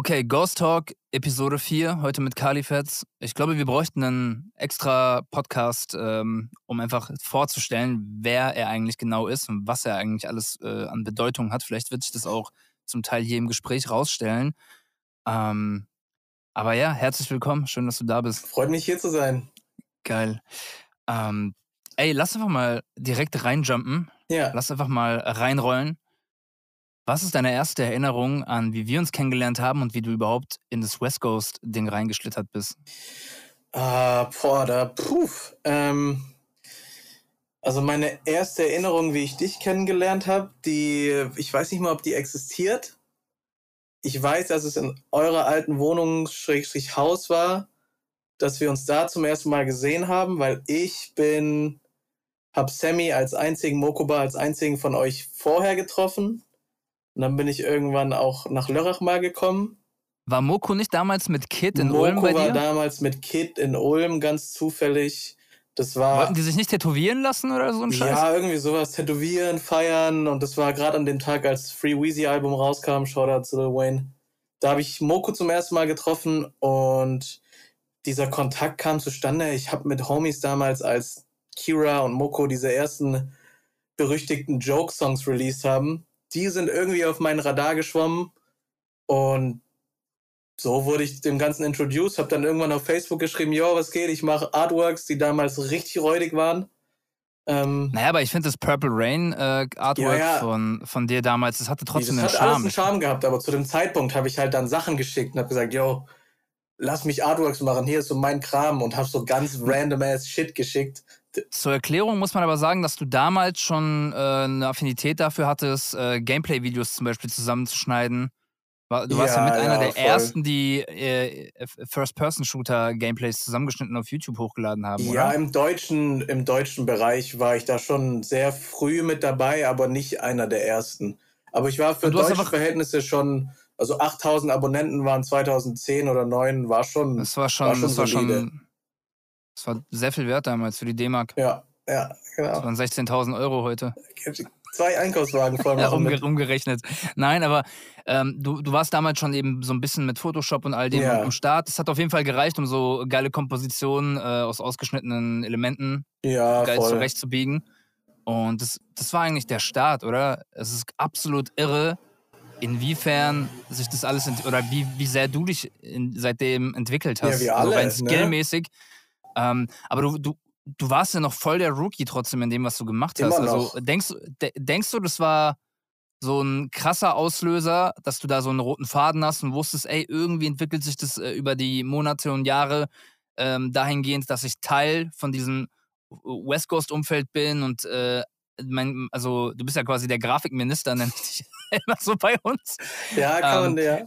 Okay, Ghost Talk, Episode 4, heute mit Kalifetz. Ich glaube, wir bräuchten einen extra Podcast, ähm, um einfach vorzustellen, wer er eigentlich genau ist und was er eigentlich alles äh, an Bedeutung hat. Vielleicht wird sich das auch zum Teil hier im Gespräch rausstellen. Ähm, aber ja, herzlich willkommen. Schön, dass du da bist. Freut mich, hier zu sein. Geil. Ähm, ey, lass einfach mal direkt reinjumpen. Ja. Lass einfach mal reinrollen. Was ist deine erste Erinnerung an, wie wir uns kennengelernt haben und wie du überhaupt in das West Coast-Ding reingeschlittert bist? Ah, boah, da, puh. Ähm, also meine erste Erinnerung, wie ich dich kennengelernt habe, die, ich weiß nicht mal, ob die existiert. Ich weiß, dass es in eurer alten Wohnung, Schrägstrich Haus war, dass wir uns da zum ersten Mal gesehen haben, weil ich bin, hab Sammy als einzigen, Mokoba als einzigen von euch vorher getroffen. Und dann bin ich irgendwann auch nach Lörrach mal gekommen. War Moko nicht damals mit Kid in Moko Ulm bei war dir? damals mit Kid in Ulm, ganz zufällig. Das war. Wollten die sich nicht tätowieren lassen oder so ein Scheiß? Ja, irgendwie sowas, tätowieren, feiern. Und das war gerade an dem Tag, als Free Weezy Album rauskam, Shoutout zu Lil Wayne. Da habe ich Moko zum ersten Mal getroffen und dieser Kontakt kam zustande. Ich habe mit Homies damals, als Kira und Moko diese ersten berüchtigten Joke-Songs released haben, die sind irgendwie auf meinen Radar geschwommen und so wurde ich dem Ganzen introduced, habe dann irgendwann auf Facebook geschrieben, yo, was geht, ich mache Artworks, die damals richtig räudig waren. Ähm, Naja, aber ich finde das Purple Rain äh, Artwork Ja, ja. Von, von dir damals, das hatte trotzdem das einen hat alles Charme. einen Charme gehabt, aber zu dem Zeitpunkt habe ich halt dann Sachen geschickt und habe gesagt, yo, lass mich Artworks machen, hier ist so mein Kram und habe so ganz random ass Shit geschickt. Zur Erklärung muss man aber sagen, dass du damals schon äh, eine Affinität dafür hattest, äh, Gameplay-Videos zum Beispiel zusammenzuschneiden. Du warst ja, Ja, mit einer ja, der voll. ersten, die äh, First-Person-Shooter-Gameplays zusammengeschnitten auf YouTube hochgeladen haben, Ja, oder? im deutschen, im deutschen Bereich war ich da schon sehr früh mit dabei, aber nicht einer der ersten. Aber ich war für Und du hast deutsche Verhältnisse schon, also 8000 Abonnenten waren 2010 oder 2009, war schon, Das war schon, war schon das war schon, das war sehr viel wert damals für die D-Mark. Ja, ja, Das genau. waren 16.000 Euro heute. Zwei Einkaufswagen voll Ja, umge umgerechnet. Nein, aber ähm, du, du warst damals schon eben so ein bisschen mit Photoshop und all dem Ja. am Start. Das hat auf jeden Fall gereicht, um so geile Kompositionen äh, aus ausgeschnittenen Elementen Ja, geil voll. zurechtzubiegen. Und das, das war eigentlich der Start, oder? Es ist absolut irre, inwiefern sich das alles, oder wie, wie sehr du dich in, seitdem entwickelt Ja, hast. wir also alle, rein ne? Ähm, aber du, du, du warst ja noch voll der Rookie trotzdem in dem, was du gemacht hast. Immer Also noch. denkst, de denkst du, das war so ein krasser Auslöser, dass du da so einen roten Faden hast und wusstest, ey, irgendwie entwickelt sich das äh, über die Monate und Jahre ähm, dahingehend, dass ich Teil von diesem West Coast-Umfeld bin und äh, mein, also du bist ja quasi der Grafikminister, nennt dich immer so bei uns. Ja, kann man, ja.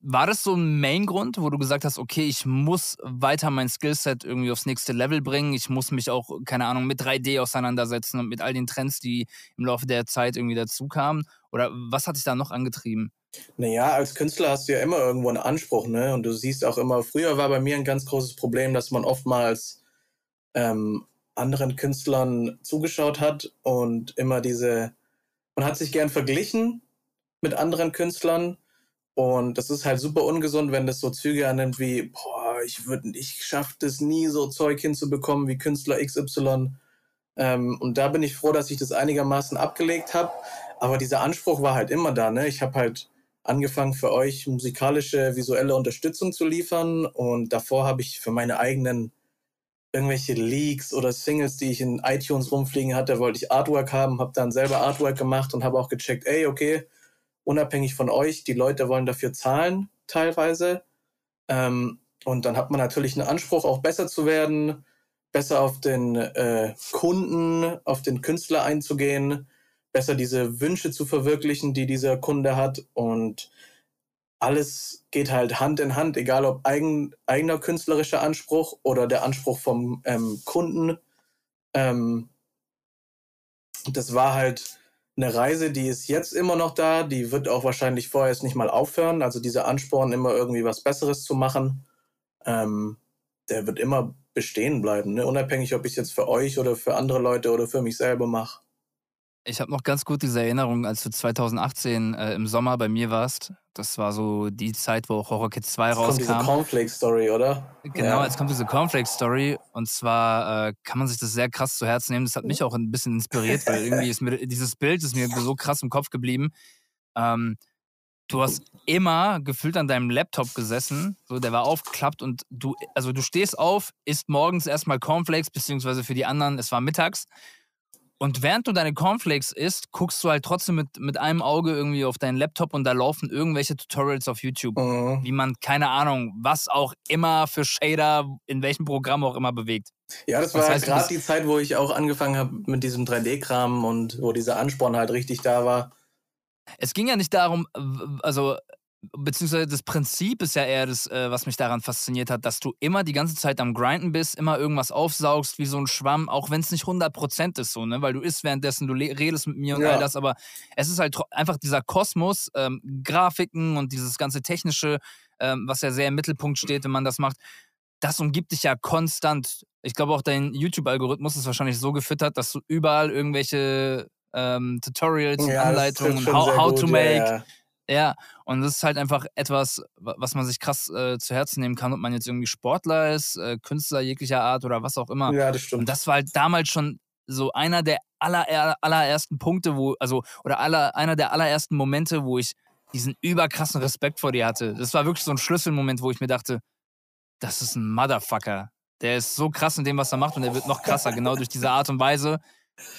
War das so ein Main-Grund, wo du gesagt hast, okay, ich muss weiter mein Skillset irgendwie aufs nächste Level bringen, ich muss mich auch, keine Ahnung, mit 3D auseinandersetzen und mit all den Trends, die im Laufe der Zeit irgendwie dazu kamen? Oder was hat dich da noch angetrieben? Naja, als Künstler hast du ja immer irgendwo einen Anspruch, ne? Und du siehst auch immer, früher war bei mir ein ganz großes Problem, dass man oftmals ähm, anderen Künstlern zugeschaut hat und immer diese, man hat sich gern verglichen mit anderen Künstlern und das ist halt super ungesund, wenn das so Züge annimmt wie, boah, ich würde, ich schaff das nie, so Zeug hinzubekommen wie Künstler XY. Ähm, und da bin ich froh, dass ich das einigermaßen abgelegt habe. Aber dieser Anspruch war halt immer da, ne? Ich habe halt angefangen für euch musikalische, visuelle Unterstützung zu liefern und davor habe ich für meine eigenen irgendwelche Leaks oder Singles, die ich in iTunes rumfliegen hatte, wollte ich Artwork haben, habe dann selber Artwork gemacht und habe auch gecheckt, ey, okay, unabhängig von euch, die Leute wollen dafür zahlen teilweise. Ähm, und dann hat man natürlich einen Anspruch, auch besser zu werden, besser auf den äh, Kunden, auf den Künstler einzugehen, besser diese Wünsche zu verwirklichen, die dieser Kunde hat. Und alles geht halt Hand in Hand, egal ob eigen, eigener künstlerischer Anspruch oder der Anspruch vom ähm, Kunden. Ähm, das war halt eine Reise, die ist jetzt immer noch da, die wird auch wahrscheinlich vorerst nicht mal aufhören. Also dieser Ansporn, immer irgendwie was Besseres zu machen, ähm, der wird immer bestehen bleiben, ne? unabhängig, ob ich es jetzt für euch oder für andere Leute oder für mich selber mache. Ich habe noch ganz gut diese Erinnerung, als du 2018 äh, im Sommer bei mir warst. Das war so die Zeit, wo Horror Kids 2 Jetzt rauskam. kommt diese Cornflake-Story, oder? Genau, Ja. jetzt kommt diese Cornflake-Story und zwar äh, kann man sich das sehr krass zu Herzen nehmen. Das hat mich auch ein bisschen inspiriert, weil irgendwie ist mir dieses Bild ist mir so krass im Kopf geblieben. Ähm, du hast immer gefühlt an deinem Laptop gesessen, so der war aufgeklappt und du, also du stehst auf, isst morgens erstmal Cornflakes, beziehungsweise für die anderen, es war mittags. Und während du deine Cornflakes isst, guckst du halt trotzdem mit, mit einem Auge irgendwie auf deinen Laptop und da laufen irgendwelche Tutorials auf YouTube Mhm. wie man, keine Ahnung, was auch immer für Shader in welchem Programm auch immer bewegt. Ja, das Das war heißt, du gerade die Zeit, wo ich auch angefangen habe mit diesem 3D-Kram und wo dieser Ansporn halt richtig da war. Es ging ja nicht darum, also, beziehungsweise das Prinzip ist ja eher das, äh, was mich daran fasziniert hat, dass du immer die ganze Zeit am Grinden bist, immer irgendwas aufsaugst wie so ein Schwamm, auch wenn es nicht 100% ist, so, ne? Weil du isst währenddessen, du redest mit mir und Ja. all das, aber es ist halt einfach dieser Kosmos, ähm, Grafiken und dieses ganze Technische, ähm, was ja sehr im Mittelpunkt steht, wenn man das macht. Das umgibt dich ja konstant. Ich glaube auch dein YouTube-Algorithmus ist wahrscheinlich so gefüttert, dass du überall irgendwelche ähm, Tutorials und Ja, Anleitungen how, how gut, to make. ja. Ja, und das ist halt einfach etwas, wa- was man sich krass äh, zu Herzen nehmen kann, ob man jetzt irgendwie Sportler ist, äh, Künstler jeglicher Art oder was auch immer. Ja, das Und stimmt. das war halt damals schon so einer der aller, allerersten Punkte, wo, also, oder aller, einer der allerersten Momente, wo ich diesen überkrassen Respekt vor dir hatte. Das war wirklich so ein Schlüsselmoment, wo ich mir dachte, das ist ein Motherfucker. Der ist so krass in dem, was er macht und er wird noch krasser, genau durch diese Art und Weise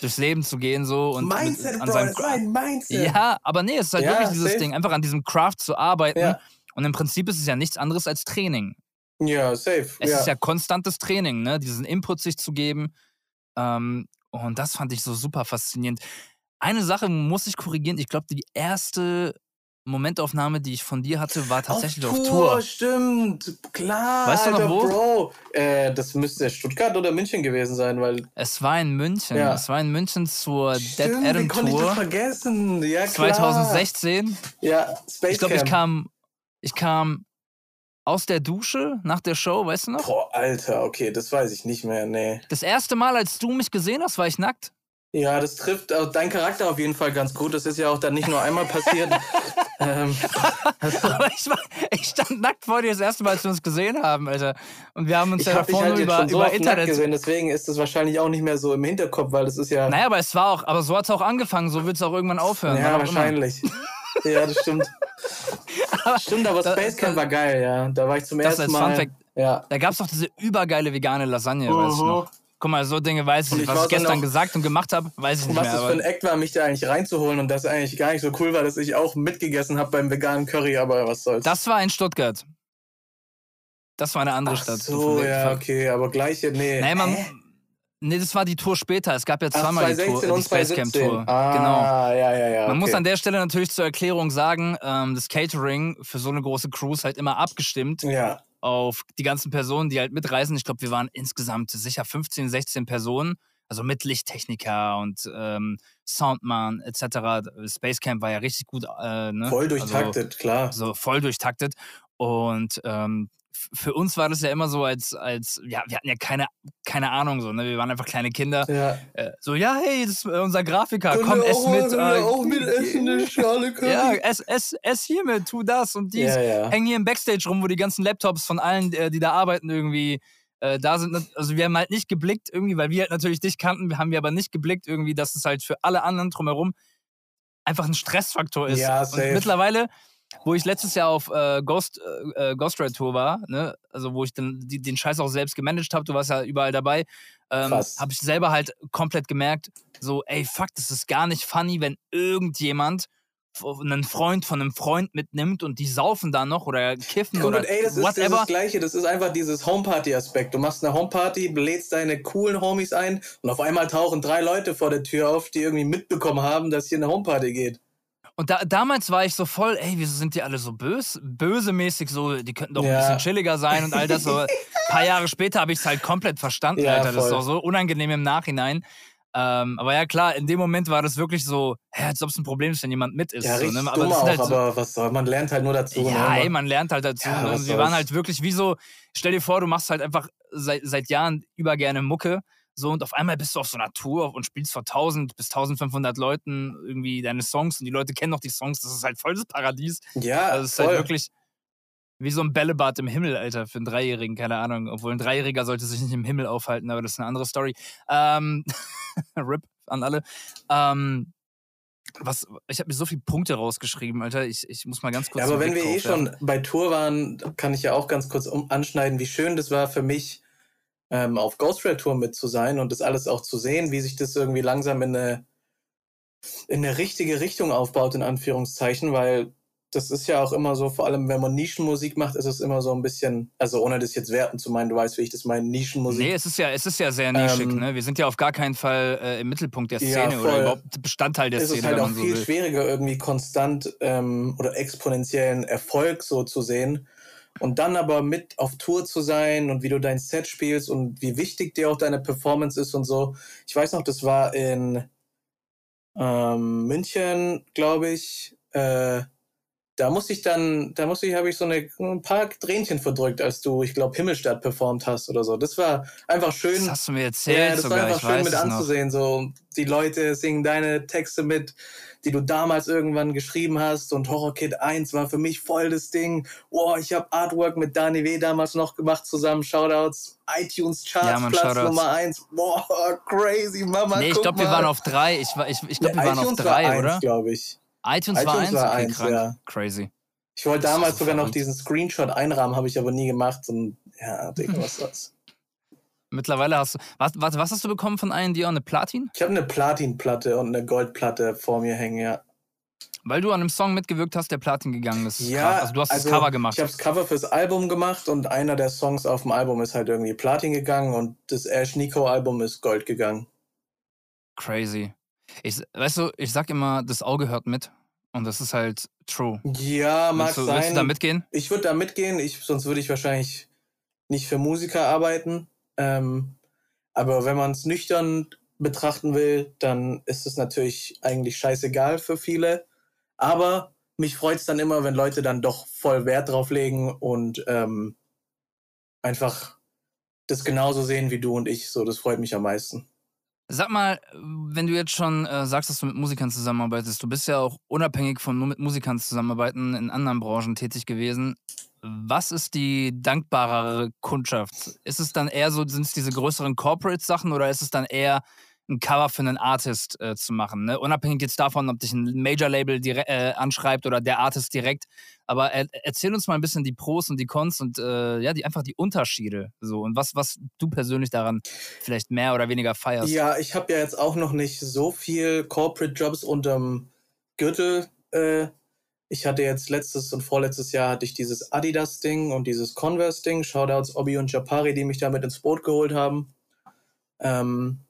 durchs Leben zu gehen so und mit- Mindset, an Bro, seinem das ein Mindset. ja, aber nee, es ist halt Ja, wirklich dieses safe. Ding, einfach an diesem Craft zu arbeiten. Ja. Und im Prinzip ist es ja nichts anderes als Training. Ja, safe. Es ja. ist ja konstantes Training, ne? diesen Input sich zu geben. Ähm, und das fand ich so super faszinierend. Eine Sache muss ich korrigieren. Ich glaube, die erste Momentaufnahme, die ich von dir hatte, war tatsächlich auf, Tour. stimmt. Klar. Weißt du noch wo? Bro. Äh, das müsste Stuttgart oder München gewesen sein, weil. Es war in München. Ja. Es war in München zur Dead Stimmt, Adam konnte ich Tour vergessen? Ja, klar. 2016. Ja, Space Ich glaube, ich kam, ich kam aus der Dusche nach der Show, weißt du noch? Boah, Alter, okay, das weiß ich nicht mehr, nee. Das erste Mal, als du mich gesehen hast, war ich nackt. Ja, das trifft auch dein Charakter auf jeden Fall ganz gut. Das ist ja auch dann nicht nur einmal passiert. ähm, Aber ich, war, ich stand nackt vor dir das erste Mal, als wir uns gesehen haben, Alter. Und wir haben uns ich ja davor halt über, schon so über Internet. gesehen, deswegen ist das wahrscheinlich auch nicht mehr so im Hinterkopf, weil das ist ja. Naja, aber es war auch, aber so hat es auch angefangen, so wird es auch irgendwann aufhören. ja, wahrscheinlich. ja, das stimmt. stimmt, aber da- Space Camp da- war geil, ja. Da war ich zum Das ersten als Mal. Fun Fact. Ja. Da gab es doch diese übergeile vegane Lasagne, weiß ich Mhm. noch. Guck mal, so Dinge weiß ich Und nicht. ich Was ich gestern auch- gesagt und gemacht habe, weiß ich nicht Was mehr. das für ein Act war, mich da eigentlich reinzuholen und das eigentlich gar nicht so cool war, dass ich auch mitgegessen habe beim veganen Curry, aber was soll's. das war in Stuttgart. Das war eine andere Ach Stadt. so, ja, war. okay, aber gleiche, nee. Nee, man, Hä? nee, das war die Tour später. Es gab ja Ach, zweimal die, 2016 Tour, die und Space Camp 2017. Tour. Ah, Genau. ja, ja, ja. Man muss okay. an der Stelle natürlich zur Erklärung sagen, ähm, das Catering für so eine große Cruise halt immer abgestimmt Ja, auf die ganzen Personen, die halt mitreisen. Ich glaube, wir waren insgesamt sicher 15, 16 Personen, also mit Lichttechniker und ähm, Soundman etc. Space Camp war ja richtig gut. Äh, ne? voll Also, durchtaktet, klar. so voll durchtaktet. Und ähm, für uns war das ja immer so, als, als ja, wir hatten ja keine, keine Ahnung so, ne? Wir waren einfach kleine Kinder. Ja. Äh, so, ja, hey, das ist äh, unser Grafiker, Können komm, wir ess auch, mit. Wir äh, auch mit essen, eine Schale Curry? ja, ess, ess, ess hier mit, tu das und dies. ja, ja. Hängen hier im Backstage rum, wo die ganzen Laptops von allen, äh, die da arbeiten, irgendwie äh, da sind. Also wir haben halt nicht geblickt irgendwie, weil wir halt natürlich dich kannten, haben wir aber nicht geblickt irgendwie, dass es halt für alle anderen drumherum einfach ein Stressfaktor ist. Ja, und safe. mittlerweile, wo ich letztes Jahr auf äh, Ghost, äh, äh, Ghost Ride Tour war, ne, also wo ich dann die, den Scheiß auch selbst gemanagt habe, du warst ja überall dabei, ähm, habe ich selber halt komplett gemerkt, so, ey, fuck, das ist gar nicht funny, wenn irgendjemand einen Freund von einem Freund mitnimmt und die saufen da noch oder kiffen Guck, oder und ey, das ist, das ist whatever. das Gleiche. Das ist einfach dieses Homeparty-Aspekt. Du machst eine Homeparty, lädst deine coolen Homies ein und auf einmal tauchen drei Leute vor der Tür auf, die irgendwie mitbekommen haben, dass hier eine Homeparty geht. Und da, damals war ich so voll, ey, wieso sind die alle so böse, bösemäßig so, die könnten doch ein Ja. bisschen chilliger sein und all das. So, ein paar Jahre später habe ich es halt komplett verstanden, Ja, Alter. Das ist voll. doch so unangenehm im Nachhinein. Ähm, aber ja, klar, in dem Moment war das wirklich so, hä, als ob es ein Problem ist, wenn jemand mit ist. Ja, so, ne? dumm das auch, halt so, aber was soll man lernt halt nur dazu. ja, ne? ey, man lernt halt dazu. Ja, ne? wir waren halt wirklich wie so, stell dir vor, du machst halt einfach seit, seit Jahren über gerne Mucke. So, und auf einmal bist du auf so einer Tour und spielst vor 1000 bis 1500 Leuten irgendwie deine Songs und die Leute kennen noch die Songs. Das ist halt voll das Paradies. Ja, Also, es ist voll. halt wirklich wie so ein Bällebad im Himmel, Alter, für einen Dreijährigen, keine Ahnung. Obwohl ein Dreijähriger sollte sich nicht im Himmel aufhalten, aber das ist eine andere Story. Ähm, RIP an alle. Ähm, was, ich habe mir so viele Punkte rausgeschrieben, Alter. Ich, ich muss mal ganz kurz. Ja, aber wenn wir Blick eh drauf werfen. schon bei Tour waren, kann ich ja auch ganz kurz um anschneiden, wie schön das war für mich, ähm, auf Ghost Red Tour mit zu sein und das alles auch zu sehen, wie sich das irgendwie langsam in eine, in eine richtige Richtung aufbaut, in Anführungszeichen, weil das ist ja auch immer so, vor allem wenn man Nischenmusik macht, ist es immer so ein bisschen, also ohne das jetzt werten zu meinen, du weißt, wie ich das meine, Nischenmusik. Nee, es ist ja, es ist ja sehr nischig, Ähm, ne? Wir sind ja auf gar keinen Fall äh, im Mittelpunkt der Ja, Szene oder voll. überhaupt Bestandteil der ist Szene, es halt wenn auch so viel will. schwieriger, irgendwie konstant ähm, oder exponentiellen Erfolg so zu sehen. Und dann aber mit auf Tour zu sein und wie du dein Set spielst und wie wichtig dir auch deine Performance ist und so. Ich weiß noch, das war in ähm, München, glaube ich. Äh, da musste ich dann, da musste ich, habe ich so eine, ein paar Tränchen verdrückt, als du, ich glaube, Himmelstadt performt hast oder so. Das war einfach schön. Das hast du mir Ja, erzählt das sogar, war einfach ich schön mit es noch. anzusehen. So, die Leute singen deine Texte mit, die du damals irgendwann geschrieben hast. Und Horror Kid 1 war für mich voll das Ding. Boah, ich habe Artwork mit Dani W. damals noch gemacht zusammen. Shoutouts. iTunes Charts, Ja, Platz Shoutouts. Nummer 1. Boah, crazy, Mama. Nee, ich glaube, wir waren auf drei. Ich, ich, ich glaube, wir waren auf drei, war oder? eins, glaube ich. iTunes, war iTunes eins? war okay, eins, krank. ja. Crazy. Ich wollte Das damals so sogar noch diesen Screenshot einrahmen, habe ich aber nie gemacht. Und ja, Digga, was soll's. Mittlerweile hast du. Was, was, was hast du bekommen von IND Eine Platin? Ich habe eine Platinplatte und eine Goldplatte vor mir hängen, ja. Weil du an einem Song mitgewirkt hast, der Platin gegangen ist. Ja. Also du hast das Cover gemacht. Ich habe das Cover fürs Album gemacht und einer der Songs auf dem Album ist halt irgendwie Platin gegangen und das Ash Nico Album ist Gold gegangen. Crazy. Ich, weißt du, ich sag immer, das Auge hört mit. Und das ist halt true. Ja, mag Willst du, sein. willst du da mitgehen? ich würde da mitgehen, ich, sonst würde ich wahrscheinlich nicht für Musiker arbeiten. Ähm, aber wenn man es nüchtern betrachten will, dann ist es natürlich eigentlich scheißegal für viele. Aber mich freut es dann immer, wenn Leute dann doch voll Wert drauf legen und ähm, einfach das genauso sehen wie du und ich. So, das freut mich am meisten. Sag mal, wenn du jetzt schon äh, sagst, dass du mit Musikern zusammenarbeitest, du bist ja auch unabhängig von nur mit Musikern zusammenarbeiten in anderen Branchen tätig gewesen. Was ist die dankbarere Kundschaft? Ist es dann eher so, sind es diese größeren Corporate-Sachen oder ist es dann eher ein Cover für einen Artist äh, zu machen? Ne? Unabhängig jetzt davon, ob dich ein Major-Label äh, anschreibt oder der Artist direkt. Aber er, erzähl uns mal ein bisschen die Pros und die Cons und äh, ja, die, einfach die Unterschiede. So und was, was du persönlich daran vielleicht mehr oder weniger feierst. Ja, ich habe ja jetzt auch noch nicht so viel Corporate Jobs unterm Gürtel. Äh, ich hatte jetzt letztes und vorletztes Jahr hatte ich dieses Adidas-Ding und dieses Converse-Ding. Shoutouts Obi und Japari, die mich damit ins Boot geholt haben. Ähm,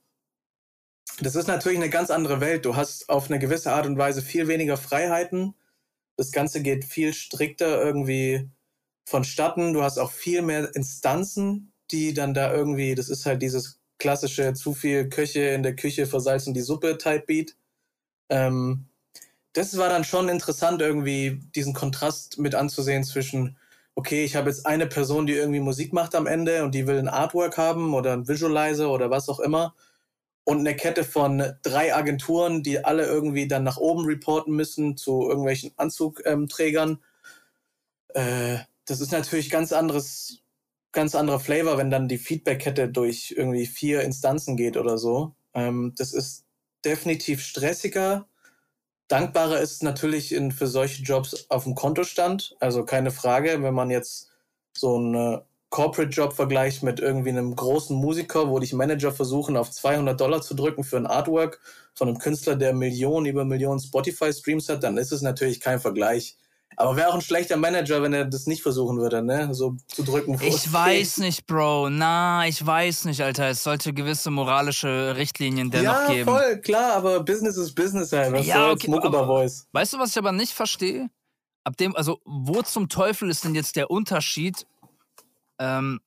das ist natürlich eine ganz andere Welt. Du hast auf eine gewisse Art und Weise viel weniger Freiheiten. Das Ganze geht viel strikter irgendwie vonstatten. Du hast auch viel mehr Instanzen, die dann da irgendwie, das ist halt dieses klassische zu viel Köche in der Küche versalzen die Suppe Type Beat. Ähm, das war dann schon interessant, irgendwie diesen Kontrast mit anzusehen zwischen, okay, ich habe jetzt eine Person, die irgendwie Musik macht am Ende und die will ein Artwork haben oder ein Visualizer oder was auch immer. Und eine Kette von drei Agenturen, die alle irgendwie dann nach oben reporten müssen zu irgendwelchen Anzugträgern. Äh, das ist natürlich ganz anderes, ganz anderer Flavor, wenn dann die Feedback-Kette durch irgendwie vier Instanzen geht oder so. Ähm, das ist definitiv stressiger. Dankbarer ist natürlich in, für solche Jobs auf dem Kontostand. Also keine Frage, wenn man jetzt so einen äh, Corporate-Job vergleicht mit irgendwie einem großen Musiker, wo dich Manager versuchen, auf 200 Dollar zu drücken für ein Artwork von einem Künstler, der Millionen über Millionen Spotify-Streams hat, dann ist es natürlich kein Vergleich. Aber wäre auch ein schlechter Manager, wenn er das nicht versuchen würde, ne? So zu drücken. Ich weiß nicht, Bro. Na, ich weiß nicht, Alter. Es sollte gewisse moralische Richtlinien dennoch ja, geben. voll, klar, aber Business ist Business halt. Was Ja, okay, Mucke aber- Voice. Weißt du, was ich aber nicht verstehe? Ab dem, also, wo zum Teufel ist denn jetzt der Unterschied ähm,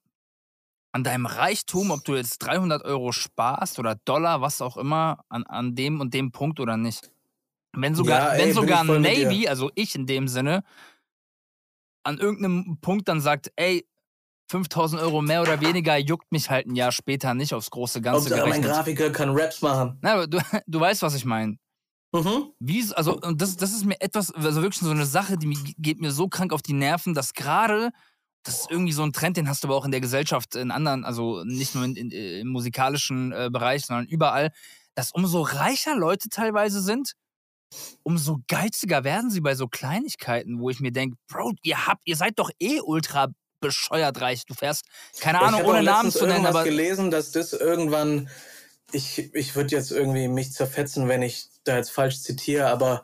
an deinem Reichtum, ob du jetzt 300 Euro sparst oder Dollar, was auch immer, an, an dem und dem Punkt oder nicht? Wenn sogar, Ja, ey, wenn sogar. Navy, also ich in dem Sinne, an irgendeinem Punkt dann sagt, ey, 5000 Euro mehr oder weniger juckt mich halt ein Jahr später nicht aufs große Ganze Hauptsache, mein. Grafiker kann Raps machen. Na, aber du, du weißt, was ich meine. Mhm. Wie, also, und das, das ist mir etwas, also wirklich so eine Sache, die geht mir so krank auf die Nerven, dass gerade, das ist irgendwie so ein Trend, den hast du aber auch in der Gesellschaft, in anderen, also nicht nur in, in, im musikalischen äh, Bereich, sondern überall, dass umso reicher Leute teilweise sind, umso geiziger werden sie bei so Kleinigkeiten, wo ich mir denke, Bro, ihr habt, ihr seid doch eh ultra bescheuert reich. Du fährst, keine Ich Ahnung, habe ohne Namen zu nennen, irgendwas aber gelesen, dass das irgendwann, ich, ich würde jetzt irgendwie mich zerfetzen, wenn ich da jetzt falsch zitiere, aber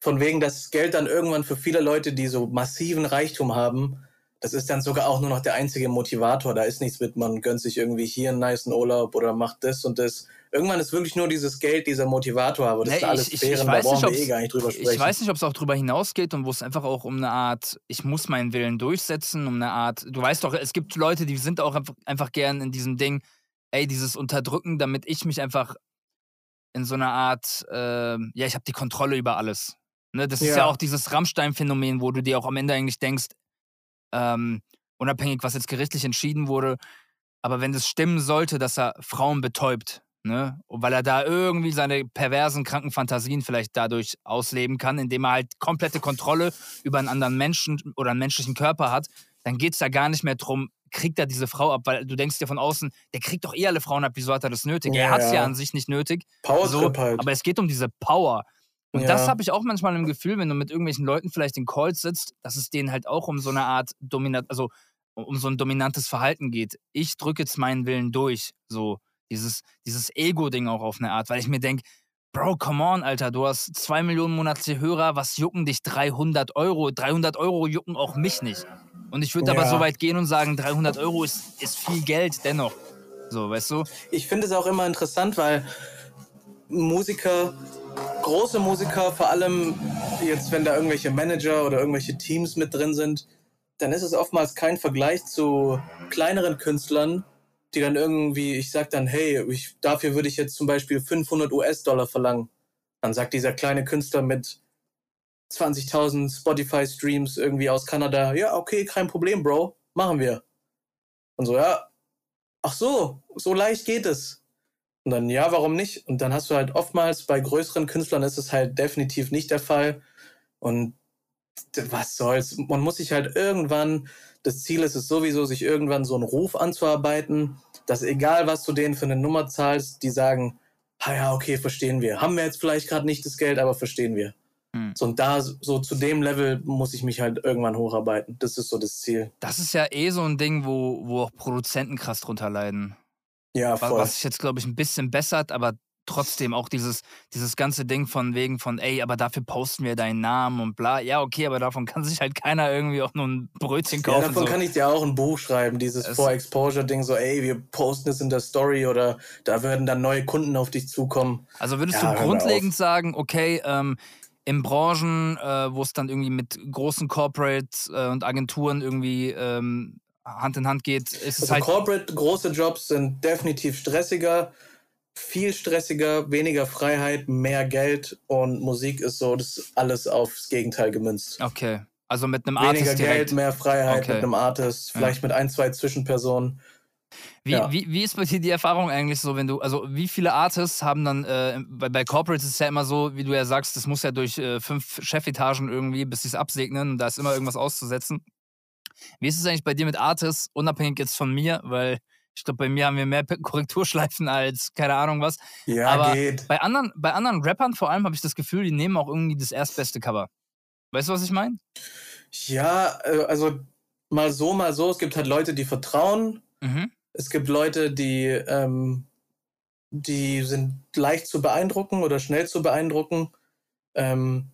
von wegen das Geld dann irgendwann für viele Leute, die so massiven Reichtum haben, das ist dann sogar auch nur noch der einzige Motivator. Da ist nichts mit, man gönnt sich irgendwie hier einen niceen Urlaub oder macht das und das. Irgendwann ist wirklich nur dieses Geld dieser Motivator, aber das Nee, sind alles ich- ich- Sphären, ich weiß nicht, eh gar nicht drüber sprechen. Ich weiß nicht, ob es auch drüber hinausgeht und wo es einfach auch um eine Art, ich muss meinen Willen durchsetzen, um eine Art, du weißt doch, es gibt Leute, die sind auch einfach, gern in diesem Ding, ey, dieses Unterdrücken, damit ich mich einfach in so einer Art, äh, ja, ich habe die Kontrolle über alles. Ne, das ist ja Ja. auch dieses Rammstein-Phänomen, wo du dir auch am Ende eigentlich denkst, ähm, unabhängig, was jetzt gerichtlich entschieden wurde, aber wenn es stimmen sollte, dass er Frauen betäubt, ne, weil er da irgendwie seine perversen, kranken Fantasien vielleicht dadurch ausleben kann, indem er halt komplette Kontrolle über einen anderen Menschen oder einen menschlichen Körper hat, dann geht es da gar nicht mehr drum, kriegt er diese Frau ab, weil du denkst dir von außen, der kriegt doch eh alle Frauen ab, wieso hat er das nötig? er Ja, hat es ja ja. an sich nicht nötig, Powertrip so, halt. aber es geht um diese Power. Und Ja. das habe ich auch manchmal im Gefühl, wenn du mit irgendwelchen Leuten vielleicht in Calls sitzt, dass es denen halt auch um so eine Art dominant, also um- so ein dominantes Verhalten geht. Ich drücke jetzt meinen Willen durch. So dieses, dieses Ego-Ding auch auf eine Art, weil ich mir denke, Bro, come on, Alter, du hast zwei Millionen monatliche Hörer, was jucken dich 300 Euro? 300 Euro jucken auch mich nicht. Und ich würde aber Ja. so weit gehen und sagen, 300 Euro ist, ist viel Geld dennoch. So, weißt du? ich finde es auch immer interessant, weil Musiker, große Musiker, vor allem jetzt, wenn da irgendwelche Manager oder irgendwelche Teams mit drin sind, dann ist es oftmals kein Vergleich zu kleineren Künstlern, die dann irgendwie, ich sag dann, hey, ich, dafür würde ich jetzt zum Beispiel 500 US-Dollar verlangen. Dann sagt dieser kleine Künstler mit 20.000 Spotify-Streams irgendwie aus Kanada, ja, okay, kein Problem, Bro, machen wir. Und so, ja, ach so, so leicht geht es. Und dann, ja, warum nicht? Und dann hast du halt oftmals bei größeren Künstlern ist es halt definitiv nicht der Fall. Und was soll's? Man muss sich halt irgendwann, das Ziel ist es sowieso, sich irgendwann so einen Ruf anzuarbeiten, dass egal, was du denen für eine Nummer zahlst, die sagen, ah ja, okay, verstehen wir. Haben wir jetzt vielleicht gerade nicht das Geld, aber verstehen wir. Hm. So, und da, so zu dem Level muss ich mich halt irgendwann hocharbeiten. Das ist so das Ziel. Das ist ja eh so ein Ding, wo, wo auch Produzenten krass drunter leiden. Ja, voll. Was sich jetzt, glaube ich, ein bisschen bessert, aber trotzdem auch dieses, dieses ganze Ding von wegen von, ey, aber dafür posten wir deinen Namen und bla. Ja, okay, aber davon kann sich halt keiner irgendwie auch nur ein Brötchen Ja, kaufen. davon so. kann ich dir auch ein Buch schreiben, dieses Es- For-Exposure-Ding, so, ey, wir posten es in der Story oder da würden dann neue Kunden auf dich zukommen. Also würdest Ja, du grundlegend sagen, okay, ähm, in Branchen, äh, wo es dann irgendwie mit großen Corporates äh, und Agenturen irgendwie ähm, Hand in Hand geht, ist es Also halt. Corporate, große Jobs sind definitiv stressiger, viel stressiger, weniger Freiheit, mehr Geld und Musik ist so, das ist alles aufs Gegenteil gemünzt. Okay. Also mit einem Weniger Artist Geld, direkt. mehr Freiheit Okay. mit einem Artist, Ja. vielleicht mit ein, zwei Zwischenpersonen. Wie, Ja. wie, wie ist bei dir die Erfahrung eigentlich so, wenn du, also wie viele Artists haben dann, äh, bei, bei Corporates ist es ja immer so, wie du ja sagst, das muss ja durch äh, fünf Chefetagen irgendwie, bis sie es absegnen und da ist immer irgendwas auszusetzen. Wie ist es eigentlich bei dir mit Artists, unabhängig jetzt von mir, weil ich glaube, bei mir haben wir mehr Korrekturschleifen als keine Ahnung was. Ja, Aber geht. Bei anderen, bei anderen Rappern vor allem habe ich das Gefühl, die nehmen auch irgendwie das erstbeste Cover. Weißt du, was ich meine? Ja, äh, also mal so, mal so. Es gibt halt Leute, die vertrauen. Mhm. Es gibt Leute, die, ähm, die sind leicht zu beeindrucken oder schnell zu beeindrucken. Ähm,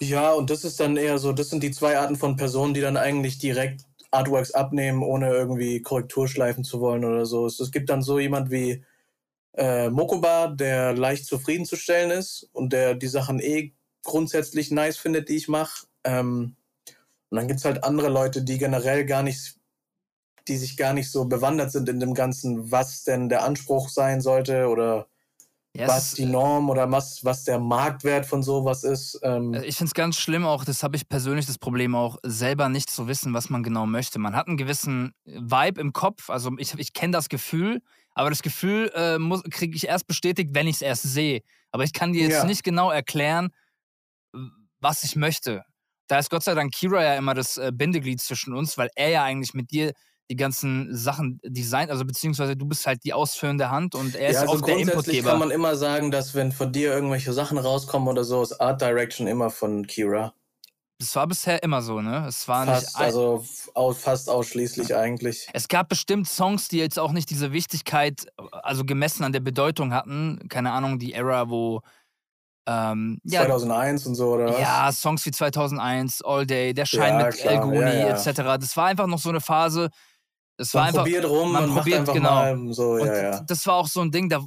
ja, und das ist dann eher so, das sind die zwei Arten von Personen, die dann eigentlich direkt Artworks abnehmen, ohne irgendwie Korrektur schleifen zu wollen oder so. Es, es gibt dann so jemand wie äh, Mokoba, der leicht zufriedenzustellen ist und der die Sachen eh grundsätzlich nice findet, die ich mache. Ähm, und dann gibt's halt andere Leute, die generell gar nicht, die sich gar nicht so bewandert sind in dem Ganzen, was denn der Anspruch sein sollte oder ja, was die Norm oder was, was der Marktwert von sowas ist. Ähm. Äh, ich finde es ganz schlimm auch, das habe ich persönlich das Problem auch, selber nicht zu wissen, was man genau möchte. Man hat einen gewissen Vibe im Kopf, also ich, ich kenne das Gefühl, aber das Gefühl äh, kriege ich erst bestätigt, wenn ich es erst sehe. Aber ich kann dir jetzt ja. nicht genau erklären, was ich möchte. Da ist Gott sei Dank Kira ja immer das äh, Bindeglied zwischen uns, weil er ja eigentlich mit dir die ganzen Sachen designt, also beziehungsweise du bist halt die ausführende Hand und er ist ja, also auch der Inputgeber. kann man immer sagen, dass wenn von dir irgendwelche Sachen rauskommen oder so, ist Art Direction immer von Kira. Das war bisher immer so, ne? Es war fast, nicht also fast ausschließlich ja. eigentlich. Es gab bestimmt Songs, die jetzt auch nicht diese Wichtigkeit, also gemessen an der Bedeutung hatten. Keine Ahnung, die Era, wo ähm, 2001 ja, und so, oder was? Ja, Songs wie 2001, All Day, Der Schein ja, mit El Guni, ja, etc. Das war einfach noch so eine Phase, das man war einfach, probiert rum, man, man probiert, genau. Mal so, und ja, Das war auch so ein Ding, da,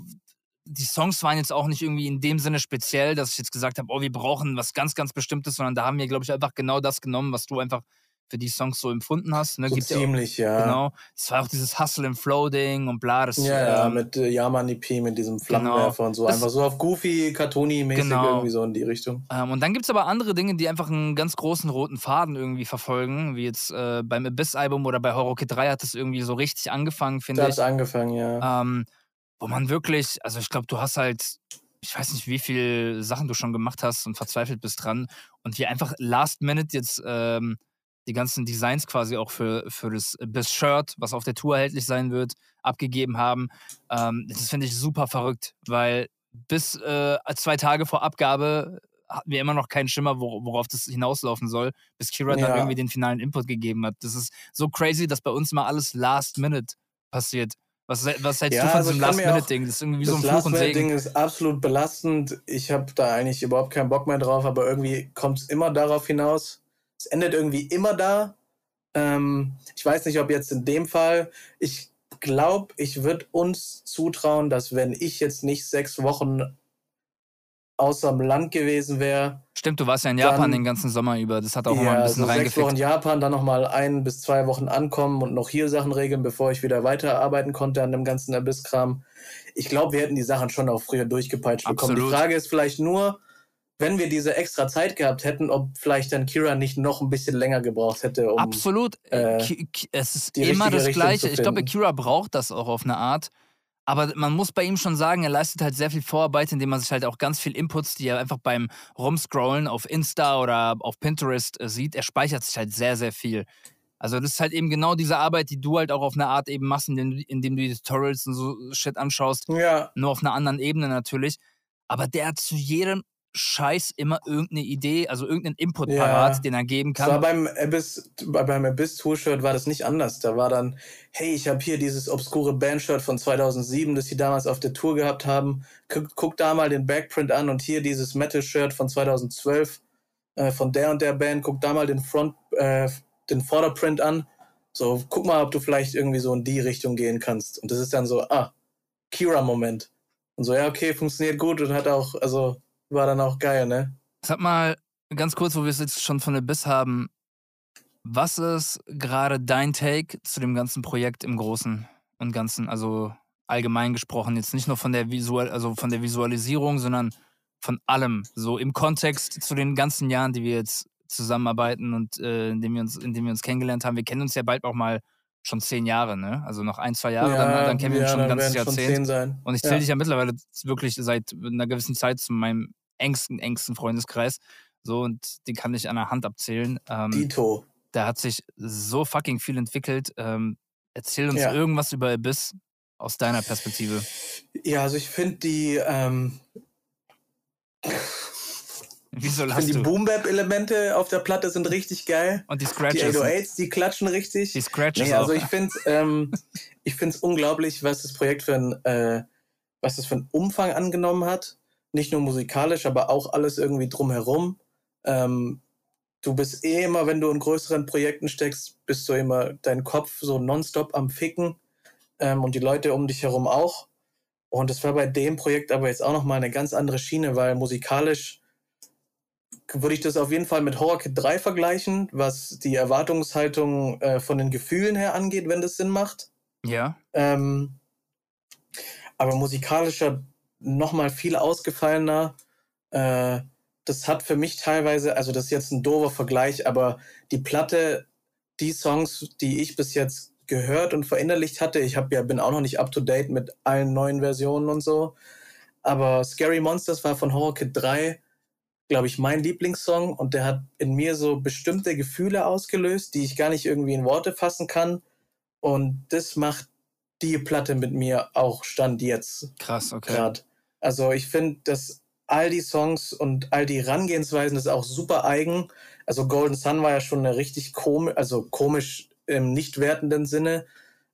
die Songs waren jetzt auch nicht irgendwie in dem Sinne speziell, dass ich jetzt gesagt habe, oh, wir brauchen was ganz, ganz Bestimmtes, sondern da haben wir, glaube ich, einfach genau das genommen, was du einfach für die Songs so empfunden hast. Ne? So ziemlich, ja, ja. Genau. Es war auch dieses Hustle and Flow-Ding und bla. Das, ja, ähm, mit äh, Yaman EP, mit diesem Flammenwerfer genau. und so. Das, einfach so auf Goofy, Cartoony-mäßig genau. irgendwie so in die Richtung. Ähm, und dann gibt es aber andere Dinge, die einfach einen ganz großen roten Faden irgendwie verfolgen, wie jetzt äh, beim Abyss-Album oder bei Horror Kid 3 hat es irgendwie so richtig angefangen, finde ich. Da hat angefangen, ja. Ähm, wo man wirklich, also ich glaube, du hast halt ich weiß nicht, wie viele Sachen du schon gemacht hast und verzweifelt bist dran und wie einfach last minute jetzt ähm, die ganzen Designs quasi auch für, für das, das Shirt, was auf der Tour erhältlich sein wird, abgegeben haben. Ähm, das finde ich super verrückt, weil bis äh, zwei Tage vor Abgabe hatten wir immer noch keinen Schimmer, worauf das hinauslaufen soll, bis Kira ja. dann irgendwie den finalen Input gegeben hat. Das ist so crazy, dass bei uns mal alles last minute passiert. Was, was hältst ja, du von also diesem Last-Minute-Ding? Das ist irgendwie so ein Fluch und Segen. Ding ist absolut belastend. Ich habe da eigentlich überhaupt keinen Bock mehr drauf, aber irgendwie kommt es immer darauf hinaus, es endet irgendwie immer da. Ähm, ich weiß nicht, ob jetzt in dem Fall, ich glaube, ich würde uns zutrauen, dass wenn ich jetzt nicht sechs Wochen außer dem Land gewesen wäre. Stimmt, du warst ja in Japan dann, den ganzen Sommer über. Das hat auch ja, mal ein bisschen so sechs Wochen Japan, dann nochmal ein bis zwei Wochen ankommen und noch hier Sachen regeln, bevor ich wieder weiterarbeiten konnte an dem ganzen Abisskram. Ich glaube, wir hätten die Sachen schon auch früher durchgepeitscht Absolut. bekommen. Die Frage ist vielleicht nur, wenn wir diese extra Zeit gehabt hätten, ob vielleicht dann Kira nicht noch ein bisschen länger gebraucht hätte. Um, Absolut. Äh, es ist immer das Richtung Gleiche. Ich glaube, Kira braucht das auch auf eine Art. Aber man muss bei ihm schon sagen, er leistet halt sehr viel Vorarbeit, indem man sich halt auch ganz viel Inputs, die er einfach beim Rumscrollen auf Insta oder auf Pinterest äh, sieht, er speichert sich halt sehr, sehr viel. Also das ist halt eben genau diese Arbeit, die du halt auch auf eine Art eben machst, indem, indem du die Tutorials und so Shit anschaust. Ja. Nur auf einer anderen Ebene natürlich. Aber der hat zu jedem Scheiß immer irgendeine Idee, also irgendeinen Input ja. parat, den er geben kann. Das war beim Abyss, beim Abyss Tour-Shirt war das nicht anders. Da war dann, hey, ich habe hier dieses obskure Band-Shirt von 2007, das sie damals auf der Tour gehabt haben. Guck, guck da mal den Backprint an und hier dieses Metal-Shirt von 2012 äh, von der und der Band. Guck da mal den Front, äh, den Vorderprint an. So, guck mal, ob du vielleicht irgendwie so in die Richtung gehen kannst. Und das ist dann so, ah, Kira-Moment. Und so, ja, okay, funktioniert gut und hat auch, also war dann auch geil, ne? Sag mal, ganz kurz, wo wir es jetzt schon von der Biss haben, was ist gerade dein Take zu dem ganzen Projekt im Großen und Ganzen? Also allgemein gesprochen, jetzt nicht nur von der Visual, also von der Visualisierung, sondern von allem. So im Kontext zu den ganzen Jahren, die wir jetzt zusammenarbeiten und äh, indem wir uns, indem wir uns kennengelernt haben. Wir kennen uns ja bald auch mal schon zehn Jahre, ne? Also noch ein, zwei Jahre, ja, dann, dann, kennen wir uns schon ein ganzes Jahrzehnt. Und ich zähle ja. dich ja mittlerweile wirklich seit einer gewissen Zeit zu meinem engsten, engsten Freundeskreis. So, und den kann ich an der Hand abzählen. Ähm, Dito. Da hat sich so fucking viel entwickelt. Ähm, erzähl uns ja. irgendwas über Abyss aus deiner Perspektive. Ja, also ich finde die. Ähm, Wieso ich finde die Boom-Bap-Elemente auf der Platte sind richtig geil. Und die Scratches. Die 808s, die klatschen richtig. Die Scratches nee, also auch. ich finde es ähm, unglaublich, was das Projekt für ein, äh, was das für einen Umfang angenommen hat nicht nur musikalisch, aber auch alles irgendwie drumherum. Ähm, du bist eh immer, wenn du in größeren Projekten steckst, bist du immer dein Kopf so nonstop am Ficken ähm, und die Leute um dich herum auch. Und das war bei dem Projekt aber jetzt auch nochmal eine ganz andere Schiene, weil musikalisch würde ich das auf jeden Fall mit Horror Kid 3 vergleichen, was die Erwartungshaltung äh, von den Gefühlen her angeht, wenn das Sinn macht. Ja. Ähm, aber musikalischer nochmal viel ausgefallener. Äh, das hat für mich teilweise, also das ist jetzt ein doofer Vergleich, aber die Platte, die Songs, die ich bis jetzt gehört und verinnerlicht hatte, ich habe ja bin auch noch nicht up to date mit allen neuen Versionen und so, aber Scary Monsters war von Horror Kid 3, glaube ich, mein Lieblingssong und der hat in mir so bestimmte Gefühle ausgelöst, die ich gar nicht irgendwie in Worte fassen kann und das macht die Platte mit mir auch Stand jetzt. Krass, okay. Grad. Also ich finde, dass all die Songs und all die Herangehensweisen ist auch super eigen. Also Golden Sun war ja schon eine richtig komisch, also komisch im nicht wertenden Sinne.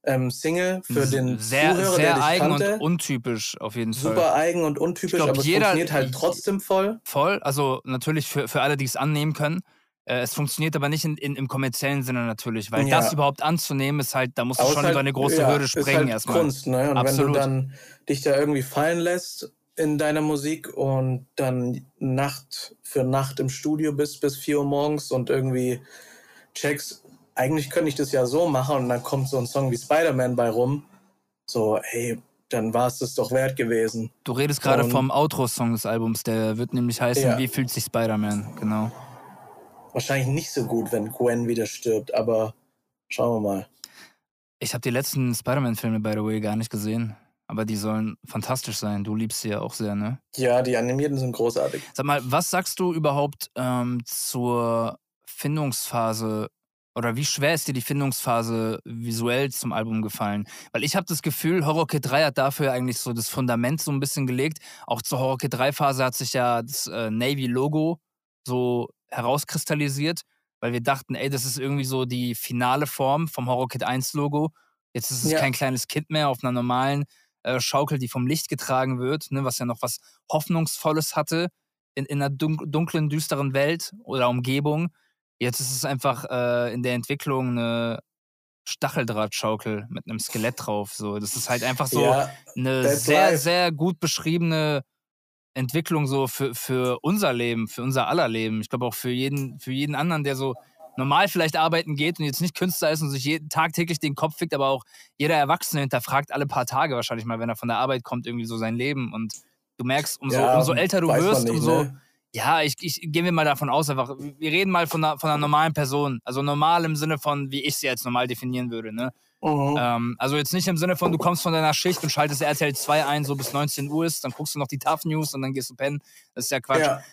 Ähm, Single für den sehr, Zuhörer, sehr der eigen kannte. und untypisch auf jeden Fall. super eigen und untypisch, glaub, aber es jeder- funktioniert halt trotzdem voll. Voll, also natürlich für, für alle, die es annehmen können. Äh, es funktioniert aber nicht in, in, im kommerziellen Sinne natürlich, weil Ja. das überhaupt anzunehmen ist halt, da musst du Aber schon ist über eine große ja, Hürde ist springen halt erstmal. Kunst, ne? Und Absolut. wenn du dann dich da irgendwie fallen lässt in deiner Musik und dann Nacht für Nacht im Studio bist bis 4 Uhr morgens und irgendwie checkst, eigentlich könnte ich das ja so machen und dann kommt so ein Song wie Spider-Man bei rum. So, hey, dann war es das doch wert gewesen. Du redest gerade vom Outro-Song des Albums, der wird nämlich heißen, Ja. wie fühlt sich Spider-Man? Genau. Wahrscheinlich nicht so gut, wenn Gwen wieder stirbt, aber schauen wir mal. Ich habe die letzten Spider-Man-Filme, by the way, gar nicht gesehen. Aber die sollen fantastisch sein. Du liebst sie ja auch sehr, ne? Ja, die Animierten sind großartig. Sag mal, was sagst du überhaupt ähm, zur Findungsphase oder wie schwer ist dir die Findungsphase visuell zum Album gefallen? Weil ich habe das Gefühl, Horror Kid 3 hat dafür eigentlich so das Fundament so ein bisschen gelegt. Auch zur Horror Kid 3 Phase hat sich ja das äh, Navy-Logo so herauskristallisiert, weil wir dachten, ey, das ist irgendwie so die finale Form vom Horror Kid 1 Logo. Jetzt ist es Ja. kein kleines Kind mehr auf einer normalen äh, Schaukel, die vom Licht getragen wird, ne, was ja noch was Hoffnungsvolles hatte in, in einer dunk dunklen, düsteren Welt oder Umgebung. Jetzt ist es einfach äh, in der Entwicklung eine Stacheldrahtschaukel mit einem Skelett drauf. So. Das ist halt einfach so ja, eine sehr, life. sehr gut beschriebene Entwicklung so für, für unser Leben, für unser aller Leben. Ich glaube auch für jeden, für jeden anderen, der so normal vielleicht arbeiten geht und jetzt nicht Künstler ist und sich jeden tagtäglich den Kopf fickt, aber auch jeder Erwachsene hinterfragt alle paar Tage wahrscheinlich mal, wenn er von der Arbeit kommt, irgendwie so sein Leben. Und du merkst, umso, ja, umso älter du wirst, nicht, umso. ne? Ja, ich, ich gehen wir mal davon aus, einfach, wir reden mal von einer, von einer normalen Person. Also normal im Sinne von, wie ich sie jetzt normal definieren würde. Ne? Mhm. Ähm, also jetzt nicht im Sinne von, du kommst von deiner Schicht und schaltest RTL 2 ein, so bis 19 Uhr ist, dann guckst du noch die Tough News und dann gehst du pennen. Das ist ja Quatsch. Ja,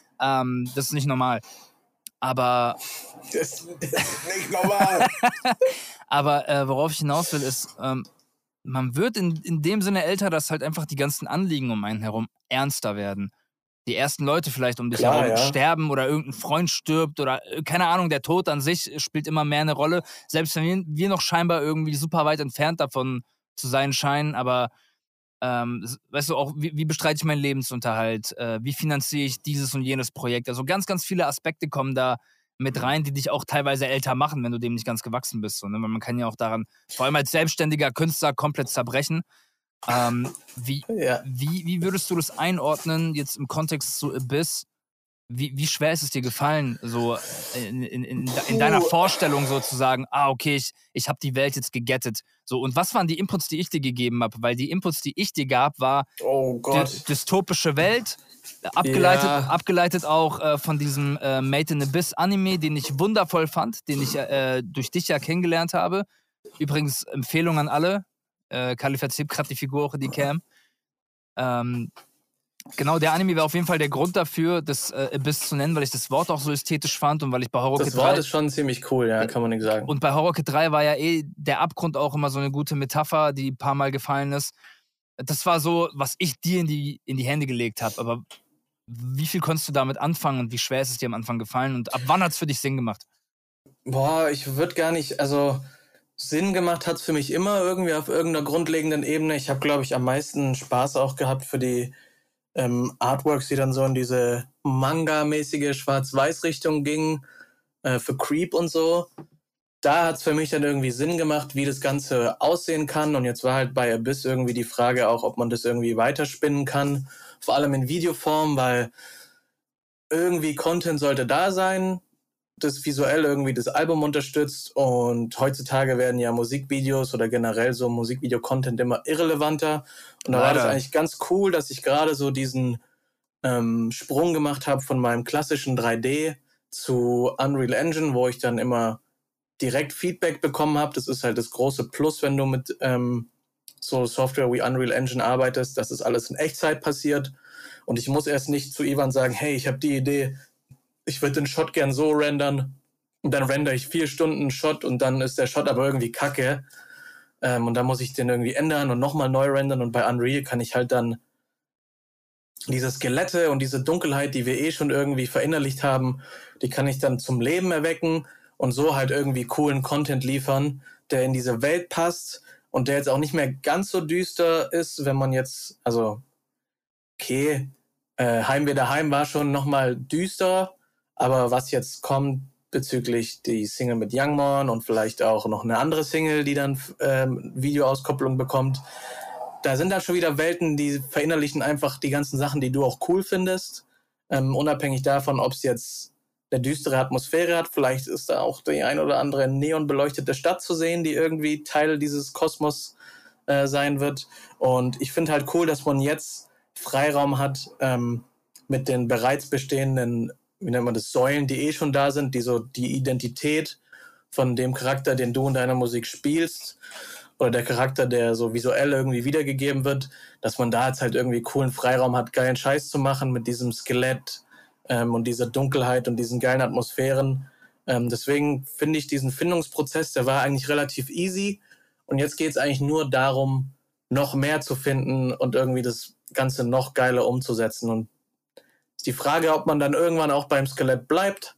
Ähm, das ist nicht normal. Aber, das, das ist nicht normal. aber äh, worauf ich hinaus will, ist, ähm, man wird in, in dem Sinne älter, dass halt einfach die ganzen Anliegen um einen herum ernster werden. Die ersten Leute vielleicht um dich Klar, herum ja. sterben oder irgendein Freund stirbt oder äh, keine Ahnung, der Tod an sich spielt immer mehr eine Rolle. Selbst wenn wir, noch scheinbar irgendwie super weit entfernt davon zu sein scheinen, aber ähm, weißt du auch, wie, wie bestreite ich meinen Lebensunterhalt? Äh, wie finanziere ich dieses und jenes Projekt? Also ganz, ganz viele Aspekte kommen da mit rein, die dich auch teilweise älter machen, wenn du dem nicht ganz gewachsen bist. So, ne? Man kann ja auch daran, vor allem als selbstständiger Künstler, komplett zerbrechen. Ähm, wie, ja. wie, wie würdest du das einordnen, jetzt im Kontext zu Abyss? Wie, wie schwer ist es dir gefallen, so in, in, in, in deiner. Vorstellung sozusagen, ah, okay, ich, ich habe die Welt jetzt gegettet. So, und was waren die Inputs, die ich dir gegeben habe? Weil die Inputs, die ich dir gab, war Oh dystopische Welt, abgeleitet, Ja. abgeleitet auch äh, von diesem äh, Made in Abyss Anime, den ich wundervoll fand, den ich äh, durch dich ja kennengelernt habe. Übrigens, Empfehlung an alle. Äh, Kali verzieht gerade die Figur auch in die Cam. Ähm, genau, der Anime war auf jeden Fall der Grund dafür, das äh, Abyss zu nennen, weil ich das Wort auch so ästhetisch fand und weil ich bei Horror Das Kid Wort 3 ist schon ziemlich cool, ja, kann man nicht sagen. und bei Horror Kid 3 war ja eh der Abgrund auch immer so eine gute Metapher, die ein paar Mal gefallen ist. Das war so, was ich dir in die, in die Hände gelegt habe. Aber wie viel konntest du damit anfangen und wie schwer ist es dir am Anfang gefallen und ab wann hat es für dich Sinn gemacht? Boah, ich würde gar nicht, also Sinn gemacht hat es für mich immer irgendwie auf irgendeiner grundlegenden Ebene. Ich habe, glaube ich, am meisten Spaß auch gehabt für die ähm, Artworks, die dann so in diese Manga-mäßige Schwarz-Weiß-Richtung gingen, äh, für Creep und so. Da hat es für mich dann irgendwie Sinn gemacht, wie das Ganze aussehen kann. Und jetzt war halt bei Abyss irgendwie die Frage auch, ob man das irgendwie weiterspinnen kann. Vor allem in Videoform, weil irgendwie Content sollte da sein das visuell irgendwie das Album unterstützt und heutzutage werden ja Musikvideos oder generell so Musikvideo-Content immer irrelevanter. Und da war das eigentlich ganz cool, dass ich gerade so diesen ähm, Sprung gemacht habe von meinem klassischen 3D zu Unreal Engine, wo ich dann immer direkt Feedback bekommen habe. Das ist halt das große Plus, wenn du mit ähm, so Software wie Unreal Engine arbeitest, dass es alles in Echtzeit passiert. Und ich muss erst nicht zu Ivan sagen, hey, ich habe die Idee, ich würde den Shot gern so rendern. Und dann render ich vier Stunden Shot und dann ist der Shot aber irgendwie kacke. Ähm, und dann muss ich den irgendwie ändern und nochmal neu rendern. Und bei Unreal kann ich halt dann diese Skelette und diese Dunkelheit, die wir eh schon irgendwie verinnerlicht haben, die kann ich dann zum Leben erwecken und so halt irgendwie coolen Content liefern, der in diese Welt passt und der jetzt auch nicht mehr ganz so düster ist, wenn man jetzt, also, okay, äh, Heimweh daheim war schon nochmal düster, aber was jetzt kommt bezüglich die Single mit Youngmon und vielleicht auch noch eine andere Single, die dann ähm, Videoauskopplung bekommt, da sind dann schon wieder Welten, die verinnerlichen einfach die ganzen Sachen, die du auch cool findest. Ähm, unabhängig davon, ob es jetzt eine düstere Atmosphäre hat. Vielleicht ist da auch die ein oder andere neonbeleuchtete Stadt zu sehen, die irgendwie Teil dieses Kosmos äh, sein wird. Und ich finde halt cool, dass man jetzt Freiraum hat ähm, mit den bereits bestehenden, wie nennt man das, Säulen, die eh schon da sind, die so die Identität von dem Charakter, den du in deiner Musik spielst, oder der Charakter, der so visuell irgendwie wiedergegeben wird, dass man da jetzt halt irgendwie coolen Freiraum hat, geilen Scheiß zu machen mit diesem Skelett ähm, und dieser Dunkelheit und diesen geilen Atmosphären. Ähm, deswegen finde ich diesen Findungsprozess, der war eigentlich relativ easy. Und jetzt geht es eigentlich nur darum, noch mehr zu finden und irgendwie das Ganze noch geiler umzusetzen. Und ist die Frage, ob man dann irgendwann auch beim Skelett bleibt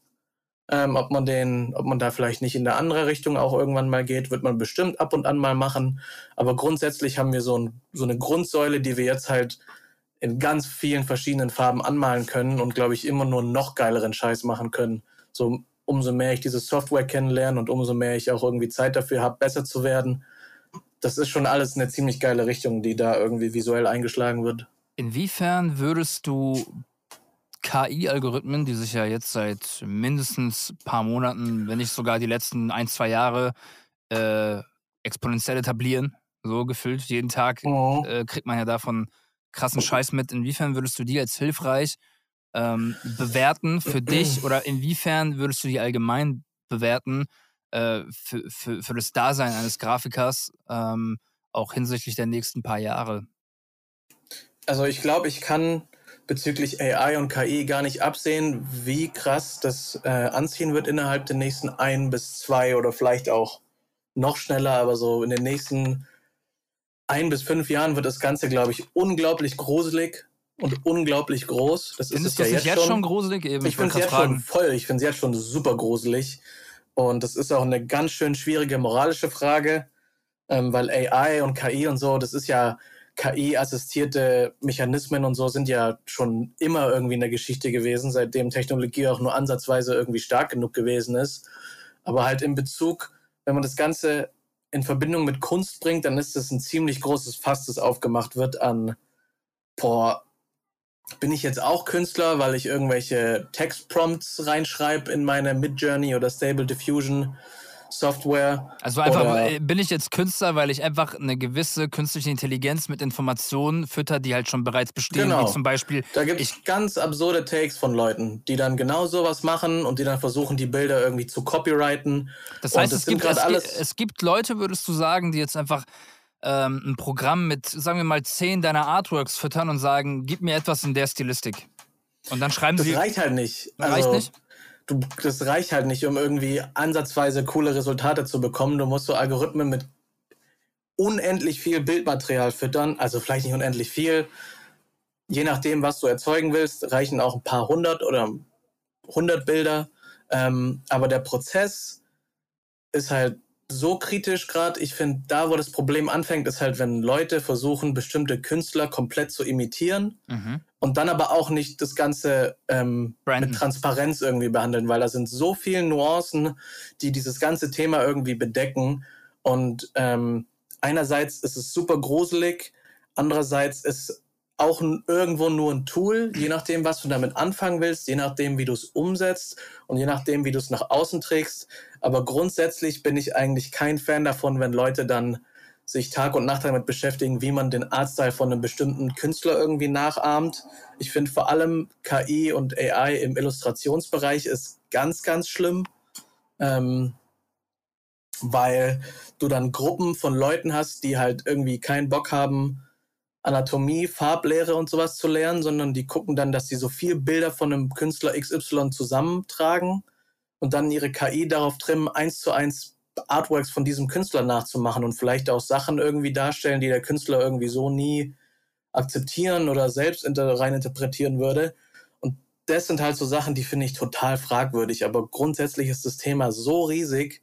ähm, ob man den, ob man da vielleicht nicht in der andere Richtung auch irgendwann mal geht, wird man bestimmt ab und an mal machen. Aber grundsätzlich haben wir so, ein, so eine Grundsäule, die wir jetzt halt in ganz vielen verschiedenen Farben anmalen können und glaube ich immer nur noch geileren Scheiß machen können. So umso mehr ich diese Software kennenlerne und umso mehr ich auch irgendwie Zeit dafür habe, besser zu werden. Das ist schon alles eine ziemlich geile Richtung, die da irgendwie visuell eingeschlagen wird. Inwiefern würdest du KI-Algorithmen, die sich ja jetzt seit mindestens ein paar Monaten, wenn nicht sogar die letzten ein, zwei Jahre äh, exponentiell etablieren, so gefüllt. Jeden Tag oh. äh, kriegt man ja davon krassen Scheiß mit. Inwiefern würdest du die als hilfreich ähm, bewerten für dich oder inwiefern würdest du die allgemein bewerten äh, für, für, für das Dasein eines Grafikers, ähm, auch hinsichtlich der nächsten paar Jahre? Also ich glaube, ich kann bezüglich AI und KI gar nicht absehen, wie krass das äh, anziehen wird innerhalb der nächsten ein bis zwei oder vielleicht auch noch schneller, aber so in den nächsten ein bis fünf Jahren wird das Ganze, glaube ich, unglaublich gruselig und unglaublich groß. Das Findest ist es ja jetzt, jetzt schon, schon gruselig? Eben, ich, ich finde es jetzt fragen. schon voll. Ich finde es jetzt schon super gruselig. Und das ist auch eine ganz schön schwierige moralische Frage, ähm, weil AI und KI und so, das ist ja KI-assistierte Mechanismen und so sind ja schon immer irgendwie in der Geschichte gewesen, seitdem Technologie auch nur ansatzweise irgendwie stark genug gewesen ist. Aber halt in Bezug, wenn man das Ganze in Verbindung mit Kunst bringt, dann ist das ein ziemlich großes Fass, das aufgemacht wird an, boah, bin ich jetzt auch Künstler, weil ich irgendwelche Textprompts reinschreibe in meine Midjourney oder Stable Diffusion Software. Also einfach, oder, bin ich jetzt Künstler, weil ich einfach eine gewisse künstliche Intelligenz mit Informationen fütter, die halt schon bereits bestehen, genau. wie zum Beispiel. Da gibt es ganz absurde Takes von Leuten, die dann genau sowas machen und die dann versuchen, die Bilder irgendwie zu copyrighten. Das heißt, es gibt, es, alles es gibt Leute, würdest du sagen, die jetzt einfach ähm, ein Programm mit, sagen wir mal, zehn deiner Artworks füttern und sagen, gib mir etwas in der Stilistik. Und dann schreiben das sie. Das reicht halt nicht. Also, reicht nicht? Du, das reicht halt nicht, um irgendwie ansatzweise coole Resultate zu bekommen. Du musst so Algorithmen mit unendlich viel Bildmaterial füttern, also vielleicht nicht unendlich viel. Je nachdem, was du erzeugen willst, reichen auch ein paar hundert oder hundert Bilder. Ähm, aber der Prozess ist halt so kritisch gerade. Ich finde, da, wo das Problem anfängt, ist halt, wenn Leute versuchen, bestimmte Künstler komplett zu imitieren mhm. und dann aber auch nicht das Ganze ähm, mit Transparenz irgendwie behandeln, weil da sind so viele Nuancen, die dieses ganze Thema irgendwie bedecken. Und ähm, einerseits ist es super gruselig, andererseits ist auch irgendwo nur ein Tool, je nachdem, was du damit anfangen willst, je nachdem, wie du es umsetzt und je nachdem, wie du es nach außen trägst. Aber grundsätzlich bin ich eigentlich kein Fan davon, wenn Leute dann sich Tag und Nacht damit beschäftigen, wie man den Artstyle von einem bestimmten Künstler irgendwie nachahmt. Ich finde vor allem KI und AI im Illustrationsbereich ist ganz, ganz schlimm, ähm, weil du dann Gruppen von Leuten hast, die halt irgendwie keinen Bock haben, Anatomie, Farblehre und sowas zu lernen, sondern die gucken dann, dass sie so viel Bilder von einem Künstler XY zusammentragen und dann ihre KI darauf trimmen, eins zu eins Artworks von diesem Künstler nachzumachen und vielleicht auch Sachen irgendwie darstellen, die der Künstler irgendwie so nie akzeptieren oder selbst rein interpretieren würde. Und das sind halt so Sachen, die finde ich total fragwürdig. Aber grundsätzlich ist das Thema so riesig,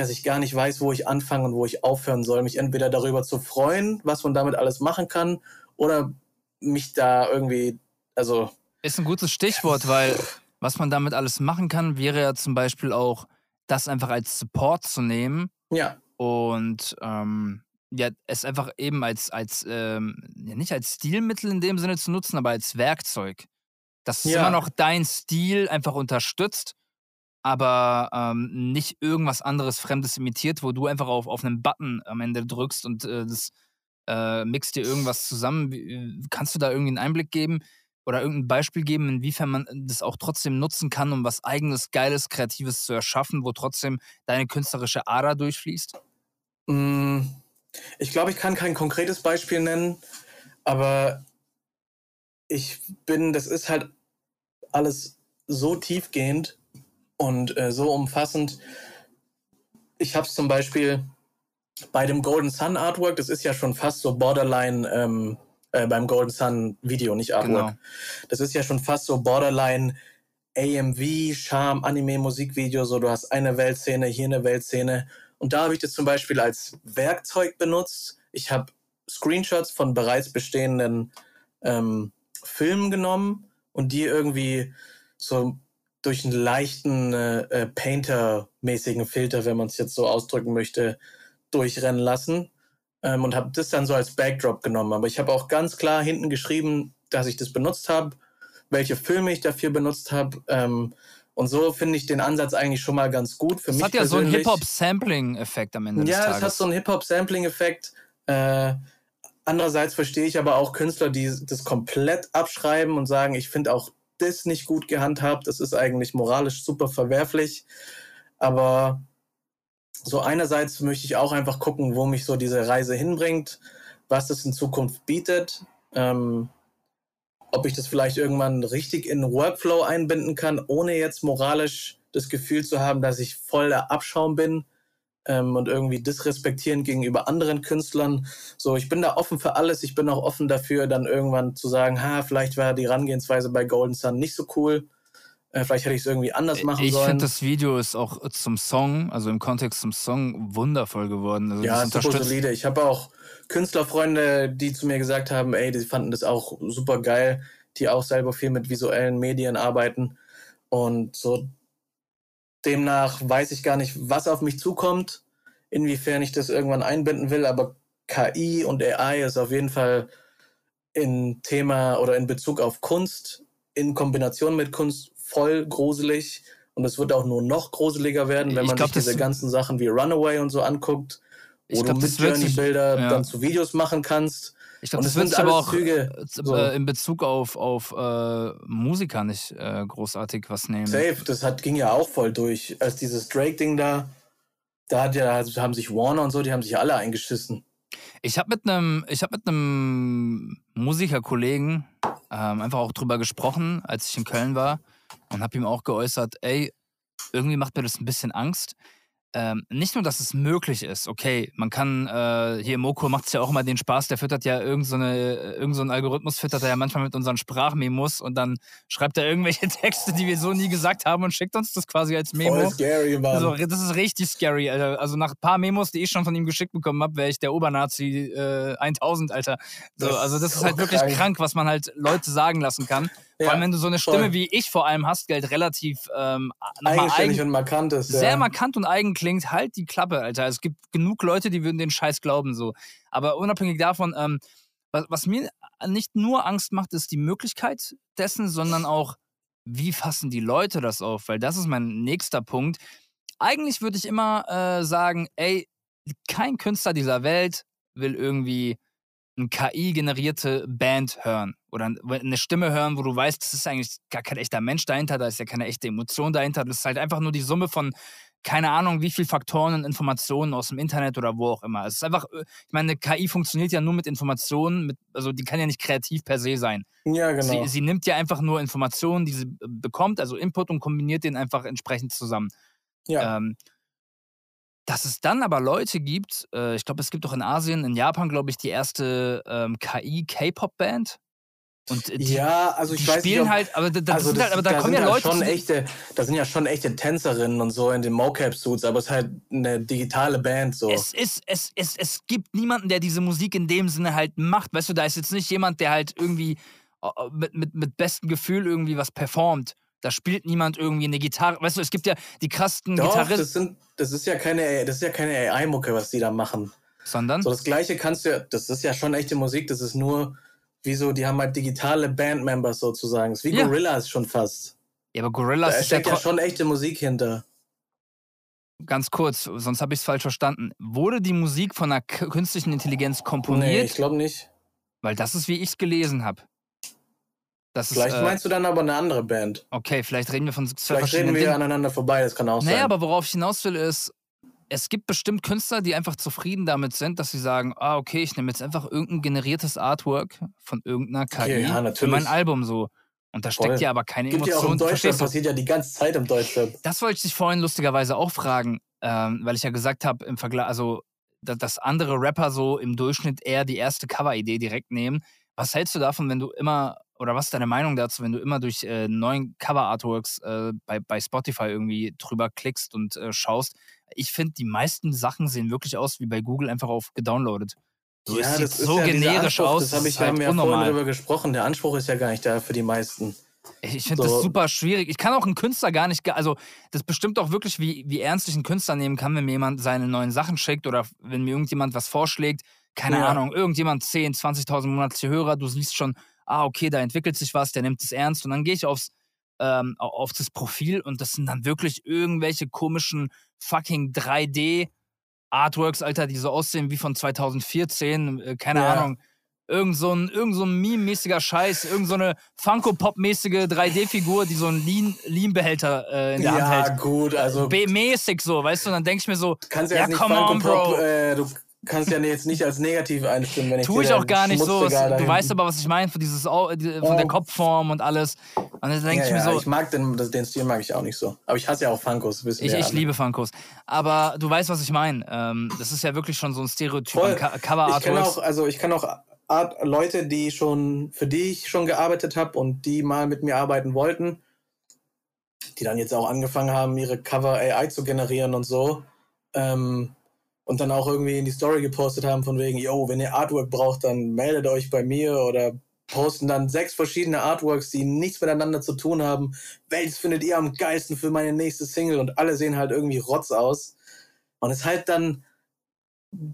dass ich gar nicht weiß, wo ich anfangen und wo ich aufhören soll, mich entweder darüber zu freuen, was man damit alles machen kann, oder mich da irgendwie, also. Ist ein gutes Stichwort, weil was man damit alles machen kann, wäre ja zum Beispiel auch das einfach als Support zu nehmen. Ja. Und ähm, ja, es einfach eben als, als ähm, ja, nicht als Stilmittel in dem Sinne zu nutzen, aber als Werkzeug. Dass ja. immer noch dein Stil einfach unterstützt, aber ähm, nicht irgendwas anderes Fremdes imitiert, wo du einfach auf, auf einen Button am Ende drückst und äh, das äh, mixt dir irgendwas zusammen. Wie, kannst du da irgendwie einen Einblick geben? oder irgendein Beispiel geben, inwiefern man das auch trotzdem nutzen kann, um was eigenes, geiles, kreatives zu erschaffen, wo trotzdem deine künstlerische Ader durchfließt? Mm, ich glaube, ich kann kein konkretes Beispiel nennen, aber ich bin, das ist halt alles so tiefgehend und äh, so umfassend. Ich habe es zum Beispiel bei dem Golden Sun Artwork, das ist ja schon fast so borderline ähm, äh, beim Golden Sun Video, nicht Artwork. Genau. Das ist ja schon fast so Borderline AMV, Charme, Anime, Musikvideo, so du hast eine Weltszene, hier eine Weltszene. Und da habe ich das zum Beispiel als Werkzeug benutzt. Ich habe Screenshots von bereits bestehenden ähm, Filmen genommen und die irgendwie so durch einen leichten äh, äh Painter-mäßigen Filter, wenn man es jetzt so ausdrücken möchte, durchrennen lassen ähm, und habe das dann so als Backdrop genommen. Aber ich habe auch ganz klar hinten geschrieben, dass ich das benutzt habe, welche Filme ich dafür benutzt habe. Ähm, und so finde ich den Ansatz eigentlich schon mal ganz gut für das mich. Hat ja so einen Hip-Hop-Sampling-Effekt am Ende. Ja, es hat so einen Hip-Hop-Sampling-Effekt. Äh, andererseits verstehe ich aber auch Künstler, die das komplett abschreiben und sagen, ich finde auch das nicht gut gehandhabt. Das ist eigentlich moralisch super verwerflich. Aber so einerseits möchte ich auch einfach gucken, wo mich so diese Reise hinbringt, was es in Zukunft bietet, ähm, ob ich das vielleicht irgendwann richtig in Workflow einbinden kann, ohne jetzt moralisch das Gefühl zu haben, dass ich voll der Abschaum bin ähm, und irgendwie disrespektierend gegenüber anderen Künstlern. So, ich bin da offen für alles. Ich bin auch offen dafür, dann irgendwann zu sagen, ha, vielleicht war die Herangehensweise bei Golden Sun nicht so cool. Äh, vielleicht hätte ich es irgendwie anders machen ich sollen. Ich finde, das Video ist auch zum Song, also im Kontext zum Song, wundervoll geworden. Also ja, super solide. Ich habe auch Künstlerfreunde, die zu mir gesagt haben, ey, die fanden das auch super geil, die auch selber viel mit visuellen Medien arbeiten. Und so demnach weiß ich gar nicht, was auf mich zukommt, inwiefern ich das irgendwann einbinden will, aber KI und AI ist auf jeden Fall in Thema oder in Bezug auf Kunst in Kombination mit Kunst voll gruselig und es wird auch nur noch gruseliger werden, wenn man glaub, sich diese ganzen Sachen wie Runaway und so anguckt, wo glaub, du mit Journey-Bilder ja. dann zu Videos machen kannst. Ich glaube, das wird aber auch Züge, äh, so. in Bezug auf, auf äh, Musiker nicht äh, großartig was nehmen. Safe, das hat, ging ja auch voll durch. Als dieses Drake-Ding da, da hat ja, haben sich Warner und so, die haben sich alle eingeschissen. Ich habe mit einem, ich habe mit einem Musikerkollegen ähm, einfach auch drüber gesprochen, als ich in Köln war und habe ihm auch geäußert, ey, irgendwie macht mir das ein bisschen Angst. Ähm, nicht nur, dass es möglich ist, okay, man kann, äh, hier Moko macht es ja auch immer den Spaß, der füttert ja irgendeinen so irgend so Algorithmus, füttert er ja manchmal mit unseren Sprachmemos und dann schreibt er irgendwelche Texte, die wir so nie gesagt haben und schickt uns das quasi als Memo. Voll scary, Mann. Also, das ist richtig scary, Alter. Also nach ein paar Memos, die ich schon von ihm geschickt bekommen habe, wäre ich der Obernazi äh, 1000, Alter. So, das also das ist, ist halt wirklich krank. krank, was man halt Leute sagen lassen kann. Ja, vor allem, wenn du so eine Stimme voll. wie ich vor allem hast, Geld relativ ähm, eigenständig eigen, und markant ist. Sehr ja. markant und eigen klingt, halt die Klappe, Alter. Es gibt genug Leute, die würden den Scheiß glauben, so. Aber unabhängig davon, ähm, was, was mir nicht nur Angst macht, ist die Möglichkeit dessen, sondern auch, wie fassen die Leute das auf? Weil das ist mein nächster Punkt. Eigentlich würde ich immer äh, sagen, ey, kein Künstler dieser Welt will irgendwie eine KI-generierte Band hören oder eine Stimme hören, wo du weißt, das ist eigentlich gar kein echter Mensch dahinter, da ist ja keine echte Emotion dahinter. Das ist halt einfach nur die Summe von keine Ahnung, wie viel Faktoren und Informationen aus dem Internet oder wo auch immer. Es ist einfach, äh, ich meine, eine KI funktioniert ja nur mit Informationen, mit, also die kann ja nicht kreativ per se sein. Ja, genau. Sie, sie nimmt ja einfach nur Informationen, die sie äh, bekommt, also Input und kombiniert den einfach entsprechend zusammen. Ja. Ähm, dass es dann aber Leute gibt, äh, ich glaube, es gibt auch in Asien, in Japan, glaube ich, die erste ähm, KI-K-Pop-Band. Und die, ja, also ich die weiß spielen nicht, ob, halt, aber da, also sind das, halt, aber da, da kommen ja Leute. schon echte, da sind ja schon echte Tänzerinnen und so in den Mocap-Suits, aber es ist halt eine digitale Band so. Es, ist, es, es, es gibt niemanden, der diese Musik in dem Sinne halt macht. Weißt du, da ist jetzt nicht jemand, der halt irgendwie äh, mit, mit, mit bestem Gefühl irgendwie was performt. Da spielt niemand irgendwie eine Gitarre. Weißt du, es gibt ja die Doch, das, Gitarristen. sind, das ist ja keine, das ist ja keine AI-Mucke, was die da machen. Sondern? So das Gleiche kannst du ja, das ist ja schon echte Musik, das ist nur, wie so, die haben halt digitale Bandmembers sozusagen. Das ist wie Ja. Gorillas schon fast. ja, aber Gorillas Da ist ja, steckt ja tro- schon echte Musik hinter. ganz kurz, sonst habe ich es falsch verstanden. Wurde die Musik von einer künstlichen Intelligenz Nee, komponiert? ich glaube nicht. Weil das ist, wie ich es gelesen habe. Das ist, Vielleicht äh, meinst du dann aber eine andere Band. okay, vielleicht reden wir von zwei Vielleicht reden wir Dingen. aneinander vorbei, das kann auch Naja, sein. aber worauf ich hinaus will, ist, es gibt bestimmt Künstler, die einfach zufrieden damit sind, dass sie sagen, ah, okay, ich nehme jetzt einfach irgendein generiertes Artwork von irgendeiner KI Okay, ja, für mein Album so. Und da steckt Voll. ja aber keine Gibt ja auch Emotion. im doch. passiert ja die ganze Zeit im Deutschrap. Das wollte ich dich vorhin lustigerweise auch fragen, ähm, weil ich ja gesagt habe, im Vergleich, also, da- dass andere Rapper so im Durchschnitt eher die erste Cover-Idee direkt nehmen. Was hältst du davon, wenn du immer, oder was ist deine Meinung dazu, wenn du immer durch äh, neuen Cover-Artworks äh, bei, bei Spotify irgendwie drüber klickst und äh, schaust? Ich finde, die meisten Sachen sehen wirklich aus wie bei Google einfach auf gedownloadet. So, es sieht so ja generisch Anspruch, aus, Das, hab ich, ist halt haben wir ja vorhin darüber gesprochen. Der Anspruch ist ja gar nicht da für die meisten. Ich finde So. das super schwierig. Ich kann auch einen Künstler gar nicht, also das bestimmt auch wirklich, wie, wie ernst ich einen Künstler nehmen kann, wenn mir jemand seine neuen Sachen schickt oder wenn mir irgendjemand was vorschlägt. Keine Ja. Ahnung, irgendjemand 10, 20.000 monatliche Hörer, du siehst schon, ah, okay, da entwickelt sich was, der nimmt es ernst und dann gehe ich aufs, ähm, au- auf das Profil und das sind dann wirklich irgendwelche komischen fucking 3D Artworks, Alter, die so aussehen wie von 2014, äh, keine Ja. Ahnung. Irgend so ein, irgend so ein Meme-mäßiger Scheiß, irgend so eine Funko-Pop-mäßige 3D-Figur, die so einen Lean- Lean-Behälter äh, in der ja, Hand hält. gut, also B- mäßig so, weißt du? Und dann denke ich mir so, kannst ja, ja, jetzt nicht come on, Funko Pop, Bro. äh, du kannst ja jetzt nicht als negativ einstimmen, wenn ich tue ich auch gar nicht so. Du weißt aber, was ich meine, von, dieses, von der Kopfform und alles. Und dann denke ja, ich mir ja, so, ich mag den, den Stil mag ich auch nicht so. Aber ich hasse ja auch Funkos, ich, ich alle. liebe Funkos. Aber du weißt, was ich meine. Ähm, das ist ja wirklich schon so ein Stereotyp Voll. Ca- Ich Cover-Artworks. auch, also ich kann auch Art, Leute, die schon, für die ich schon gearbeitet habe und die mal mit mir arbeiten wollten, die dann jetzt auch angefangen haben, ihre Cover AI zu generieren und so. Ähm, und dann auch irgendwie in die Story gepostet haben von wegen, yo, wenn ihr Artwork braucht, dann meldet euch bei mir oder posten dann sechs verschiedene Artworks, die nichts miteinander zu tun haben. Welches findet ihr am geilsten für meine nächste Single? Und alle sehen halt irgendwie rotz aus. Und es ist halt dann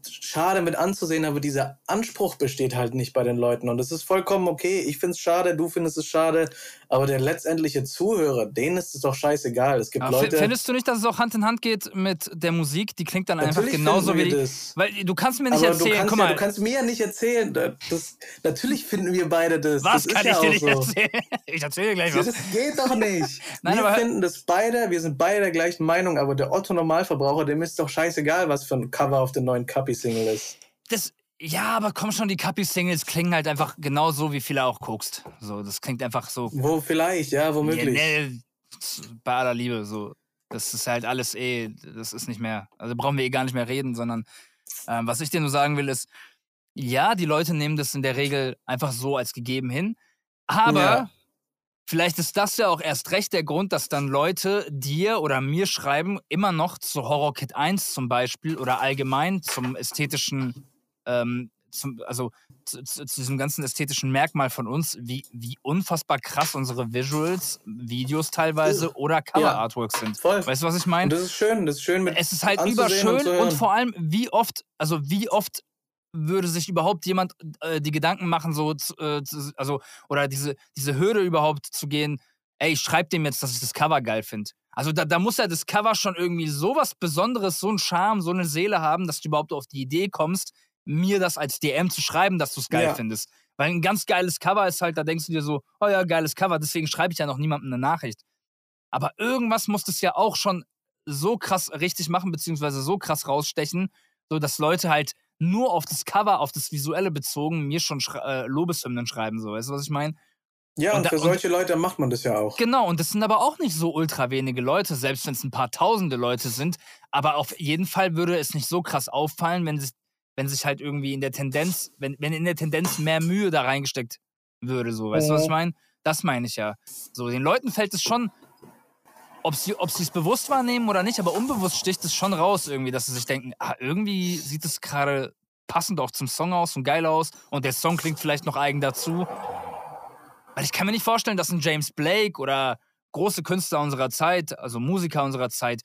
schade mit anzusehen, aber dieser Anspruch besteht halt nicht bei den Leuten. Und es ist vollkommen okay. Ich finde es schade, du findest es schade. Aber der letztendliche Zuhörer, denen ist es doch scheißegal. Es gibt Aber Leute. Findest du nicht, dass es auch Hand in Hand geht mit der Musik? Die klingt dann einfach genauso wie die. das. Weil du kannst mir nicht Aber du erzählen, kannst, guck ja, du kannst mir ja nicht erzählen. Das, natürlich finden wir beide das. was das kann ist ich ja dir auch nicht so. erzählen? Ich erzähle dir gleich was. das geht doch nicht. Nein, wir finden das beide, wir sind beide der gleichen Meinung, aber der Otto-Normalverbraucher, dem ist doch scheißegal, was für ein Cover auf der neuen Kapi-Single ist. Das, ja, aber komm schon, die Kapi-Singles klingen halt einfach genauso, wie viele auch guckst. So, das klingt einfach so. Wo vielleicht, ja, womöglich. Ja, nee, bei aller Liebe, so. Das ist halt alles eh, das ist nicht mehr. Also brauchen wir eh gar nicht mehr reden, sondern ähm, was ich dir nur sagen will, ist, ja, die Leute nehmen das in der Regel einfach so als gegeben hin. Aber Ja. vielleicht ist das ja auch erst recht der Grund, dass dann Leute dir oder mir schreiben, immer noch zu Horror Kid 1 zum Beispiel oder allgemein zum ästhetischen, ähm, zum, also zu, zu, zu diesem ganzen ästhetischen Merkmal von uns, wie, wie unfassbar krass unsere Visuals, Videos teilweise oder Cover-Artworks sind. Voll. Weißt du, was ich Und meine? das ist schön, das ist schön mit. Es ist halt und überschön und, hören. vor allem, wie oft, also wie oft würde sich überhaupt jemand äh, die Gedanken machen, so, äh, also, oder diese, diese Hürde überhaupt zu gehen, ey, ich schreib dem jetzt, dass ich das Cover geil finde. Also da, da muss ja das Cover schon irgendwie sowas Besonderes, so einen Charme, so eine Seele haben, dass du überhaupt auf die Idee kommst, mir das als DM zu schreiben, dass du es geil ja. findest. Weil ein ganz geiles Cover ist halt, da denkst du dir so, oh ja, geiles Cover, deswegen schreibe ich ja noch niemandem eine Nachricht. Aber irgendwas muss es ja auch schon so krass richtig machen, beziehungsweise so krass rausstechen, so dass Leute halt nur auf das Cover, auf das Visuelle bezogen, mir schon äh, Lobeshymnen schreiben, so. Weißt du, was ich meine? Ja, und, und für solche und, Leute macht man das ja auch. Genau, und das sind aber auch nicht so ultra wenige Leute, selbst wenn es ein paar tausende Leute sind. Aber auf jeden Fall würde es nicht so krass auffallen, wenn sich, wenn sich halt irgendwie in der Tendenz, wenn, wenn in der Tendenz mehr Mühe da reingesteckt würde, so. Weißt du, was ich meine? Das meine ich ja. So, den Leuten fällt es schon, ob sie ob es bewusst wahrnehmen oder nicht, aber unbewusst sticht es schon raus irgendwie, dass sie sich denken, ah, irgendwie sieht es gerade passend auch zum Song aus und geil aus und der Song klingt vielleicht noch eigen dazu. Weil ich kann mir nicht vorstellen, dass ein James Blake oder große Künstler unserer Zeit, also Musiker unserer Zeit,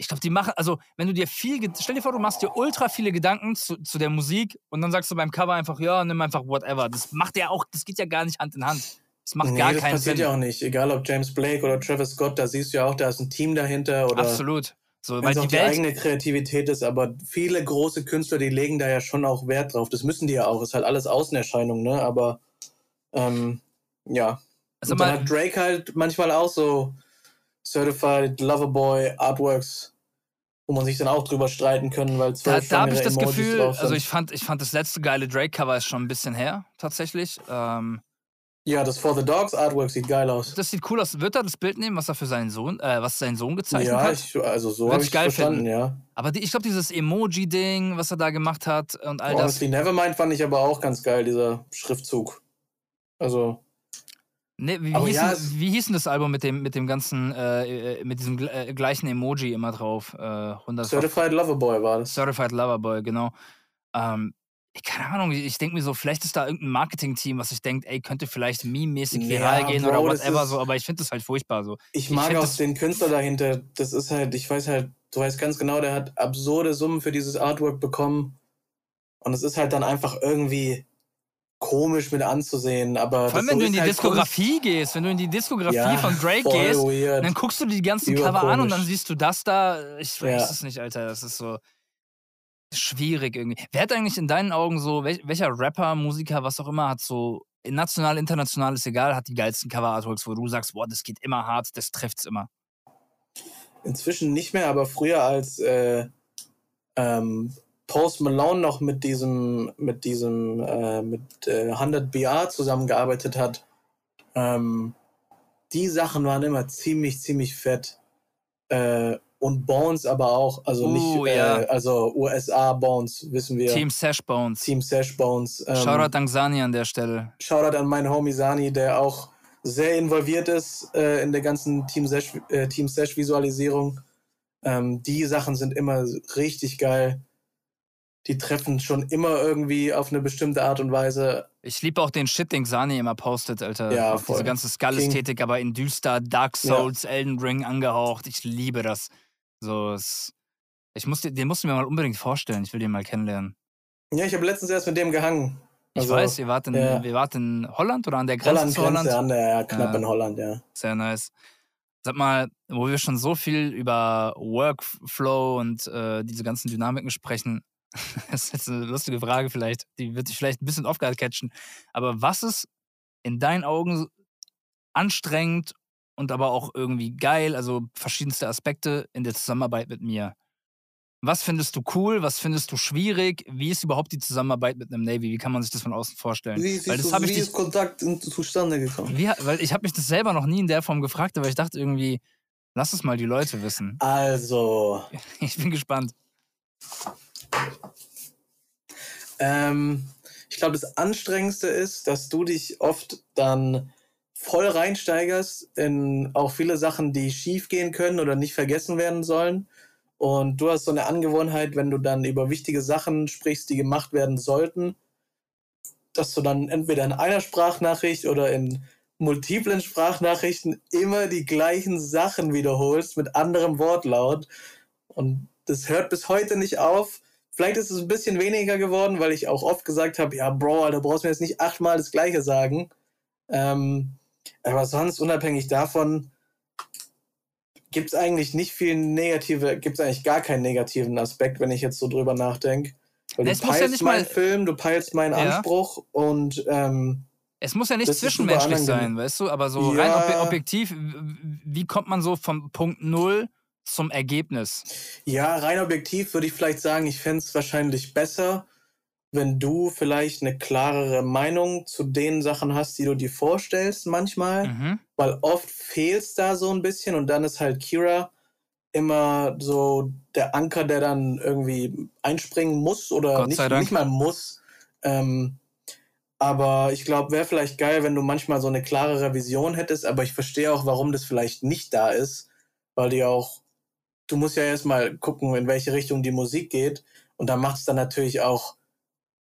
ich glaube, die machen, also wenn du dir viel, stell dir vor, du machst dir ultra viele Gedanken zu, zu der Musik und dann sagst du beim Cover einfach, ja, nimm einfach whatever. Das macht ja auch, das geht ja gar nicht Hand in Hand. Das macht nee, gar das keinen Sinn. Das passiert ja auch nicht. Egal ob James Blake oder Travis Scott, da siehst du ja auch, da ist ein Team dahinter. Oder Absolut. So, weil die, die eigene Kreativität ist, aber viele große Künstler, die legen da ja schon auch Wert drauf. Das müssen die ja auch. Ist halt alles Außenerscheinung, ne? Aber ähm, ja. Also und dann hat Drake halt manchmal auch so Certified Loverboy Artworks, wo man sich dann auch drüber streiten können, weil Da, da habe ich das Emojis Gefühl, also ich fand, ich fand das letzte geile Drake-Cover ist schon ein bisschen her, tatsächlich. Ähm, ja, das For the Dogs Artwork sieht geil aus. Das sieht cool aus. Wird er das Bild nehmen, was er für seinen Sohn, äh, was sein Sohn gezeichnet ja, hat? Ja, also so habe ich geil verstanden, finden. ja. Aber die, ich glaube, dieses Emoji-Ding, was er da gemacht hat und all Honestly, das. Nevermind fand ich aber auch ganz geil, dieser Schriftzug. Also. Nee, wie, hieß ja, denn, wie hieß denn das Album mit dem, mit dem ganzen, äh, äh mit diesem äh, gleichen Emoji immer drauf? Äh, Certified Loverboy war das. Certified Loverboy, genau. Ähm, keine Ahnung, ich denke mir so, vielleicht ist da irgendein Marketing-Team, was sich denkt, ey, könnte vielleicht meme-mäßig viral ja, gehen Bro, oder whatever ist, so, aber ich finde das halt furchtbar so. Ich, ich mag auch den Künstler dahinter, das ist halt, ich weiß halt, du weißt ganz genau, der hat absurde Summen für dieses Artwork bekommen und es ist halt dann einfach irgendwie komisch mit anzusehen, aber Vor allem, wenn du in die halt Diskografie Kunst. gehst, wenn du in die Diskografie ja, von Drake gehst, weird. dann guckst du die ganzen Über Cover komisch. an und dann siehst du das da, ich weiß ja. es nicht, Alter, das ist so schwierig irgendwie. Wer hat eigentlich in deinen Augen so, wel welcher Rapper, Musiker, was auch immer, hat so national, international ist egal, hat die geilsten Cover-Artworks, wo du sagst, boah, das geht immer hart, das trifft's immer? Inzwischen nicht mehr, aber früher als äh, ähm, Post Malone noch mit diesem, mit diesem, äh, mit äh, 100 BR zusammengearbeitet hat, ähm, die Sachen waren immer ziemlich, ziemlich fett. Äh, und Bones aber auch, also uh, nicht, ja. äh, also USA Bones, wissen wir. Team Sash Bones. Team Sash Bones. Ähm, Shoutout an Sani an der Stelle. Shoutout an meinen Homie Sani, der auch sehr involviert ist äh, in der ganzen Team Sash, äh, Team Sash Visualisierung. Ähm, die Sachen sind immer richtig geil. Die treffen schon immer irgendwie auf eine bestimmte Art und Weise. Ich liebe auch den Shit, den Sani immer postet, Alter. Ja, voll. Diese ganze Skull-Ästhetik, aber in düster, Dark Souls, ja. Elden Ring angehaucht. Ich liebe das. So, es, ich muss, den musst du mir mal unbedingt vorstellen. Ich will den mal kennenlernen. Ja, ich habe letztens erst mit dem gehangen. Also, ich weiß, ihr wart, in, ja. ihr wart in Holland oder an der Grenze Holland, zu Holland? Grenze, an der, ja, knapp ja. in Holland, ja. Sehr nice. Sag mal, wo wir schon so viel über Workflow und äh, diese ganzen Dynamiken sprechen, das ist jetzt eine lustige Frage vielleicht, die wird dich vielleicht ein bisschen aufgehört catchen. Aber was ist in deinen Augen anstrengend und aber auch irgendwie geil, also verschiedenste Aspekte in der Zusammenarbeit mit mir. Was findest du cool? Was findest du schwierig? Wie ist überhaupt die Zusammenarbeit mit einem Navy? Wie kann man sich das von außen vorstellen? Wie, weil das du, wie ist Kontakt zustande gekommen? Wie, weil ich habe mich das selber noch nie in der Form gefragt, aber ich dachte irgendwie, lass es mal die Leute wissen. Also. Ich bin gespannt. Ähm, ich glaube, das Anstrengendste ist, dass du dich oft dann voll reinsteigerst in auch viele Sachen, die schief gehen können oder nicht vergessen werden sollen. Und du hast so eine Angewohnheit, wenn du dann über wichtige Sachen sprichst, die gemacht werden sollten, dass du dann entweder in einer Sprachnachricht oder in multiplen Sprachnachrichten immer die gleichen Sachen wiederholst mit anderem Wortlaut. Und das hört bis heute nicht auf, Vielleicht ist es ein bisschen weniger geworden, weil ich auch oft gesagt habe, ja, Bro, Alter, brauchst mir jetzt nicht achtmal das Gleiche sagen. Ähm, aber sonst, unabhängig davon, gibt es eigentlich nicht viel negative, gibt es eigentlich gar keinen negativen Aspekt, wenn ich jetzt so drüber nachdenke. Weil du peilst ja meinen Film, du peilst meinen ja. Anspruch und ähm, es muss ja nicht zwischenmenschlich sein, weißt du, aber so ja. rein objektiv, wie kommt man so vom Punkt Null zum Ergebnis? Ja, rein objektiv würde ich vielleicht sagen, ich fände es wahrscheinlich besser, wenn du vielleicht eine klarere Meinung zu den Sachen hast, die du dir vorstellst manchmal, mhm. weil oft fehlt es da so ein bisschen und dann ist halt Kira immer so der Anker, der dann irgendwie einspringen muss oder nicht, nicht, mal muss. Ähm, aber ich glaube, wäre vielleicht geil, wenn du manchmal so eine klarere Vision hättest, aber ich verstehe auch, warum das vielleicht nicht da ist, weil die auch, du musst ja erstmal gucken, in welche Richtung die Musik geht und da macht es dann natürlich auch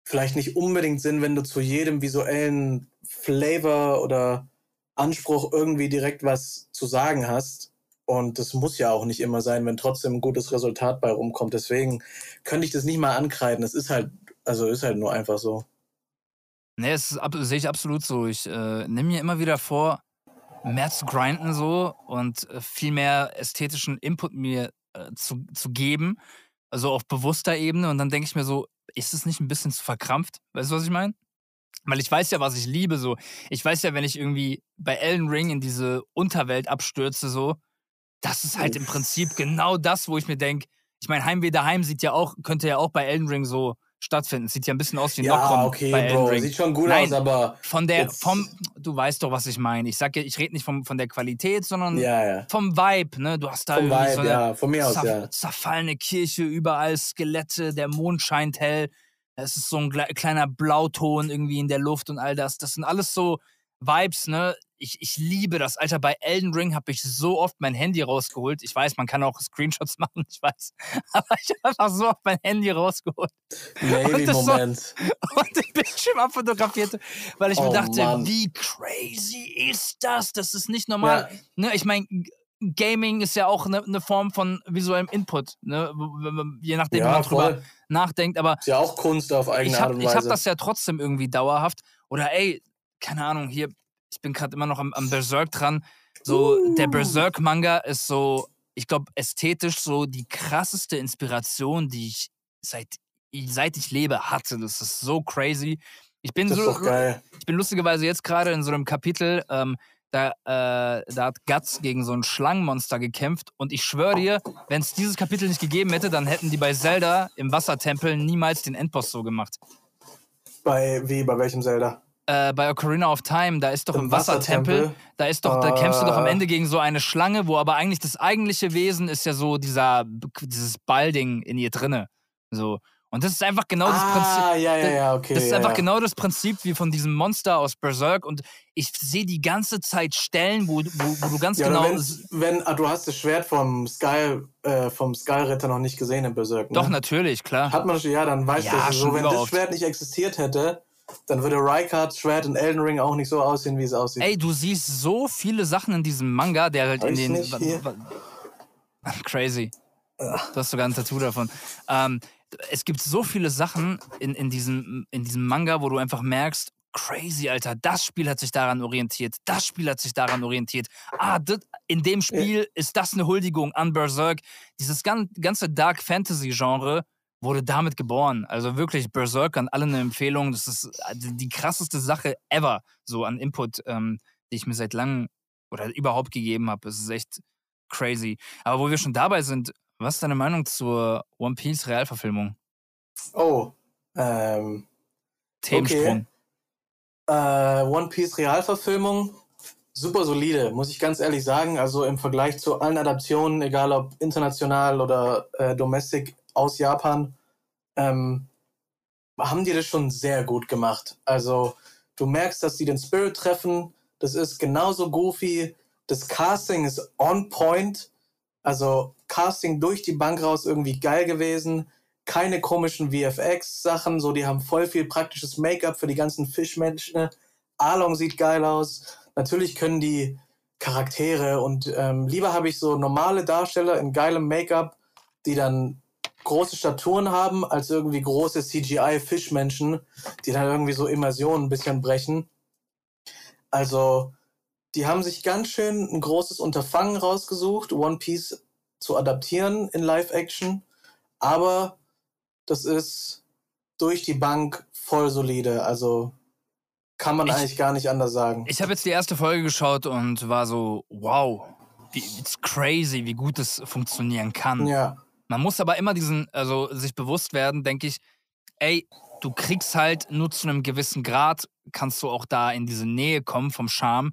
vielleicht nicht unbedingt Sinn, wenn du zu jedem visuellen Flavor oder Anspruch irgendwie direkt was zu sagen hast. Und das muss ja auch nicht immer sein, wenn trotzdem ein gutes Resultat bei rumkommt. Deswegen könnte ich das nicht mal ankreiden. Es ist halt, also ist halt nur einfach so. Nee, das sehe ich absolut so. Ich äh, nehme mir immer wieder vor, mehr zu grinden so und äh, viel mehr ästhetischen Input mir äh, zu, zu geben. Also auf bewusster Ebene. Und dann denke ich mir so, ist es nicht ein bisschen zu verkrampft? Weißt du, was ich meine? Weil ich weiß ja, was ich liebe, so. Ich weiß ja, wenn ich irgendwie bei Elden Ring in diese Unterwelt abstürze, so, das ist halt im Prinzip genau das, wo ich mir denke, ich meine, Heimweh daheim sieht ja auch, könnte ja auch bei Elden Ring so stattfinden. Sieht ja ein bisschen aus wie ja, Nocron okay, bei Bro. Sieht schon gut Nein, aus, aber von der vom du weißt doch, was ich meine. Ich sage ich rede nicht vom, von der Qualität, sondern ja, ja. vom Vibe, ne? Du hast da vom Vibe, so eine ja, von mir aus, ja. zerfallene Kirche, überall Skelette, der Mond scheint hell. Es ist so ein kleiner Blauton irgendwie in der Luft und all das. Das sind alles so Vibes, ne? Ich, ich liebe das. Alter, bei Elden Ring habe ich so oft mein Handy rausgeholt. Ich weiß, man kann auch Screenshots machen, ich weiß. Aber ich habe einfach so oft mein Handy rausgeholt. Navy-Moment. So, und den Bildschirm abfotografiert, weil ich oh, mir dachte, Mann. wie crazy ist das? Das ist nicht normal. Ja. Ne, ich meine, Gaming ist ja auch eine, eine, Form von visuellem Input, ne? je nachdem, ja, wie man voll. drüber nachdenkt. Aber ist ja auch Kunst auf eigene hab, Art und Weise. Ich habe das ja trotzdem irgendwie dauerhaft. Oder ey, keine Ahnung, hier ich bin gerade immer noch am, am, Berserk dran. So, uh. der Berserk-Manga ist so, ich glaube, ästhetisch so die krasseste Inspiration, die ich seit, seit ich lebe hatte. Das ist so crazy. Ich bin das so, ich bin lustigerweise jetzt gerade in so einem Kapitel, ähm, da, äh, da hat Guts gegen so ein Schlangenmonster gekämpft und ich schwöre dir, wenn es dieses Kapitel nicht gegeben hätte, dann hätten die bei Zelda im Wassertempel niemals den Endboss so gemacht. Bei wie? Bei welchem Zelda? Äh, bei Ocarina of Time, da ist doch im, im Wassertempel, Wassertempel, da ist doch, da kämpfst du doch am ah. Ende gegen so eine Schlange, wo aber eigentlich das eigentliche Wesen ist ja so dieser, dieses Ballding in ihr drinne. So. Und das ist einfach genau das ah, Prinzip. Ja, ja, ja, okay. Das ist einfach genau das Prinzip wie von diesem Monster aus Berserk. Und ich sehe die ganze Zeit Stellen, wo, wo, wo du ganz genau. Wenn, ah, du hast das Schwert vom Sky, äh, vom Sky-Ritter noch nicht gesehen in Berserk. Ne? Doch, natürlich, klar. Hat man schon, ja, dann weißt ja, du, so, wenn das Schwert nicht existiert hätte, dann würde Rykard Schwert in Elden Ring auch nicht so aussehen, wie es aussieht. Ey, du siehst so viele Sachen in diesem Manga, der halt in den. Nicht hier? Crazy. Du hast sogar ein Tattoo davon. Ähm, es gibt so viele Sachen in, in, diesem, in diesem Manga, wo du einfach merkst, crazy, Alter, das Spiel hat sich daran orientiert, das Spiel hat sich daran orientiert. Ah, das, in dem Spiel ist das eine Huldigung an Berserk. Dieses ganze Dark Fantasy Genre wurde damit geboren. Also wirklich Berserk an alle eine Empfehlung. Das ist äh, die krasseste Sache ever, so an Input, ähm, die ich mir seit langem oder überhaupt gegeben habe. Es ist echt crazy. Aber wo wir schon dabei sind, was ist deine Meinung zur One Piece Realverfilmung? Oh, ähm. Themensprung. Okay. Äh, One Piece Realverfilmung, super solide, muss ich ganz ehrlich sagen. Also im Vergleich zu allen Adaptionen, egal ob international oder äh, domestic, aus Japan, ähm, haben die das schon sehr gut gemacht. Also du merkst, dass sie den Spirit treffen. Das ist genauso goofy. Das Casting ist on point. Also Casting durch die Bank raus irgendwie geil gewesen. Keine komischen VFX-Sachen. So, die haben voll viel praktisches Make-up für die ganzen Fischmenschen. Along sieht geil aus. Natürlich können die Charaktere und ähm, lieber habe ich so normale Darsteller in geilem Make-up, die dann große Staturen haben, als irgendwie große CGI-Fischmenschen, die dann irgendwie so Immersionen ein bisschen brechen. Also, die haben sich ganz schön ein großes Unterfangen rausgesucht, One Piece zu adaptieren in Live-Action. Aber das ist durch die Bank voll solide. Also kann man Ich- eigentlich gar nicht anders sagen. Ich habe jetzt die erste Folge geschaut und war so, wow, wie, it's crazy, wie gut es funktionieren kann. ja, Man muss aber immer diesen, also sich bewusst werden, denke ich, ey, du kriegst halt nur zu einem gewissen Grad, kannst du auch da in diese Nähe kommen vom Charme,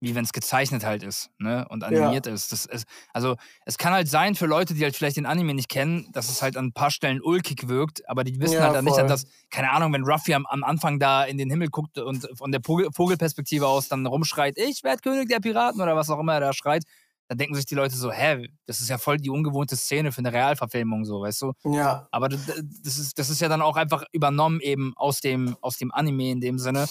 wie wenn es gezeichnet halt ist, ne? Und animiert ist. Das ist. Also es kann halt sein für Leute, die halt vielleicht den Anime nicht kennen, dass es halt an ein paar Stellen ulkig wirkt, aber die wissen Ja, halt dann nicht, voll. dass, keine Ahnung, wenn Ruffy am, am Anfang da in den Himmel guckt und von der Vogel, Vogelperspektive aus dann rumschreit, ich werde König der Piraten oder was auch immer er da schreit, dann denken sich die Leute so, hä, das ist ja voll die ungewohnte Szene für eine Realverfilmung, so, weißt du? ja, Aber das ist, das ist ja dann auch einfach übernommen eben aus dem, aus dem Anime in dem Sinne.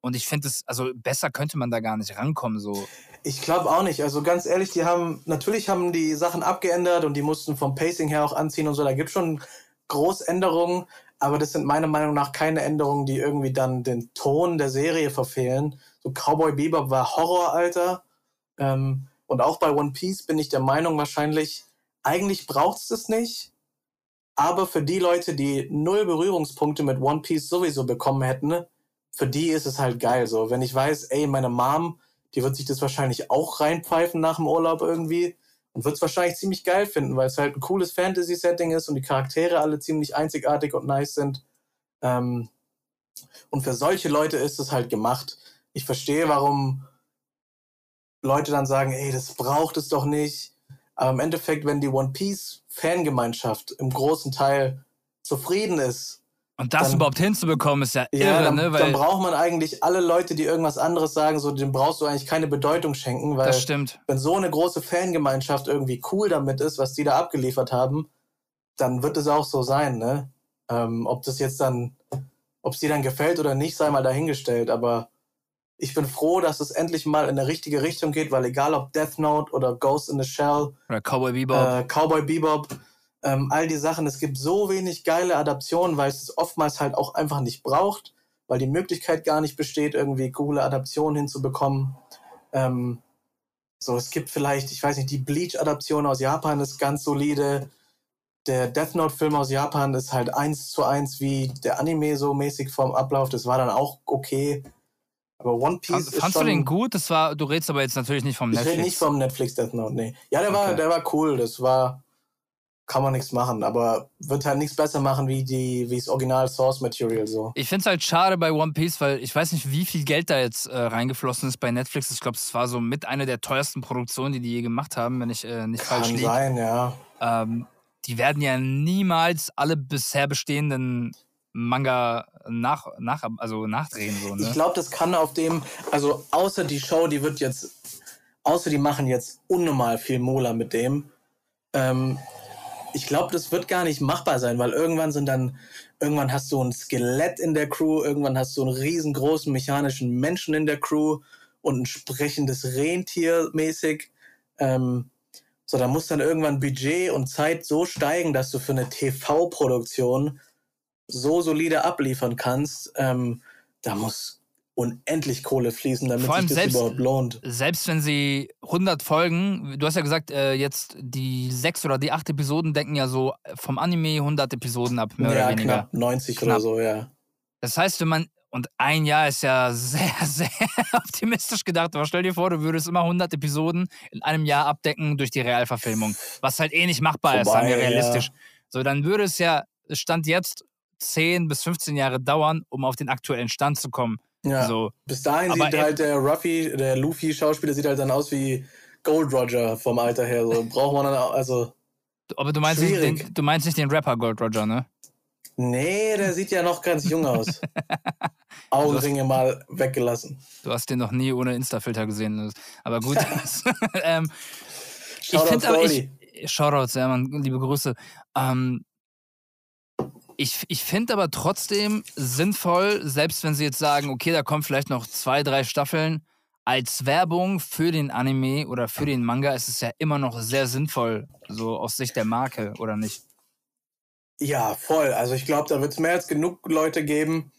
Und ich finde es, also besser könnte man da gar nicht rankommen, so. ich glaube auch nicht. Also ganz ehrlich, die haben, natürlich haben die Sachen abgeändert und die mussten vom Pacing her auch anziehen und so. Da gibt schon Großänderungen, aber das sind meiner Meinung nach keine Änderungen, die irgendwie dann den Ton der Serie verfehlen. So Cowboy Bebop war Horror, Alter. Ähm, und auch bei One Piece bin ich der Meinung wahrscheinlich, eigentlich braucht es das nicht. Aber für die Leute, die null Berührungspunkte mit One Piece sowieso bekommen hätten, für die ist es halt geil. So, wenn ich weiß, ey, meine Mom, die wird sich das wahrscheinlich auch reinpfeifen nach dem Urlaub irgendwie und wird es wahrscheinlich ziemlich geil finden, weil es halt ein cooles Fantasy-Setting ist und die Charaktere alle ziemlich einzigartig und nice sind. Ähm, und für solche Leute ist es halt gemacht. Ich verstehe, warum Leute dann sagen, ey, das braucht es doch nicht. Aber im Endeffekt, wenn die One Piece-Fangemeinschaft im großen Teil zufrieden ist, Und das Dann- überhaupt hinzubekommen, ist ja, ja, irre, dann, ne? dann Weil braucht man eigentlich alle Leute, die irgendwas anderes sagen, so dem brauchst du eigentlich keine Bedeutung schenken, weil das stimmt. wenn so eine große Fangemeinschaft irgendwie cool damit ist, was die da abgeliefert haben, dann wird es auch so sein, ne? Ähm, ob das jetzt dann, ob es dir dann gefällt oder nicht, sei mal dahingestellt. Aber ich bin froh, dass es endlich mal in eine richtige Richtung geht, weil egal ob Death Note oder Ghost in the Shell, Oder Cowboy Bebop. äh, Cowboy Bebop, ähm, all die Sachen. Es gibt so wenig geile Adaptionen, weil es es oftmals halt auch einfach nicht braucht, weil die Möglichkeit gar nicht besteht, irgendwie coole Adaptionen hinzubekommen. Ähm, so, es gibt vielleicht, ich weiß nicht, die Bleach-Adaption aus Japan ist ganz solide. Der Death Note-Film aus Japan ist halt eins zu eins wie der Anime so mäßig vom Ablauf. Das war dann auch okay. Aber One Piece Fand, ist fandst schon... du den gut? Das war, du redest aber jetzt natürlich nicht vom Ich Netflix. rede nicht vom Netflix Death Note, nee. Ja, der war, Okay. der war cool, das war, kann man nichts machen, aber wird halt nichts besser machen wie die, wie das Original Source Material so. Ich finde es halt schade bei One Piece, weil ich weiß nicht, wie viel Geld da jetzt äh, reingeflossen ist bei Netflix. Ich glaube, es war so mit einer der teuersten Produktionen, die die je gemacht haben, wenn ich äh, nicht falsch Kann liege. sein, ja. Ähm, die werden ja niemals alle bisher bestehenden Manga nach, nach, also nachdrehen. So, Ich ne? glaube, das kann auf dem, also außer die Show, die wird jetzt, außer die machen jetzt unnormal viel Mola mit dem. Ähm, ich glaube, das wird gar nicht machbar sein, weil irgendwann sind dann, irgendwann hast du ein Skelett in der Crew, irgendwann hast du einen riesengroßen mechanischen Menschen in der Crew und ein sprechendes Rentier mäßig. Ähm, so, da muss dann irgendwann Budget und Zeit so steigen, dass du für eine TV-Produktion so solide abliefern kannst. Ähm, da muss unendlich Kohle fließen, damit sich das selbst- überhaupt lohnt. Selbst wenn sie 100 Folgen, du hast ja gesagt, äh, jetzt die sechs oder die acht Episoden decken ja so vom Anime 100 Episoden ab, mehr ja, oder weniger. knapp 90 oder Knapp. so, ja. Das heißt, wenn man, und ein Jahr ist ja sehr, sehr optimistisch gedacht, aber stell dir vor, du würdest immer 100 Episoden in einem Jahr abdecken durch die Realverfilmung, was halt eh nicht machbar ist, sagen wir Vorbei, realistisch. So, dann würde es ja, Stand jetzt, 10 bis 15 Jahre dauern, um auf den aktuellen Stand zu kommen. ja. So, Bis dahin Aber sieht er- halt der Ruffy, der Luffy-Schauspieler, sieht halt dann aus wie Gold Roger vom Alter her. So braucht man dann auch, also. aber du meinst, nicht Schwierig. den, du meinst nicht den Rapper Gold Roger, ne? Nee, der sieht ja noch ganz jung aus. Augenringe mal weggelassen. Du hast den noch nie ohne Insta-Filter gesehen. Aber gut. ähm, ich finde aber, ich. Shoutouts, ja, man, liebe Grüße. Ähm, ich ich finde aber trotzdem sinnvoll, selbst wenn sie jetzt sagen, okay, da kommen vielleicht noch zwei, drei Staffeln, als Werbung für den Anime oder für den Manga ist es ja immer noch sehr sinnvoll, so aus Sicht der Marke, oder nicht? Ja, voll. Also ich glaube, da wird es mehr als genug Leute geben,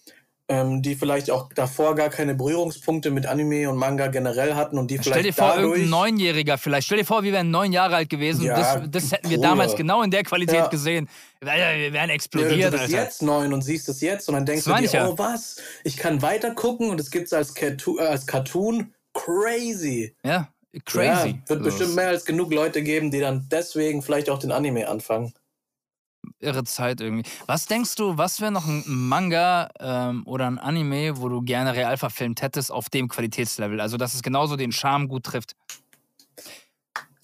ähm, die vielleicht auch davor gar keine Berührungspunkte mit Anime und Manga generell hatten und die vielleicht Stell dir vor, dadurch, irgendein Neunjähriger vielleicht. Stell dir vor, wir wären neun Jahre alt gewesen. Ja, das, das hätten wir Bruder. damals genau in der Qualität Ja. gesehen. Wir wir wären Ja, explodiert, du bist Alter. jetzt neun und siehst es jetzt und dann denkst Das du dir, ja. oh was, ich kann weiter gucken und es gibt es als, Cartoon- äh, als Cartoon. Crazy. Ja, crazy. Ja, wird Also, bestimmt mehr als genug Leute geben, die dann deswegen vielleicht auch den Anime anfangen. Irre Zeit irgendwie. Was denkst du, was wäre noch ein Manga ähm, oder ein Anime, wo du gerne real verfilmt hättest auf dem Qualitätslevel? Also, dass es genauso den Charme gut trifft.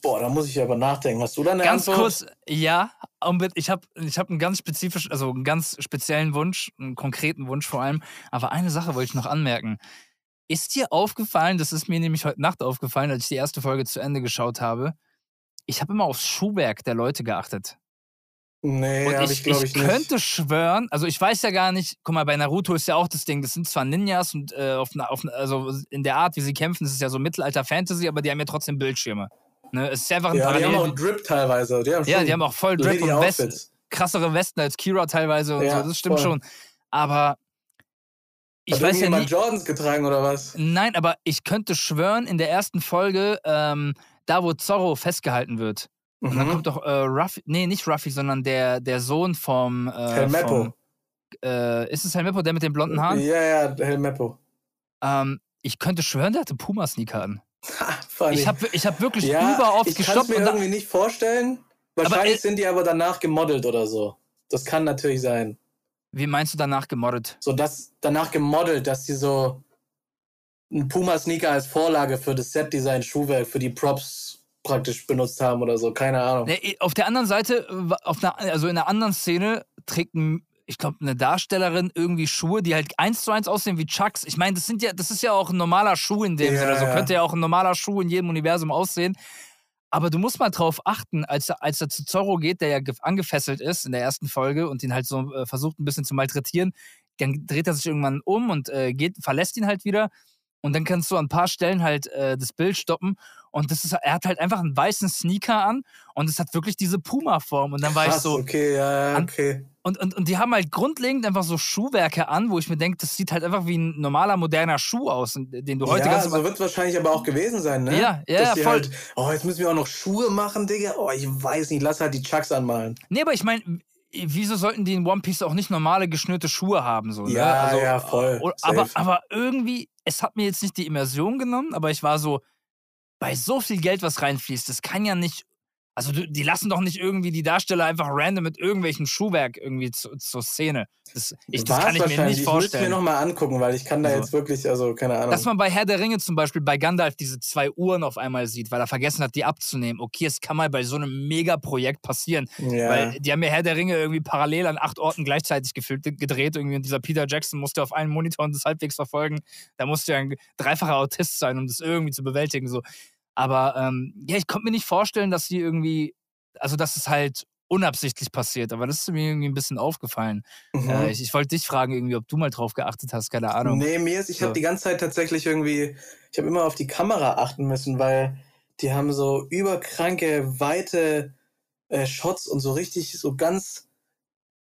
Boah, da muss ich aber nachdenken. Hast du da eine Ganz Antwort? kurz, ja, ich habe ich hab einen ganz spezifisch, also einen ganz speziellen Wunsch, einen konkreten Wunsch vor allem. Aber eine Sache wollte ich noch anmerken. Ist dir aufgefallen, das ist mir nämlich heute Nacht aufgefallen, als ich die erste Folge zu Ende geschaut habe, ich habe immer aufs Schuhwerk der Leute geachtet. Nee, Und ich, ich, ich, nicht. könnte schwören, also ich weiß ja gar nicht, guck mal, bei Naruto ist ja auch das Ding, das sind zwar Ninjas und äh, auf, auf, also in der Art, wie sie kämpfen, das ist ja so Mittelalter-Fantasy, aber die haben ja trotzdem Bildschirme. Ne? Es ist ja einfach ein ja, die Parallel. haben auch Drip teilweise. Die haben ja, die haben auch voll Drip und Westen, krassere Westen als Kira teilweise und Ja, so, das stimmt voll. schon. Aber ich Hat weiß ja nicht. Jordans getragen oder was? Nein, aber ich könnte schwören, in der ersten Folge, ähm, da wo Zorro festgehalten wird. Und dann Mhm. kommt doch äh, Ruffy, nee, nicht Ruffy, sondern der, der Sohn vom. Äh, Helmeppo. vom äh, ist es Helmeppo, der mit den blonden Haaren? Ja, ja, Helmeppo. Ähm, ich könnte schwören, der hatte Puma-Sneaker an. Ich habe ich hab wirklich ja, überoft ich kann es gestoppt mir und da, irgendwie nicht vorstellen. Aber, Wahrscheinlich äh, sind die aber danach gemodelt oder so. Das kann natürlich sein. Wie meinst du danach gemoddet? So, dass danach gemodelt, dass die so einen Puma-Sneaker als Vorlage für das Set-Design Schuhwerk, für die Props praktisch benutzt haben oder so. Keine Ahnung. Nee, auf der anderen Seite, auf einer, also in einer anderen Szene, trägt ein, ich glaube, eine Darstellerin irgendwie Schuhe, die halt eins zu eins aussehen wie Chucks. Ich meine, das sind ja, das ist ja auch ein normaler Schuh in dem Ja, Sinne. So ja. könnte ja auch ein normaler Schuh in jedem Universum aussehen. Aber du musst mal drauf achten, als er, als er zu Zorro geht, der ja ge- angefesselt ist in der ersten Folge und ihn halt so äh, versucht ein bisschen zu malträtieren, dann dreht er sich irgendwann um und äh, geht, verlässt ihn halt wieder. Und dann kannst du an ein paar Stellen halt äh, das Bild stoppen. Und das ist, er hat halt einfach einen weißen Sneaker an und es hat wirklich diese Puma-Form. Und dann war ich Krass, so, okay, ja, ja, okay. und, und, und die haben halt grundlegend einfach so Schuhwerke an, wo ich mir denke, das sieht halt einfach wie ein normaler, moderner Schuh aus, den du heute ja, ganz so wird es wahrscheinlich aber auch gewesen sein, ne? Ja, ja, Dass ja, voll. Halt, oh, jetzt müssen wir auch noch Schuhe machen, Digga. Oh, ich weiß nicht, lass halt die Chucks anmalen. Nee, aber ich meine, wieso sollten die in One Piece auch nicht normale geschnürte Schuhe haben? So, ne? Ja, also, ja, voll. Aber, Safe. aber irgendwie, es hat mir jetzt nicht die Immersion genommen, aber ich war so, bei so viel Geld, was reinfließt, das kann ja nicht. Also, die lassen doch nicht irgendwie die Darsteller einfach random mit irgendwelchen Schuhwerk irgendwie zu, zur Szene. Das, ich, das kann ich mir nicht Ich müsste vorstellen. mir nochmal angucken, weil ich kann da Also, jetzt wirklich, also keine Ahnung. Dass man bei Herr der Ringe zum Beispiel bei Gandalf diese zwei Uhren auf einmal sieht, weil er vergessen hat, die abzunehmen. Okay, es kann mal bei so einem Megaprojekt passieren. ja. Weil die haben ja Herr der Ringe irgendwie parallel an acht Orten gleichzeitig gefilmt, gedreht. Irgendwie. Und dieser Peter Jackson musste auf einen Monitor und das halbwegs verfolgen. Da musste ja ein dreifacher Autist sein, um das irgendwie zu bewältigen. So. Aber ähm, ja, ich konnte mir nicht vorstellen, dass die irgendwie, also dass es halt unabsichtlich passiert. Aber das ist mir irgendwie ein bisschen aufgefallen. Mhm. Äh, ich ich wollte dich fragen, irgendwie, ob du mal drauf geachtet hast, keine Ahnung. Nee, mir ist, ich So. habe die ganze Zeit tatsächlich irgendwie, ich habe immer auf die Kamera achten müssen, weil die haben so überkranke, weite äh, Shots und so richtig, so ganz,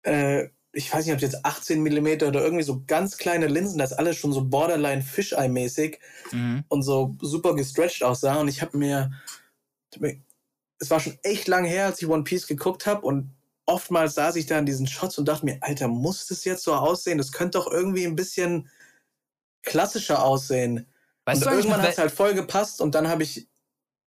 äh, ich weiß nicht, ob jetzt 18 Millimeter oder irgendwie so ganz kleine Linsen, das alles schon so borderline Fisheye-mäßig Mhm. und so super gestretched aussah. Und ich habe mir, es war schon echt lang her, als ich One Piece geguckt habe und oftmals saß ich da in diesen Shots und dachte mir, Alter, muss das jetzt so aussehen? Das könnte doch irgendwie ein bisschen klassischer aussehen. Weißt und irgendwann hat es halt voll gepasst und dann habe ich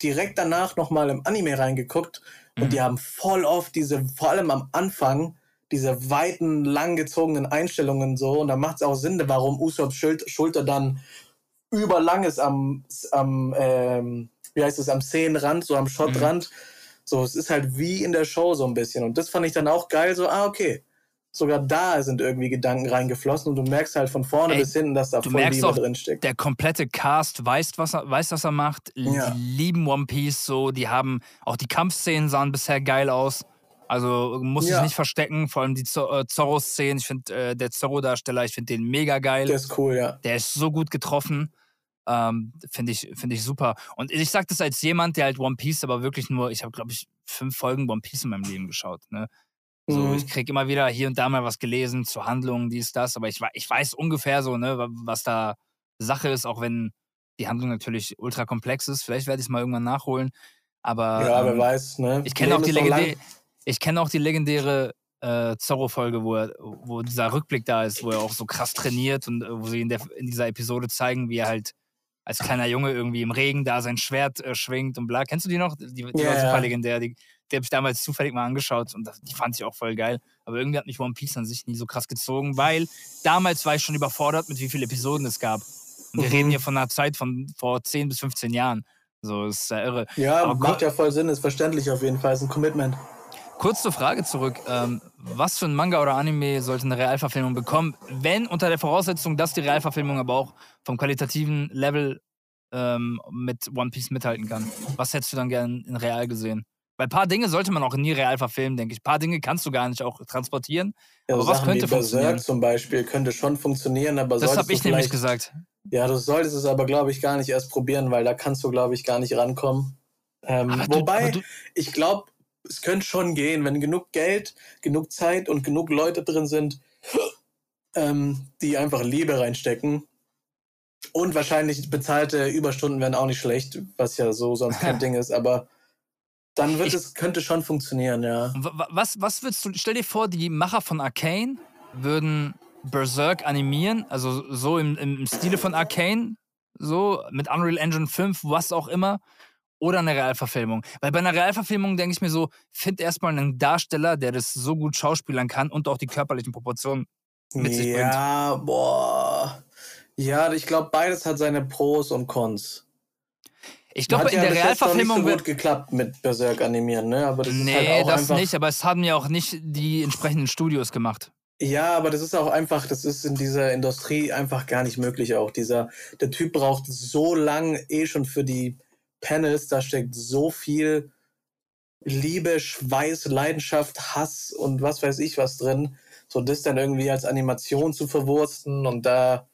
direkt danach nochmal im Anime reingeguckt und Mhm. die haben voll oft diese, vor allem am Anfang, diese weiten, langgezogenen Einstellungen so und da macht es auch Sinn, warum Usops Schul- Schulter dann überlang ist am, am ähm, wie heißt es, am Szenenrand, so am Shotrand. So, es ist halt wie in der Show so ein bisschen. Und das fand ich dann auch geil, so, ah, okay. Sogar da sind irgendwie Gedanken reingeflossen und du merkst halt von vorne Ey, bis hinten, dass da voll Liebe drin steckt. der komplette Cast weiß, was er, weiß, was er macht. Ja. Die lieben One Piece so. Die haben auch die Kampfszenen sahen bisher geil aus. Also muss Ja. ich nicht verstecken. Vor allem die äh, Zorro-Szenen. Ich finde äh, der Zorro-Darsteller, ich finde den mega geil. Der ist cool, ja. Der ist so gut getroffen. Ähm, finde ich, find ich super. Und ich sage das als jemand, der halt One Piece aber wirklich nur, ich habe glaube ich fünf Folgen One Piece in meinem Leben geschaut. Ne? So, Mhm. ich krieg immer wieder hier und da mal was gelesen zu Handlungen, dies, das, aber ich, ich weiß ungefähr so, ne, wa- was da Sache ist, auch wenn die Handlung natürlich ultra komplex ist. Vielleicht werde ich es mal irgendwann nachholen. Aber ja, wer ähm, weiß, ne? ich kenne auch, die legendä- ich kenn auch die legendäre äh, Zorro-Folge, wo, er- wo dieser Rückblick da ist, wo er auch so krass trainiert und äh, wo sie in, der, in dieser Episode zeigen, wie er halt als kleiner Junge irgendwie im Regen da sein Schwert äh, schwingt und bla. Kennst du die noch? Die, die Ja, war super legendär. Die, die habe ich damals zufällig mal angeschaut und die fand ich auch voll geil. Aber irgendwie hat mich One Piece an sich nie so krass gezogen, weil damals war ich schon überfordert, mit wie vielen Episoden es gab. Und wir Mhm. reden hier von einer Zeit von vor 10 bis 15 Jahren. So, ist ja irre. Ja, Aber macht ja voll Sinn, ist verständlich auf jeden Fall, ist ein Commitment. Kurz zur Frage zurück. Ähm, was für ein Manga oder Anime sollte eine Realverfilmung bekommen, wenn unter der Voraussetzung, dass die Realverfilmung aber auch vom qualitativen Level ähm, mit One Piece mithalten kann? Was hättest du dann gern in real gesehen? Weil ein paar Dinge sollte man auch nie real verfilmen, denke ich. Ein paar Dinge kannst du gar nicht auch transportieren. Ja, Aber was könnte wie Berserk funktionieren? zum Beispiel könnte schon funktionieren, aber Das habe ich du nämlich gesagt. Ja, du solltest es aber, glaube ich, gar nicht erst probieren, weil da kannst du, glaube ich, gar nicht rankommen. Ähm, du- wobei, aber du- ich glaube, es könnte schon gehen, wenn genug Geld, genug Zeit und genug Leute drin sind, ähm, die einfach Liebe reinstecken. Und wahrscheinlich bezahlte Überstunden wären auch nicht schlecht, was ja so sonst kein Ding ist, aber dann wird Ich- es, könnte schon funktionieren, ja. Wa- wa- Was, was würdest du, stell dir vor, die Macher von Arcane würden Berserk animieren, also so im, im Stile von Arcane, so mit Unreal Engine 5, was auch immer, oder eine Realverfilmung. Weil bei einer Realverfilmung denke ich mir so, find erstmal einen Darsteller, der das so gut schauspielern kann und auch die körperlichen Proportionen mit sich bringt. ja, boah. Ja, ich glaube, beides hat seine Pros und Cons. Ich glaube, in ja der Realverfilmung nicht so wird. gut geklappt mit Berserk animieren, ne? Aber das ist halt Nee, auch das nicht, aber es haben ja auch nicht die entsprechenden Studios gemacht. Ja, aber das ist auch einfach, das ist in dieser Industrie einfach gar nicht möglich auch. Dieser, der Typ braucht so lang eh schon für die Panels, da steckt so viel Liebe, Schweiß, Leidenschaft, Hass und was weiß ich was drin. So das dann irgendwie als Animation zu verwursten und da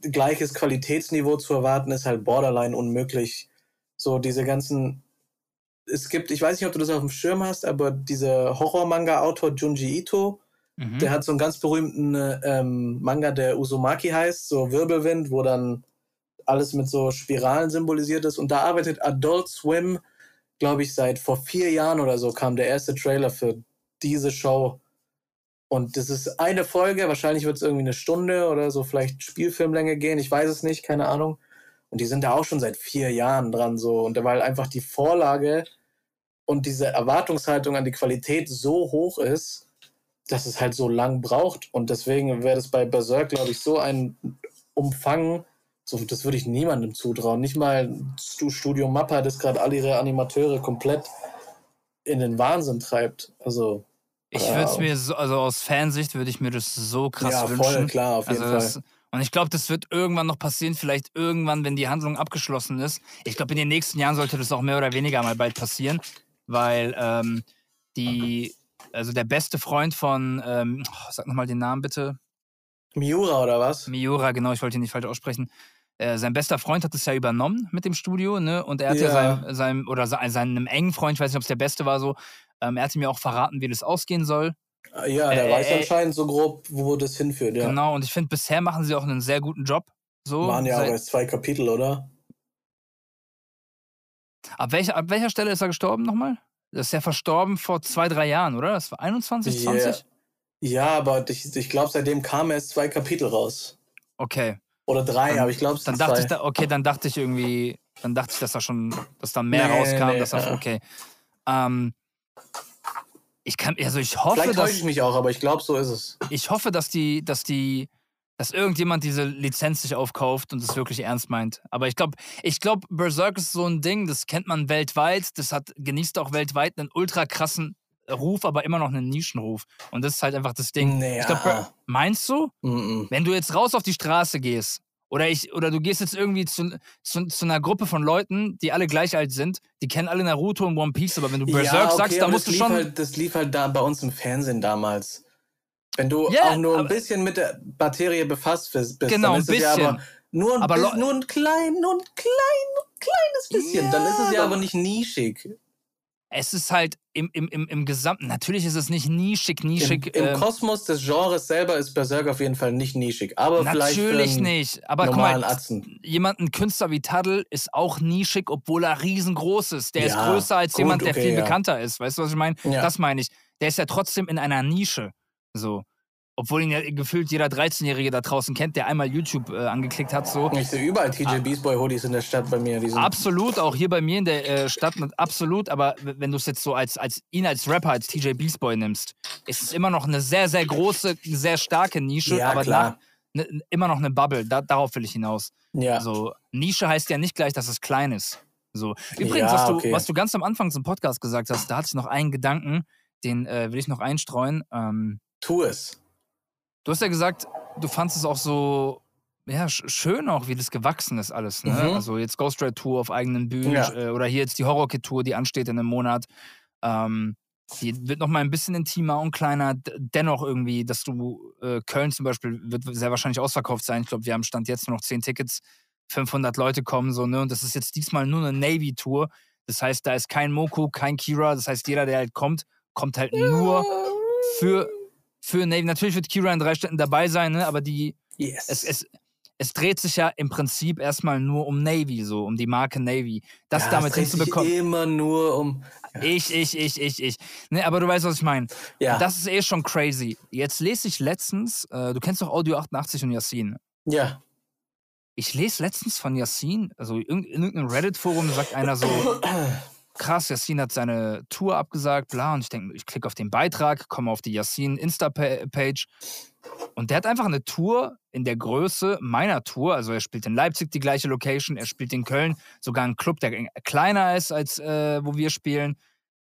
gleiches Qualitätsniveau zu erwarten, ist halt borderline unmöglich. So diese ganzen es gibt, ich weiß nicht, ob du das auf dem Schirm hast, aber dieser Horror-Manga-Autor Junji Ito, Mhm. der hat so einen ganz berühmten ähm, Manga, der Uzumaki heißt, so Wirbelwind, wo dann alles mit so Spiralen symbolisiert ist. Und da arbeitet Adult Swim, glaube ich, seit vor vier Jahren oder so kam der erste Trailer für diese Show. Und das ist eine Folge, wahrscheinlich wird es irgendwie eine Stunde oder so, vielleicht Spielfilmlänge gehen, ich weiß es nicht, keine Ahnung. Und die sind da auch schon seit vier Jahren dran so. Und weil einfach die Vorlage und diese Erwartungshaltung an die Qualität so hoch ist, dass es halt so lang braucht. Und deswegen wäre das bei Berserk, glaube ich, so ein Umfang, so, das würde ich niemandem zutrauen. Nicht mal Stu- Studio Mappa, das gerade alle ihre Animateure komplett in den Wahnsinn treibt. Also, Ich Ja. würde es mir so, also aus Fansicht würde ich mir das so krass ja, wünschen. voll klar, auf jeden Also das, Fall. und ich glaube, das wird irgendwann noch passieren, vielleicht irgendwann, wenn die Handlung abgeschlossen ist. Ich glaube, in den nächsten Jahren sollte das auch mehr oder weniger mal bald passieren, weil ähm, die, also der beste Freund von, ähm, oh, sag nochmal den Namen bitte, Miura oder was? Miura, genau, ich wollte ihn nicht falsch aussprechen. Äh, sein bester Freund hat es ja übernommen mit dem Studio, ne? Und er hat ja, Ja. seinem, seinem, oder se- seinem engen Freund, ich weiß nicht, ob es der beste war, so, ähm, er hatte mir auch verraten, wie das ausgehen soll. Ja, der Äh, weiß äh, anscheinend so grob, wo das hinführt, ja. Genau, und ich finde, bisher machen sie auch einen sehr guten Job. So, Waren ja auch erst zwei Kapitel, oder? ab, welcher, ab welcher Stelle ist er gestorben nochmal? Das ist ja verstorben vor zwei, drei Jahren, oder? Das war 21, 20? Ja, aber ich, ich glaube, seitdem kamen erst zwei Kapitel raus. Okay. Oder drei, Dann- aber ich glaube, es Dann dachte zwei. ich, da, okay, dann dachte ich irgendwie, dann dachte ich, dass da schon, dass da mehr Nee, rauskam, nee, dass er, äh. okay. Ähm, ich kann, also ich hoffe, Vielleicht dass, täusche ich mich auch, aber ich glaube, so ist es. ich hoffe, dass die, dass die, dass irgendjemand diese Lizenz sich aufkauft und es wirklich ernst meint. Aber ich glaube, ich glaube, Berserk ist so ein Ding, das kennt man weltweit, das hat genießt auch weltweit einen ultra krassen Ruf, aber immer noch einen Nischenruf. Und das ist halt einfach das Ding. Nee, ich glaub, meinst du, Mm wenn du jetzt raus auf die Straße gehst oder ich oder du gehst jetzt irgendwie zu, zu, zu einer Gruppe von Leuten, die alle gleich alt sind, die kennen alle Naruto und One Piece, aber wenn du Berserk sagst, da aber musst das du schon Halt, das lief halt da bei uns im Fernsehen damals. Wenn du Ja, auch nur ein bisschen mit der Materie befasst bist, Genau, dann ist ein es ja bisschen. aber nur ein, Aber bisschen, nur ein klein, nur ein klein, kleines bisschen. Dann ist es ja Ja, aber- nicht nischig. Es ist halt im, im, im, im Gesamten, natürlich ist es nicht nischig, nischig. Im, im ähm, Kosmos des Genres selber ist Berserk auf jeden Fall nicht nischig. Aber Natürlich nicht. Aber guck mal, Atzen. jemand, ein Künstler wie Taddle ist auch nischig, obwohl er riesengroß ist. Der ist Ja, größer als gut, jemand, der okay, viel ja. bekannter ist. Weißt du, was ich meine? Ja. Das meine ich. Der ist ja trotzdem in einer Nische. So. Obwohl ihn ja gefühlt jeder 13-Jährige da draußen kennt, der einmal YouTube äh, angeklickt hat. So. Ich sehe überall TJ Beast Boy Hoodies in der Stadt bei mir. Absolut, auch hier bei mir in der äh, Stadt, absolut. Aber wenn du es jetzt so als, als ihn als Rapper, als TJ Beast Boy nimmst, ist es immer noch eine sehr, sehr große, sehr starke Nische, Ja, aber klar. na- ne, immer noch eine Bubble. Da, darauf will ich hinaus. ja. So, Nische heißt ja nicht gleich, dass es klein ist. So. Übrigens, Ja, was, du, okay. was du ganz am Anfang zum Podcast gesagt hast, da hatte ich noch einen Gedanken, den äh, will ich noch einstreuen. Ähm, Tu es. Du hast ja gesagt, du fandest es auch so ja, sch schön auch, wie das gewachsen ist alles. Ne? Mhm. Also jetzt Ghost Ride Tour auf eigenen Bühnen Ja. äh, oder hier jetzt die Horror Kid Tour, die ansteht in einem Monat. Ähm, die wird noch mal ein bisschen intimer und kleiner. Dennoch irgendwie, dass du äh, Köln zum Beispiel wird sehr wahrscheinlich ausverkauft sein. Ich glaube, wir haben Stand jetzt nur noch 10 Tickets. 500 Leute kommen so, ne? Und das ist jetzt diesmal nur eine Navy-Tour. Das heißt, da ist kein Moku, kein Kira. Das heißt, jeder, der halt kommt, kommt halt nur für, für Navy. Natürlich wird Kira in drei Städten dabei sein, ne? aber die, Yes. es, es, es dreht sich ja im Prinzip erstmal nur um Navy, so um die Marke Navy. Das ja, damit es dreht hinzubekommen. immer nur um. Ich, ich, ich, ich, ich. Ne, aber du weißt, was ich meine. Ja. Das ist eh schon crazy. Jetzt lese ich letztens, äh, du kennst doch Audio 88 und Yassin. ja. Ich lese letztens von Yassin, also in in irgendeinem Reddit-Forum sagt einer so, krass, Yassin hat seine Tour abgesagt, bla. Und ich denke, ich klicke auf den Beitrag, komme auf die Yassin Insta-Page. Und der hat einfach eine Tour in der Größe meiner Tour. Also er spielt in Leipzig die gleiche Location, er spielt in Köln sogar einen Club, der kleiner ist, als äh, wo wir spielen.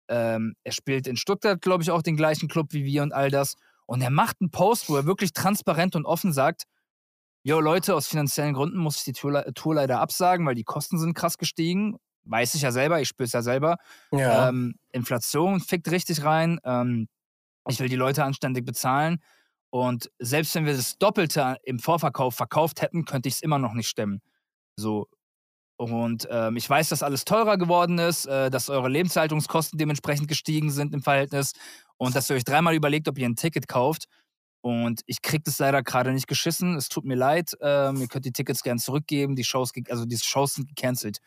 Ähm, er spielt in Stuttgart, glaube ich, auch den gleichen Club wie wir und all das. Und er macht einen Post, wo er wirklich transparent und offen sagt, Jo, Leute, aus finanziellen Gründen muss ich die Tour, Tour leider absagen, weil die Kosten sind krass gestiegen. Weiß ich ja selber, ich spüre es ja selber. Ja. Ähm, Inflation fickt richtig rein. Ähm, ich will die Leute anständig bezahlen. Und selbst wenn wir das Doppelte im Vorverkauf verkauft hätten, könnte ich es immer noch nicht stemmen. So. Und ähm, ich weiß, dass alles teurer geworden ist, äh, dass eure Lebenshaltungskosten dementsprechend gestiegen sind im Verhältnis und dass ihr euch dreimal überlegt, ob ihr ein Ticket kauft. Und ich krieg das leider gerade nicht geschissen. Es tut mir leid. Ähm, ihr könnt die Tickets gern zurückgeben. Die Shows, also die Shows sind gecancelt.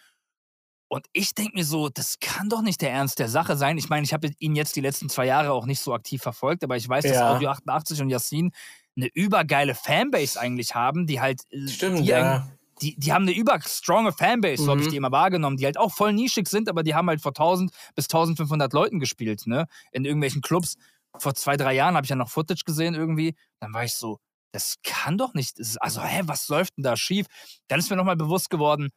Und ich denke mir so, das kann doch nicht der Ernst der Sache sein. Ich meine, ich habe ihn jetzt die letzten zwei Jahre auch nicht so aktiv verfolgt, aber ich weiß, dass Ja. Audio 88 und Yassin eine übergeile Fanbase eigentlich haben, die halt. äh, Stimmt, die, ja. die, die haben eine überstronge Fanbase, so habe ich Mhm. die immer wahrgenommen, die halt auch voll nischig sind, aber die haben halt vor 1000 bis 1500 Leuten gespielt, ne? In irgendwelchen Clubs. Vor zwei, drei Jahren habe ich ja noch Footage gesehen irgendwie. Dann war ich so, das kann doch nicht. Also, hä, was läuft denn da schief? Dann ist mir nochmal bewusst geworden,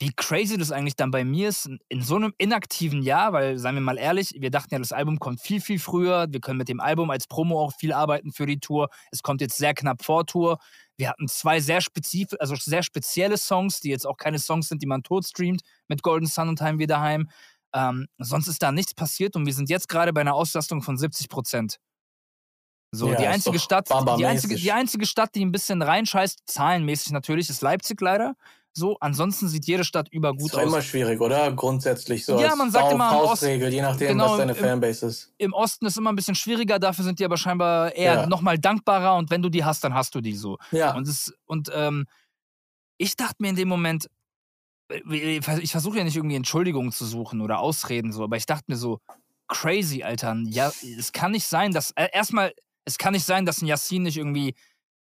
wie crazy das eigentlich dann bei mir ist, in- so einem inaktiven Jahr, weil, seien wir mal ehrlich, wir dachten ja, das Album kommt viel, viel früher. Wir können mit dem Album als Promo auch viel arbeiten für die Tour. Es kommt jetzt sehr knapp vor Tour. Wir hatten zwei sehr spezifisch, also sehr spezielle Songs, die jetzt auch keine Songs sind, die man tot streamt, mit Golden Sun und Heim wieder heim. Ähm, sonst ist da nichts passiert und wir sind jetzt gerade bei einer Auslastung von 70 Prozent. So, Ja, die einzige Stadt, die einzige, die einzige Stadt, die ein bisschen reinscheißt, zahlenmäßig natürlich, ist Leipzig leider. So, ansonsten sieht jede Stadt übergut Ist doch immer aus. schwierig, oder? Grundsätzlich so. Ja, man sagt immer am Ost- Faustregel, je nachdem, genau, was deine im- Fanbase ist. Im Osten ist immer ein bisschen schwieriger, dafür sind die aber scheinbar eher Ja. nochmal dankbarer und wenn du die hast, dann hast du die so. Ja. Und, es, und ähm, ich dachte mir in dem Moment, äh, ich versuche ja nicht irgendwie Entschuldigungen zu suchen oder Ausreden so, aber ich dachte mir so, crazy, Alter. Ja, es kann nicht sein, dass, äh, erstmal, es kann nicht sein, dass ein Yassin nicht irgendwie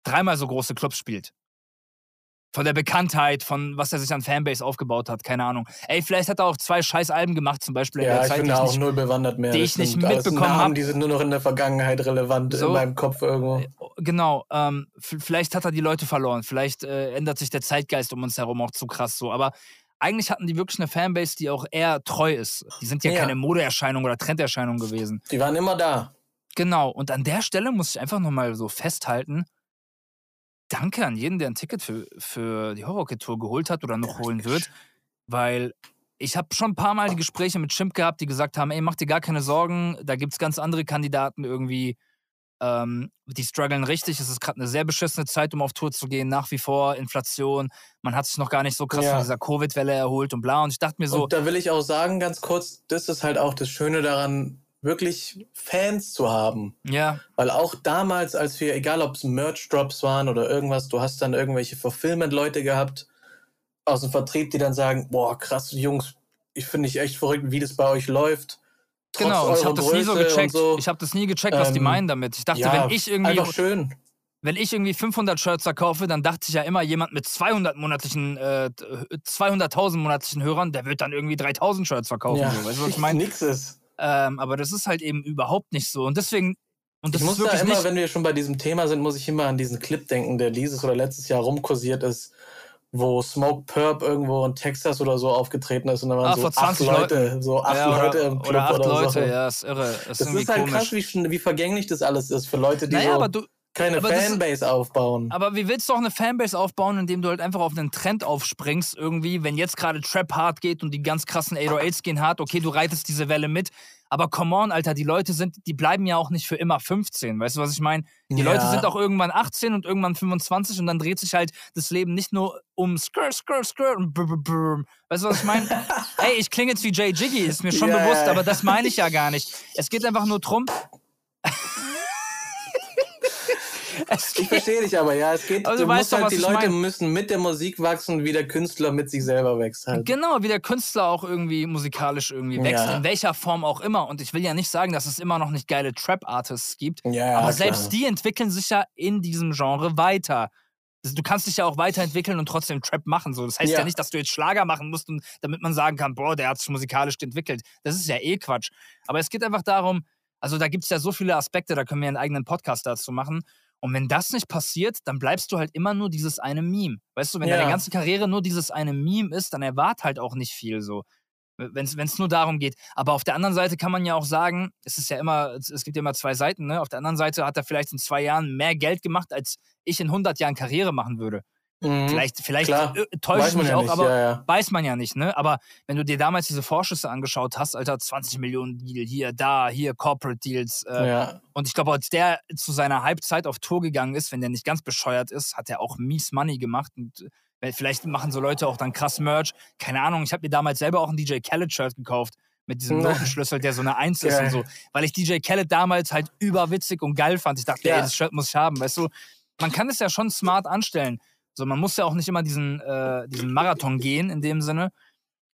dreimal so große Clubs spielt. Von der Bekanntheit, von was er sich an Fanbase aufgebaut hat, keine Ahnung. Ey, vielleicht hat er auch zwei scheiß Alben gemacht, zum Beispiel in Ja, der ich Zeit, bin die da ich auch nicht null bewandert mehr. die ich nicht sind alles mitbekommen Namen, hab. Die sind nur noch in der Vergangenheit relevant, So. in meinem Kopf irgendwo. Genau, ähm, vielleicht hat er die Leute verloren, vielleicht äh, ändert sich der Zeitgeist um uns herum auch zu krass so, aber eigentlich hatten die wirklich eine Fanbase, die auch eher treu ist. Die sind ja, Ja. keine Modeerscheinung oder Trenderscheinung gewesen. Die waren immer da. Genau, und an der Stelle muss ich einfach nochmal so festhalten, danke an jeden, der ein Ticket für, für die Horror-Tour geholt hat oder noch holen wird, weil ich habe schon ein paar Mal die Gespräche mit Chimp gehabt, die gesagt haben, ey, mach dir gar keine Sorgen, da gibt es ganz andere Kandidaten irgendwie. Ähm, die strugglen richtig. Es ist gerade eine sehr beschissene Zeit, um auf Tour zu gehen. Nach wie vor Inflation. Man hat sich noch gar nicht so krass Ja. von dieser Covid-Welle erholt und bla. Und ich dachte mir so, Und da will ich auch sagen, ganz kurz, das ist halt auch das Schöne daran, wirklich Fans zu haben. ja, Weil auch damals, als wir, egal ob es Merch-Drops waren oder irgendwas, du hast dann irgendwelche Fulfillment-Leute gehabt aus dem Vertrieb, die dann sagen, boah, krass, Jungs, ich finde ich echt verrückt, wie das bei euch läuft. Trotz genau. Ich habe das nie so gecheckt. so. Ich habe das nie gecheckt, was die Ähm, meinen damit. Ich dachte, ja, wenn ich irgendwie Einfach schön. wenn ich irgendwie 500 Shirts verkaufe, dann dachte ich ja immer, jemand mit 200 monatlichen, äh, 200.000 monatlichen Hörern, der wird dann irgendwie 3000 Shirts verkaufen. Ja, So. Weißt du, was ich meine? nix ist. Ähm, aber das ist halt eben überhaupt nicht so. Und deswegen, und das ich muss ist da wirklich immer, nicht. wenn wir schon bei diesem Thema sind, muss ich immer an diesen Clip denken, der dieses oder letztes Jahr rumkursiert ist, wo Smoke Perp irgendwo in Texas oder so aufgetreten ist und da waren Ah, so vor acht 20 Leute, so acht ja, Leute im Club oder acht oder Leute, so. ja, ist irre. Ist Das irgendwie ist halt komisch. krass, wie, wie vergänglich das alles ist für Leute, die naja, so aber du, keine aber das Fanbase aufbauen. Aber wie willst du auch eine Fanbase aufbauen, indem du halt einfach auf einen Trend aufspringst, irgendwie, wenn jetzt gerade Trap hart geht und die ganz krassen 808s gehen hart, okay, du reitest diese Welle mit. Aber come on, Alter, die Leute sind, die bleiben ja auch nicht für immer 15. Weißt du, was ich meine? Die Ja. Leute sind auch irgendwann 18 und irgendwann 25 und dann dreht sich halt das Leben nicht nur um Skr, Skr, Skr und brr, brr, brr. Weißt du, was ich meine? Ey, ich klinge jetzt wie Jay Jiggy, ist mir schon Ja, bewusst, aber das meine ich ja gar nicht. Es geht einfach nur drum. Ich verstehe dich aber, ja. Es geht, Aber du du weißt musst doch, halt, die Leute mein. müssen mit der Musik wachsen, wie der Künstler mit sich selber wächst halt. Genau, wie der Künstler auch irgendwie musikalisch irgendwie wächst, Ja. in welcher Form auch immer. Und ich will ja nicht sagen, dass es immer noch nicht geile Trap-Artists gibt, Ja, aber klar. selbst die entwickeln sich ja in diesem Genre weiter. Du kannst dich ja auch weiterentwickeln und trotzdem Trap machen. So. Das heißt ja. Ja. nicht, dass du jetzt Schlager machen musst, und, damit man sagen kann, boah, der hat sich musikalisch entwickelt. Das ist ja eh Quatsch. Aber es geht einfach darum, also da gibt es ja so viele Aspekte, da können wir einen eigenen Podcast dazu machen. Und wenn das nicht passiert, dann bleibst du halt immer nur dieses eine Meme. Weißt du, wenn Ja. deine ganze Karriere nur dieses eine Meme ist, dann erwart halt auch nicht viel so. Wenn es nur darum geht. Aber auf der anderen Seite kann man ja auch sagen, es ist ja immer, es, gibt ja immer zwei Seiten, ne? Auf der anderen Seite hat er vielleicht in zwei Jahren mehr Geld gemacht, als ich in 100 Jahren Karriere machen würde. Mhm. Vielleicht, vielleicht Klar. äh, Weiß ich man mich ja auch, nicht, aber ja, ja. weiß man ja nicht, ne? Aber wenn du dir damals diese Vorschüsse angeschaut hast, Alter, 20 Millionen Deal, hier, da, hier, Corporate Deals. Äh, ja. Und ich glaube, als der zu seiner Halbzeit auf Tour gegangen ist, wenn der nicht ganz bescheuert ist, hat er auch mies Money gemacht. Und äh, vielleicht machen so Leute auch dann krass Merch. Keine Ahnung, ich habe mir damals selber auch ein DJ Khaled-Shirt gekauft mit diesem. Notenschlüssel, der so eine Eins ist und so. Weil ich DJ Khaled damals halt überwitzig und geil fand. Ich dachte, Ja. ey, das Shirt muss ich haben, weißt du? Man kann es ja schon smart anstellen. So, man muss ja auch nicht immer diesen, äh, diesen Marathon gehen in dem Sinne.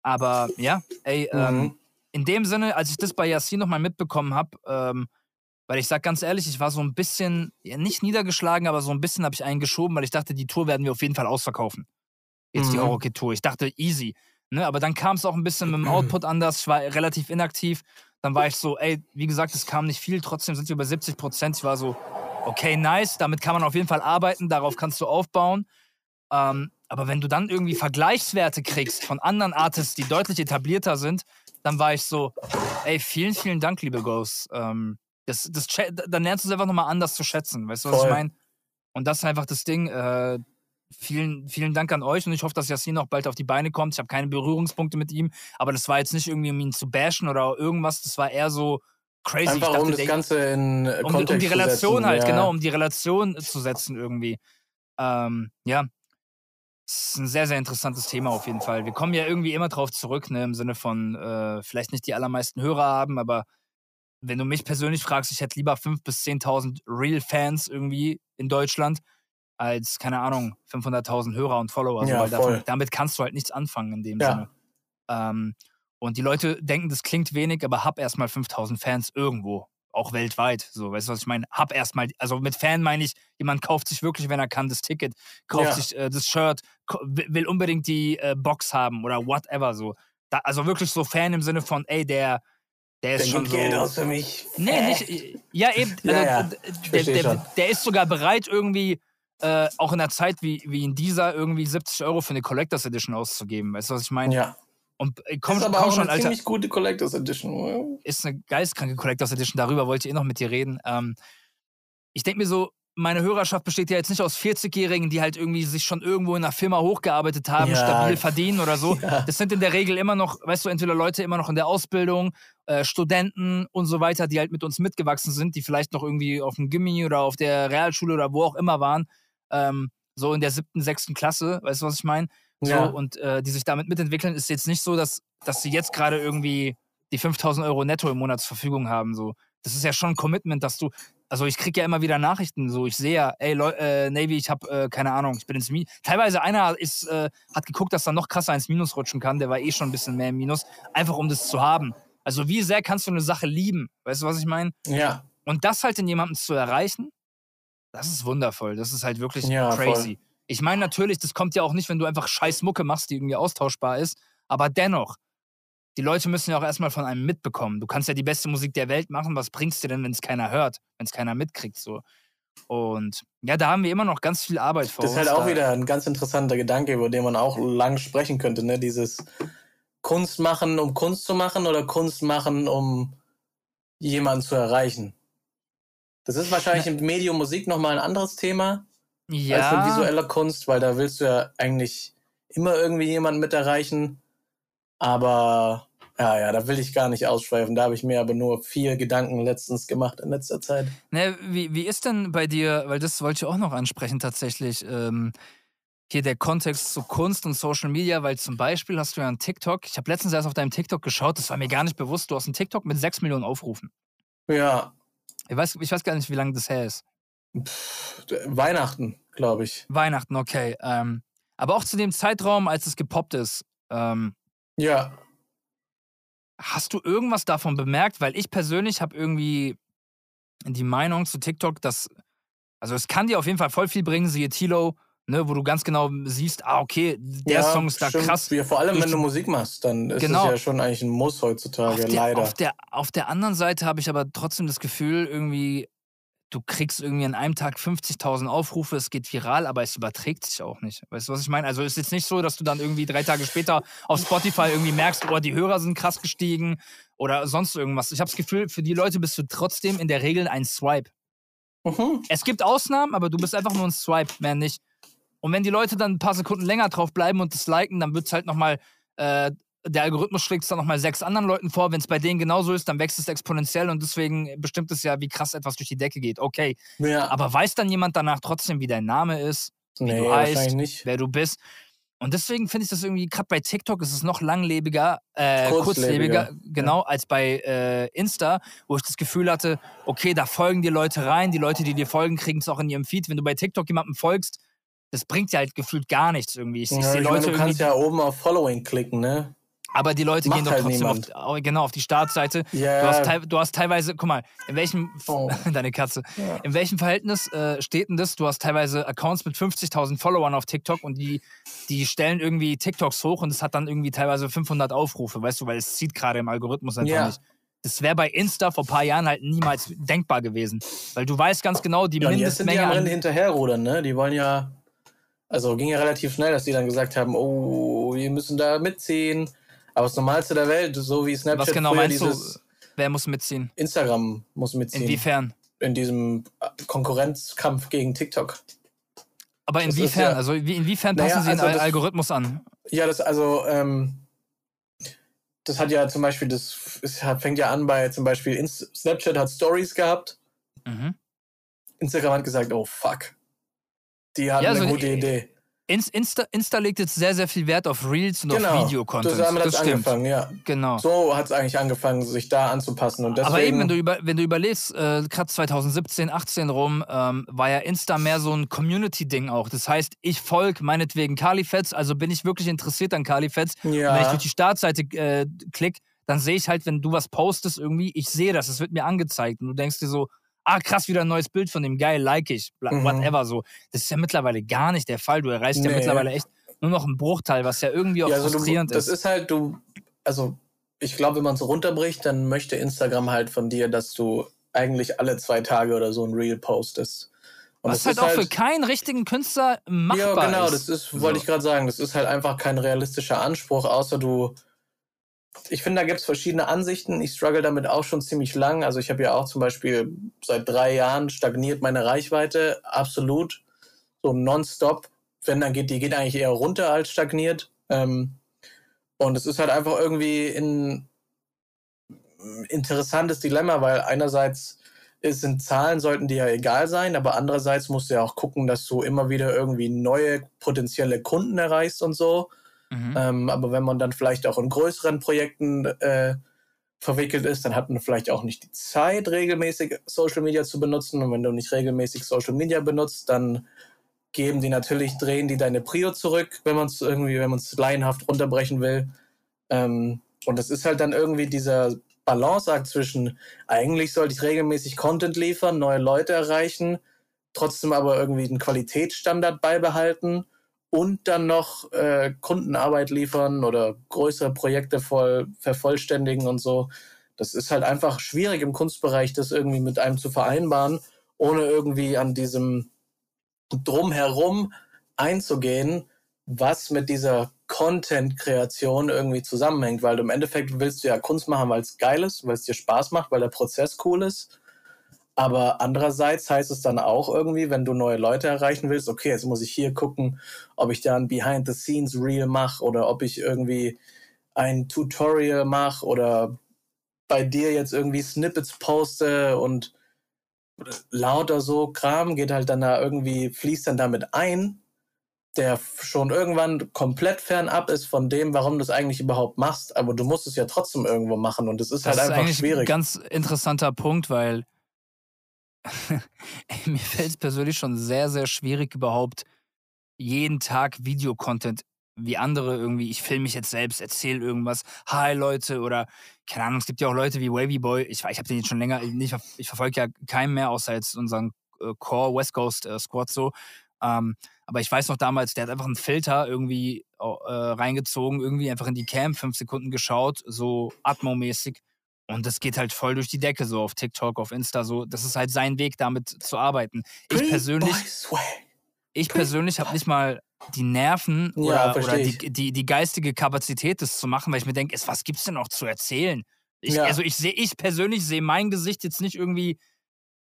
Aber ja, ey, ähm, Mhm. in dem Sinne, als ich das bei Yassin nochmal mitbekommen habe, ähm, weil ich sag ganz ehrlich, ich war so ein bisschen, ja, nicht niedergeschlagen, aber so ein bisschen habe ich einen geschoben, weil ich dachte, die Tour werden wir auf jeden Fall ausverkaufen. Jetzt die Mhm. Horrorkid-Tour. Ich dachte, easy. Ne? Aber dann kam es auch ein bisschen mit dem Output anders. Ich war relativ inaktiv. Dann war ich so, ey, wie gesagt, es kam nicht viel. Trotzdem sind wir über 70 Prozent. Ich war so, okay, nice. Damit kann man auf jeden Fall arbeiten. Darauf kannst du aufbauen. Ähm, aber wenn du dann irgendwie Vergleichswerte kriegst von anderen Artists, die deutlich etablierter sind, dann war ich so, ey, vielen, vielen Dank, liebe Ghosts. Ähm, das, das, dann lernst du es einfach nochmal anders zu schätzen. Weißt du, was Voll. ich meine? Und das ist einfach das Ding. Äh, vielen, vielen Dank an euch und ich hoffe, dass Yassin auch bald auf die Beine kommt. Ich habe keine Berührungspunkte mit ihm, aber das war jetzt nicht irgendwie, um ihn zu bashen oder irgendwas. Das war eher so crazy. Einfach dachte, um das Ganze in um, Kontext um die Relation setzen. halt, ja. genau, um die Relation zu setzen irgendwie. Ähm, ja. Das ist ein sehr, sehr interessantes Thema auf jeden Fall. Wir kommen ja irgendwie immer drauf zurück, ne, im Sinne von äh, vielleicht nicht die allermeisten Hörer haben, aber wenn du mich persönlich fragst, ich hätte lieber 5.000 bis 10.000 Real-Fans irgendwie in Deutschland als, keine Ahnung, 500.000 Hörer und Follower. So, Ja, weil voll. davon, damit kannst du halt nichts anfangen in dem Ja. Sinne. Ähm, und die Leute denken, das klingt wenig, aber hab erstmal 5000 Fans irgendwo. Auch weltweit. So, weißt du, was ich meine? Hab erstmal, also mit Fan meine ich, jemand kauft sich wirklich, wenn er kann, das Ticket, kauft Ja. sich äh, das Shirt, will unbedingt die äh, Box haben oder whatever so. Da, also wirklich so Fan im Sinne von, ey, der, der ist Der schon so. Geld aus für mich. Nee, nicht. Ja, eben. Ja, also, ja, ich der, der, der ist sogar bereit, irgendwie, äh, auch in einer Zeit wie, wie in dieser, irgendwie 70 Euro für eine Collectors Edition auszugeben. Weißt du, was ich meine? Ja. Und äh, komm, ist aber komm auch schon, eine Alter. ziemlich gute Collectors Edition. Ist eine geistkranke Collectors Edition. Darüber wollte ich eh noch mit dir reden. Ähm, ich denke mir so, meine Hörerschaft besteht ja jetzt nicht aus 40-Jährigen, die halt irgendwie sich schon irgendwo in einer Firma hochgearbeitet haben, Ja. stabil verdienen oder so. Ja. Das sind in der Regel immer noch, weißt du, entweder Leute immer noch in der Ausbildung, äh, Studenten und so weiter, die halt mit uns mitgewachsen sind, die vielleicht noch irgendwie auf dem Gimmi oder auf der Realschule oder wo auch immer waren, ähm, so in der siebten, sechsten Klasse, weißt du, was ich meine? So, Ja. und äh, die sich damit mitentwickeln, ist jetzt nicht so, dass, dass sie jetzt gerade irgendwie die 5000 Euro netto im Monat zur Verfügung haben. So. Das ist ja schon ein Commitment, dass du, also ich kriege ja immer wieder Nachrichten, so ich sehe ja, ey Leu äh, Navy, ich habe äh, keine Ahnung, ich bin ins Minus. Teilweise einer ist, äh, hat geguckt, dass er noch krasser ins Minus rutschen kann, der war eh schon ein bisschen mehr im Minus, einfach um das zu haben. Also wie sehr kannst du eine Sache lieben? Weißt du, was ich meine? Ja, Und das halt in jemandem zu erreichen, das ist wundervoll. Das ist halt wirklich Ja, voll. Ich meine, natürlich, das kommt ja auch nicht, wenn du einfach scheiß Mucke machst, die irgendwie austauschbar ist. Aber dennoch, die Leute müssen ja auch erstmal von einem mitbekommen. Du kannst ja die beste Musik der Welt machen. Was bringst dir denn, wenn es keiner hört, wenn es keiner mitkriegt? So. Und ja, da haben wir immer noch ganz viel Arbeit vor das ist uns. halt auch da, wieder ein ganz interessanter Gedanke, über den man auch lang sprechen könnte, ne? Dieses Kunst machen, um Kunst zu machen oder Kunst machen, um jemanden zu erreichen. Das ist wahrscheinlich im Medium Musik nochmal ein anderes Thema als mit Ja, visueller Kunst, weil da willst du ja eigentlich immer irgendwie jemanden mit erreichen. Aber ja, ja, da will ich gar nicht ausschweifen. Da habe ich mir aber nur vier Gedanken letztens gemacht in letzter Zeit. Ne, wie, wie ist denn bei dir, weil das wollte ich auch noch ansprechen tatsächlich, ähm, hier der Kontext zu Kunst und Social Media, weil zum Beispiel hast du ja einen TikTok, ich habe letztens erst auf deinem TikTok geschaut, das war mir gar nicht bewusst, du hast einen TikTok mit 6 Millionen Aufrufen. Ja, Ich weiß, ich weiß gar nicht, wie lange das her ist. Weihnachten, glaube ich. Weihnachten, okay. Ähm, aber auch zu dem Zeitraum, als es gepoppt ist, ähm, Ja, Hast du irgendwas davon bemerkt? Weil ich persönlich habe irgendwie die Meinung zu TikTok, dass, also es kann dir auf jeden Fall voll viel bringen, siehe Tilo, ne, wo du ganz genau siehst, ah, okay, der ja, Song ist da stimmt. krass. Ja, vor allem, wenn du Musik machst, dann ist Genau. es ja schon eigentlich ein Muss heutzutage, Auf der, leider. auf, der, auf der anderen Seite habe ich aber trotzdem das Gefühl, irgendwie, du kriegst irgendwie an einem Tag 50.000 Aufrufe, es geht viral, aber es überträgt sich auch nicht. Weißt du, was ich meine? Also es ist jetzt nicht so, dass du dann irgendwie drei Tage später auf Spotify irgendwie merkst, oh, die Hörer sind krass gestiegen oder sonst irgendwas. Ich habe das Gefühl, für die Leute bist du trotzdem in der Regel ein Swipe. Mhm. Es gibt Ausnahmen, aber du bist einfach nur ein Swipe, mehr nicht. Und wenn die Leute dann ein paar Sekunden länger drauf bleiben und das liken, dann wird es halt nochmal, äh, der Algorithmus schlägt es dann nochmal sechs anderen Leuten vor. Wenn es bei denen genauso ist, dann wächst es exponentiell und deswegen bestimmt es ja, wie krass etwas durch die Decke geht. Okay. Ja, Aber weiß dann jemand danach trotzdem, wie dein Name ist, nee, du heißt, nicht. wer du bist? Und deswegen finde ich das irgendwie, gerade bei TikTok ist es noch langlebiger, äh, Kurzlebiger, kurzlebiger, genau, als bei äh, Insta, wo ich das Gefühl hatte, okay, da folgen die Leute rein, die Leute, die dir folgen, kriegen es auch in ihrem Feed. Wenn du bei TikTok jemandem folgst, das bringt dir halt gefühlt gar nichts irgendwie. Ich, ich Ja, sehe ich Leute meine, du kannst ja oben auf Following klicken, ne? Aber die Leute macht gehen doch halt trotzdem niemand. auf, au- genau, auf die Startseite. Ja, Du, hast du hast teilweise, guck mal, in welchem, Oh. deine Katze, Ja. in welchem Verhältnis äh, steht denn das? Du hast teilweise Accounts mit 50.000 Followern auf TikTok und die, die stellen irgendwie TikToks hoch und es hat dann irgendwie teilweise 500 Aufrufe, weißt du, weil es zieht gerade im Algorithmus einfach Ja. nicht. Das wäre bei Insta vor ein paar Jahren halt niemals denkbar gewesen. Weil du weißt ganz genau, die Ja, und jetzt sind die Mindestmenge am an Rennen hinterherrudern, ne? Die wollen ja, also ging ja relativ schnell, dass die dann gesagt haben, oh, wir müssen da mitziehen. Aber das Normalste der Welt, so wie Snapchat Was genau meinst du? Wer muss mitziehen? Instagram muss mitziehen. Inwiefern? In diesem Konkurrenzkampf gegen TikTok. Aber inwiefern? ja- also wie, inwiefern Naja, passen sie den also Al- das- Algorithmus an? Ja, das also, ähm, das hat ja zum Beispiel, das es fängt ja an bei zum Beispiel Inst Snapchat hat Stories gehabt. Mhm. Instagram hat gesagt, oh fuck. Die hatten Ja, eine also, gute äh, Idee. Inst- Insta, Insta legt jetzt sehr, sehr viel Wert auf Reels und Genau. auf Videocontent. So damit hat das stimmt. angefangen, ja. Genau. So hat es eigentlich angefangen, sich da anzupassen. Und deswegen, Aber eben, wenn du, über, wenn du überlegst, äh, gerade 2017, 18 rum, ähm, war ja Insta mehr so ein Community-Ding auch. Das heißt, ich folge meinetwegen Kalifets, also bin ich wirklich interessiert an Kalifets. Und wenn ich ja, durch die Startseite äh, klick, dann sehe ich halt, wenn du was postest irgendwie, ich sehe das, es wird mir angezeigt. Und du denkst dir so, ah krass, wieder ein neues Bild von dem, geil, like ich, Mhm. whatever so. Das ist ja mittlerweile gar nicht der Fall. Du erreichst ja Nee. mittlerweile echt nur noch einen Bruchteil, was ja irgendwie auch ja also du, frustrierend das ist. ist halt, du, also ich glaube, wenn man es runterbricht, dann möchte Instagram halt von dir, dass du eigentlich alle zwei Tage oder so ein Reel postest. Und was das halt ist auch für keinen richtigen Künstler machbar Ja, genau, ist. das ist, So. wollte ich gerade sagen, das ist halt einfach kein realistischer Anspruch, außer du ich finde, da gibt es verschiedene Ansichten. Ich struggle damit auch schon ziemlich lang. Also ich habe ja auch zum Beispiel seit drei Jahren stagniert meine Reichweite absolut. So nonstop. Wenn dann geht, die geht eigentlich eher runter als stagniert. Ähm, und es ist halt einfach irgendwie ein interessantes Dilemma, weil einerseits sind Zahlen, sollten dir ja egal sein, aber andererseits musst du ja auch gucken, dass du immer wieder irgendwie neue potenzielle Kunden erreichst und so. Mhm. Ähm, aber wenn man dann vielleicht auch in größeren Projekten äh, verwickelt ist, dann hat man vielleicht auch nicht die Zeit, regelmäßig Social Media zu benutzen. Und wenn du nicht regelmäßig Social Media benutzt, dann geben die natürlich, drehen die deine Prio zurück, wenn man es irgendwie, wenn man es laienhaft runterbrechen will. Ähm, und das ist halt dann irgendwie dieser Balanceakt zwischen, eigentlich sollte ich regelmäßig Content liefern, neue Leute erreichen, trotzdem aber irgendwie einen Qualitätsstandard beibehalten und dann noch äh, Kundenarbeit liefern oder größere Projekte voll vervollständigen und so. Das ist halt einfach schwierig im Kunstbereich, das irgendwie mit einem zu vereinbaren, ohne irgendwie an diesem Drumherum einzugehen, was mit dieser Content-Kreation irgendwie zusammenhängt, weil du im Endeffekt willst du ja Kunst machen, weil es geil ist, weil es dir Spaß macht, weil der Prozess cool ist. Aber andererseits heißt es dann auch irgendwie, wenn du neue Leute erreichen willst, okay, jetzt muss ich hier gucken, ob ich da ein Behind-the-Scenes-Reel mache oder ob ich irgendwie ein Tutorial mache oder bei dir jetzt irgendwie Snippets poste und lauter so Kram geht halt dann da irgendwie, fließt dann damit ein, der schon irgendwann komplett fernab ist von dem, warum du es eigentlich überhaupt machst, aber du musst es ja trotzdem irgendwo machen und es ist das halt einfach ist schwierig. Ein ganz interessanter Punkt, weil mir fällt es persönlich schon sehr, sehr schwierig, überhaupt jeden Tag Videocontent wie andere irgendwie, ich filme mich jetzt selbst, erzähle irgendwas, hi Leute oder keine Ahnung, es gibt ja auch Leute wie Wavy Boy, ich, ich habe den jetzt schon länger, ich, ich verfolge ja keinen mehr, außer jetzt unseren äh, Core West Coast äh, Squad so. Ähm, aber ich weiß noch damals, der hat einfach einen Filter irgendwie äh, reingezogen, irgendwie einfach in die Cam, fünf Sekunden geschaut, so Atmo-mäßig. Und das geht halt voll durch die Decke, so auf TikTok, auf Insta, so. Das ist halt sein Weg, damit zu arbeiten. Ich persönlich, ich persönlich habe nicht mal die Nerven ja, oder, oder die, die, die, geistige Kapazität, das zu machen, weil ich mir denke, was gibt's denn noch zu erzählen? Ich, ja. Also ich sehe, ich persönlich sehe mein Gesicht jetzt nicht irgendwie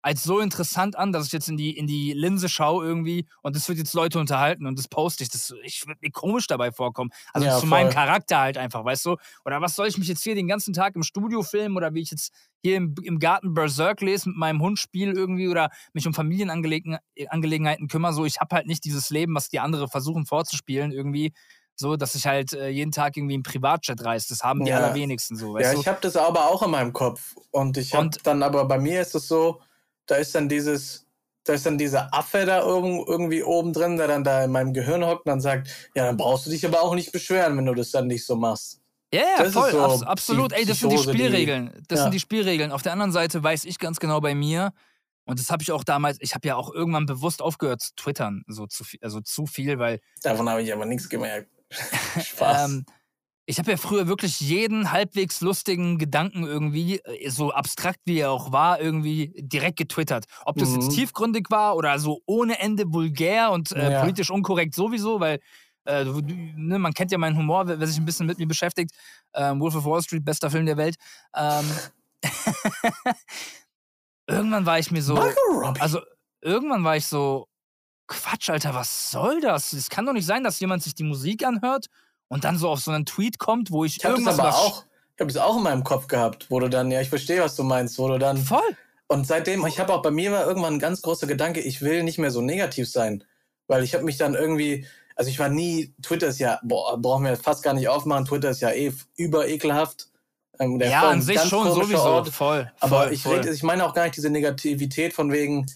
als so interessant an, dass ich jetzt in die, in die Linse schaue irgendwie und das wird jetzt Leute unterhalten und das poste ich. Das, ich würde mir komisch dabei vorkommen. Also ja, zu meinem Charakter halt einfach, weißt du? Oder was soll ich mich jetzt hier den ganzen Tag im Studio filmen oder wie ich jetzt hier im, im Garten Berserk lese mit meinem Hund spiele irgendwie oder mich um Familienangelegenheiten kümmere. So, ich habe halt nicht dieses Leben, was die anderen versuchen vorzuspielen irgendwie so, dass ich halt äh, jeden Tag irgendwie im Privatjet reise. Das haben die ja. allerwenigsten so. ja, ich habe das aber auch in meinem Kopf. Und ich habe dann aber bei mir ist es so, da ist dann dieses, da ist dann dieser Affe da irgendwie oben drin, der dann da in meinem Gehirn hockt und dann sagt, ja, dann brauchst du dich aber auch nicht beschweren, wenn du das dann nicht so machst. Ja, ja, voll, so abs absolut. Ey, das sind die Spielregeln. Das ja. sind die Spielregeln. Auf der anderen Seite weiß ich ganz genau bei mir, und das habe ich auch damals, ich habe ja auch irgendwann bewusst aufgehört zu twittern, so zu viel, also zu viel, weil. Davon habe ich aber nichts gemerkt. Spaß. ähm, ich habe ja früher wirklich jeden halbwegs lustigen Gedanken irgendwie, äh, so abstrakt wie er auch war, irgendwie direkt getwittert. Ob das mhm. jetzt tiefgründig war oder so ohne Ende vulgär und äh, ja. politisch unkorrekt sowieso, weil äh, ne, man kennt ja meinen Humor, wer sich ein bisschen mit mir beschäftigt. Ähm, Wolf of Wall Street, bester Film der Welt. Ähm, irgendwann war ich mir so. Also, irgendwann war ich so, Quatsch, Alter, was soll das? Es kann doch nicht sein, dass jemand sich die Musik anhört und dann so auf so einen Tweet kommt, wo ich, ich irgendwas aber auch, ich habe es auch in meinem Kopf gehabt, wo du dann, ja, ich verstehe, was du meinst, wo du dann voll. Und seitdem, ich habe auch bei mir war irgendwann ein ganz großer Gedanke, ich will nicht mehr so negativ sein, weil ich habe mich dann irgendwie, also ich war nie, Twitter ist ja, boah, brauchen wir fast gar nicht aufmachen, Twitter ist ja eh über ekelhaft. Ähm, ja, an sich schon sowieso, Ort. voll. Aber voll, ich, voll. Red, ich meine auch gar nicht diese Negativität von wegen,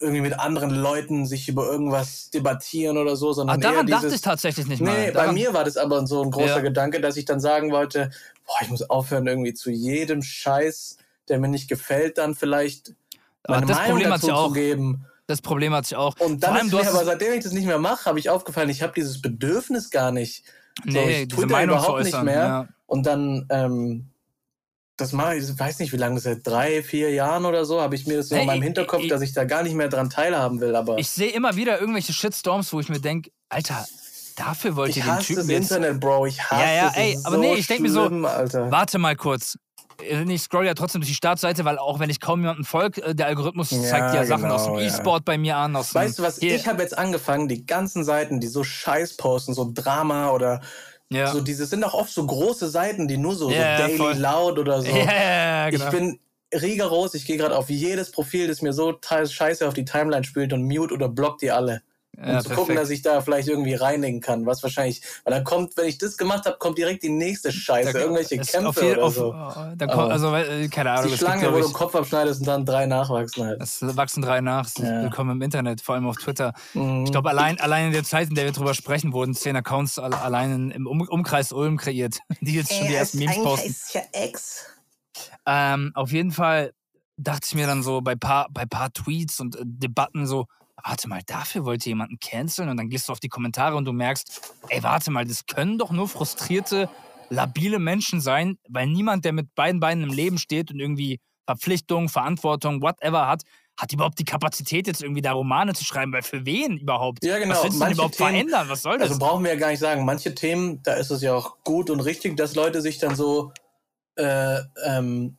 irgendwie mit anderen Leuten sich über irgendwas debattieren oder so, sondern. Ah, daran dieses, dachte ich tatsächlich nicht mal. Nee, bei mir war das aber so ein großer ja. Gedanke, dass ich dann sagen wollte, boah, ich muss aufhören, irgendwie zu jedem Scheiß, der mir nicht gefällt, dann vielleicht meine das Meinung Problem dazu zu geben. Das Problem hat sich auch. Und dann allem, ist mir aber, seitdem ich das nicht mehr mache, habe ich aufgefallen, ich habe dieses Bedürfnis gar nicht. Nee, so, ich diese Meinung überhaupt nicht mehr. Ja. Und dann ähm, das mache ich, ich weiß nicht, wie lange das ist, drei, vier Jahren oder so, habe ich mir das so hey, in meinem Hinterkopf, ich, dass ich da gar nicht mehr dran teilhaben will. Aber ich sehe immer wieder irgendwelche Shitstorms, wo ich mir denke, Alter, dafür wollt ich ihr den hasse Typen das jetzt. Internet, Bro. Ich hasse Ja, ja, es. ey, aber so nee, ich denk mir so, Alter. Warte mal kurz. Äh, Ich scroll ja trotzdem durch die Startseite, weil auch wenn ich kaum jemanden folge, äh, der Algorithmus Ja, zeigt ja Sachen aus dem genau, ja. E-Sport bei mir an. Weißt du was? Hier- Ich habe jetzt angefangen, die ganzen Seiten, die so Scheiß posten, so Drama oder ja. so, diese sind auch oft so große Seiten, die nur so, Ja, so Daily voll. Loud oder so. ja, genau. Ich bin rigoros, ich gehe gerade auf jedes Profil, das mir so Scheiße auf die Timeline spielt und mute oder block die alle. Um ja, zu gucken, perfekt. dass ich da vielleicht irgendwie reinigen kann, was wahrscheinlich, weil dann kommt, wenn ich das gemacht habe, kommt direkt die nächste Scheiße, Da- irgendwelche Kämpfe auf jeden- oder auf- so. oh, Da kommt, Aber also, äh, keine Ahnung. Die gibt, Schlange, glaub wo du ich, den Kopf abschneidest und dann drei nachwachsen halt. Es wachsen drei nach, es ist Ja. willkommen im Internet, vor allem auf Twitter. Mhm. Ich glaube, allein, allein in der Zeit, in der wir drüber sprechen, wurden zehn Accounts al- allein in- im um Umkreis Ulm kreiert, die jetzt schon die ersten Memes posten. ja Ex. Ähm, auf jeden Fall dachte ich mir dann so bei paar, bei paar Tweets und äh, Debatten so, warte mal, dafür wollte jemanden canceln und dann gehst du auf die Kommentare und du merkst, ey, warte mal, das können doch nur frustrierte, labile Menschen sein, weil niemand, der mit beiden Beinen im Leben steht und irgendwie Verpflichtung, Verantwortung, whatever hat, hat überhaupt die Kapazität, jetzt irgendwie da Romane zu schreiben, weil für wen überhaupt? Ja, genau. Was willst du denn überhaupt Themen- verändern? Was soll das? Also brauchen wir ja gar nicht sagen, manche Themen, da ist es ja auch gut und richtig, dass Leute sich dann so äh, ähm,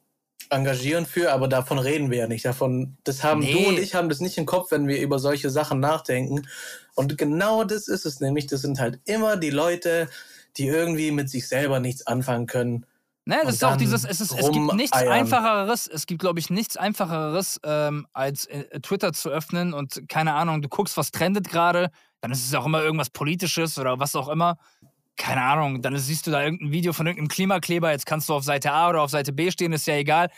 engagieren für, aber davon reden wir ja nicht. Davon, das haben Nee. du und ich haben das nicht im Kopf, wenn wir über solche Sachen nachdenken. Und genau das ist es nämlich. Das sind halt immer die Leute, die irgendwie mit sich selber nichts anfangen können. Ne, das ist auch dieses, es, ist, es gibt nichts einfacheres, es gibt, glaube ich, nichts einfacheres, ähm, als äh, Twitter zu öffnen und keine Ahnung, du guckst, was trendet gerade, dann ist es auch immer irgendwas Politisches oder was auch immer. Keine Ahnung, dann siehst du da irgendein Video von irgendeinem Klimakleber, jetzt kannst du auf Seite A oder auf Seite B stehen, ist ja egal.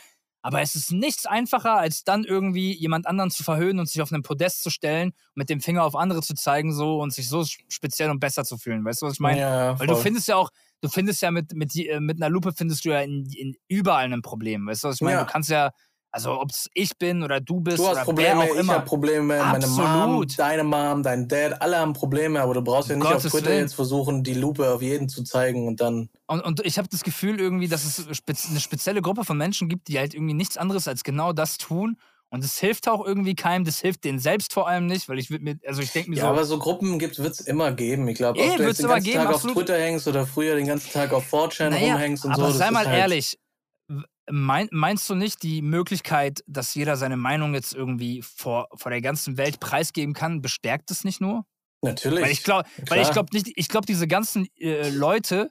Aber es ist nichts einfacher, als dann irgendwie jemand anderen zu verhöhnen und sich auf einen Podest zu stellen, mit dem Finger auf andere zu zeigen so und sich so speziell und besser zu fühlen. Weißt du, was ich meine? ja, Weil du findest ja auch, du findest ja mit, mit, äh, mit einer Lupe findest du ja in, in überall ein Problem. Weißt du, was ich meine? Ja. Du kannst ja, also ob es ich bin oder du bist Du hast oder Probleme, wer auch ich immer. habe Probleme, meine Mom, Absolut. deine Mom, dein Dad, alle haben Probleme, aber du brauchst ja nicht auf Gottes Twitter Willen. jetzt versuchen, die Lupe auf jeden zu zeigen und dann. Und, und ich habe das Gefühl irgendwie, dass es eine spezielle Gruppe von Menschen gibt, die halt irgendwie nichts anderes als genau das tun. Und es hilft auch irgendwie keinem, das hilft denen selbst vor allem nicht, weil ich würde mir, also ich denke mir Ja, so, aber so Gruppen wird es immer geben. Ich glaube, Eh, ob du wird's jetzt den ganzen geben, Tag absolut. auf Twitter hängst oder früher den ganzen Tag auf 4chan Naja, rumhängst und aber so. das sei mal halt, ehrlich, mein, meinst du nicht, die Möglichkeit, dass jeder seine Meinung jetzt irgendwie vor, vor der ganzen Welt preisgeben kann, bestärkt es nicht nur? Natürlich. Weil ich glaube, glaube nicht, ich glaube, diese ganzen äh, Leute,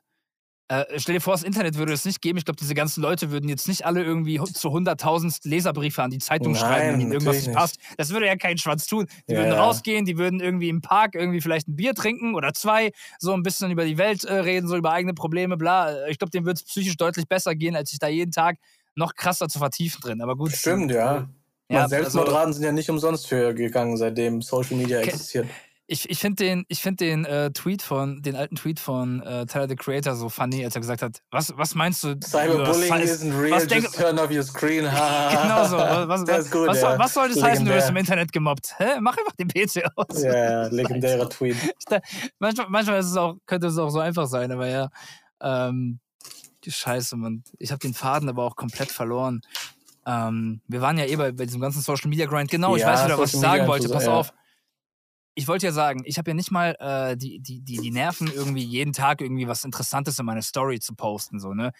äh, stell dir vor, das Internet würde es nicht geben. Ich glaube, diese ganzen Leute würden jetzt nicht alle irgendwie zu 100.000 Leserbriefe an die Zeitung Nein, schreiben, wenn ihnen irgendwas nicht passt. Das würde ja kein Schwanz tun. Die Ja, würden rausgehen, die würden irgendwie im Park irgendwie vielleicht ein Bier trinken oder zwei, so ein bisschen über die Welt äh, reden, so über eigene Probleme, bla. Ich glaube, denen würde es psychisch deutlich besser gehen, als sich da jeden Tag noch krasser zu vertiefen drin. Aber gut. Stimmt, ja. Ja, Man, Selbstmordraten sind ja nicht umsonst höher gegangen, seitdem Social Media existiert. Ich, ich finde den, ich find den äh, Tweet von, den alten Tweet von äh, Tyler the Creator so funny, als er gesagt hat, was, was meinst du? Cyberbullying Cy- isn't real, was denk- just turn off your screen. Genau so. Was, was, gut, was, ja. soll, was soll das heißen, du wirst im Legendär. Internet gemobbt? Hä? Mach einfach den PC aus. Ja, legendärer Tweet. Manchmal, manchmal ist es auch, könnte es auch so einfach sein, aber ja. Ähm, die Scheiße, Mann. Ich habe den Faden aber auch komplett verloren. Ähm, wir waren ja eh bei, bei diesem ganzen Social Media Grind. Genau, ich Ja, weiß wieder, was ich sagen wollte. Pass ja. auf. Ich wollte ja sagen, ich habe ja nicht mal äh, die, die, die, die Nerven, irgendwie jeden Tag irgendwie was Interessantes in meine Story zu posten. So, ne?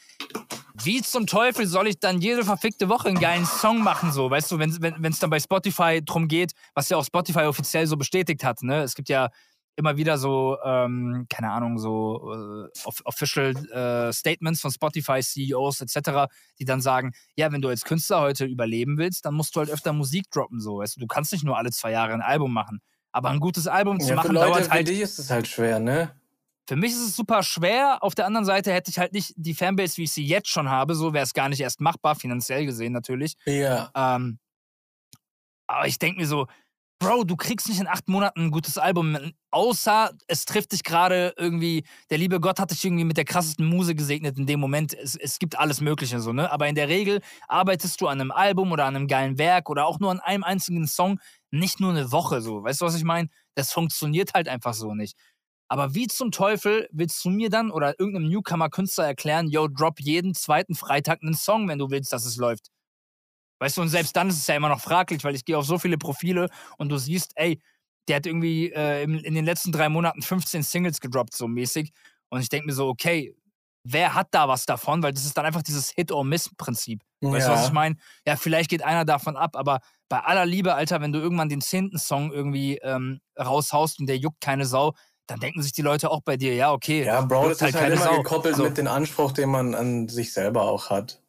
Wie zum Teufel soll ich dann jede verfickte Woche einen geilen Song machen? So, weißt du, wenn es wenn, dann bei Spotify drum geht, was ja auch Spotify offiziell so bestätigt hat. Ne? Es gibt ja immer wieder so, ähm, keine Ahnung, so äh, off- official äh, Statements von Spotify, CEOs etc., die dann sagen, ja, wenn du als Künstler heute überleben willst, dann musst du halt öfter Musik droppen, so, weißt du, du kannst nicht nur alle zwei Jahre ein Album machen. Aber ein gutes Album zu Ja, für machen Leute dauert halt. dich ist es halt schwer, ne? Für mich ist es super schwer. Auf der anderen Seite hätte ich halt nicht die Fanbase, wie ich sie jetzt schon habe. So wäre es gar nicht erst machbar, finanziell gesehen natürlich. Ja. Ähm, aber ich denke mir so, Bro, du kriegst nicht in acht Monaten ein gutes Album, außer es trifft dich gerade irgendwie, der liebe Gott hat dich irgendwie mit der krassesten Muse gesegnet in dem Moment. Es, es gibt alles Mögliche so, ne? Aber in der Regel arbeitest du an einem Album oder an einem geilen Werk oder auch nur an einem einzigen Song nicht nur eine Woche so. Weißt du, was ich meine? Das funktioniert halt einfach so nicht. Aber wie zum Teufel willst du mir dann oder irgendeinem Newcomer-Künstler erklären, yo, drop jeden zweiten Freitag einen Song, wenn du willst, dass es läuft? Weißt du, und selbst dann ist es ja immer noch fraglich, weil ich gehe auf so viele Profile und du siehst, ey, der hat irgendwie äh, in, in den letzten drei Monaten 15 Singles gedroppt, so mäßig. Und ich denke mir so, okay, wer hat da was davon? Weil das ist dann einfach dieses Hit-or-Miss-Prinzip. Weißt du, was ich meine? Ja, vielleicht geht einer davon ab, aber bei aller Liebe, Alter, wenn du irgendwann den zehnten Song irgendwie ähm, raushaust und der juckt keine Sau, dann denken sich die Leute auch bei dir, ja, okay. Ja, Bro, das halt ist halt immer Sau. gekoppelt so. mit dem Anspruch, den man an sich selber auch hat.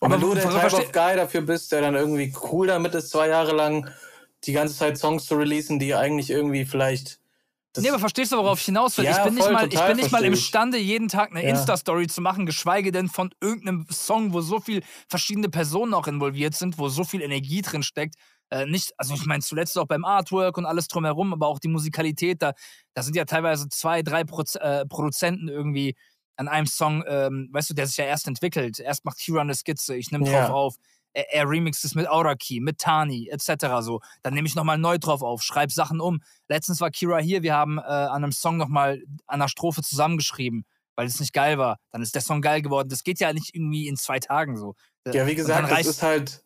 Und aber wenn du der Type of Guy dafür bist, der dann irgendwie cool damit ist, zwei Jahre lang die ganze Zeit Songs zu releasen, die eigentlich irgendwie vielleicht das nee, aber verstehst du, worauf ich hinaus will? Ja, ich bin, voll, nicht, mal, ich bin nicht mal imstande, jeden Tag eine ja. Insta-Story zu machen, geschweige denn von irgendeinem Song, wo so viele verschiedene Personen auch involviert sind, wo so viel Energie drin steckt. Äh, nicht, also ich meine, zuletzt auch beim Artwork und alles drumherum, aber auch die Musikalität, da, da sind ja teilweise zwei, drei Proz äh, Produzenten irgendwie an einem Song, ähm, weißt du, der sich ja erst entwickelt. Erst macht Kira eine Skizze, ich nehme drauf auf er, er remixt es mit Auraki, mit Tani, etc. so. Dann nehme ich nochmal neu drauf auf, schreibe Sachen um. Letztens war Kira hier, wir haben äh, an einem Song nochmal an einer Strophe zusammengeschrieben, weil es nicht geil war. Dann ist der Song geil geworden. Das geht ja nicht irgendwie in zwei Tagen so. Ja, wie gesagt, das ist halt,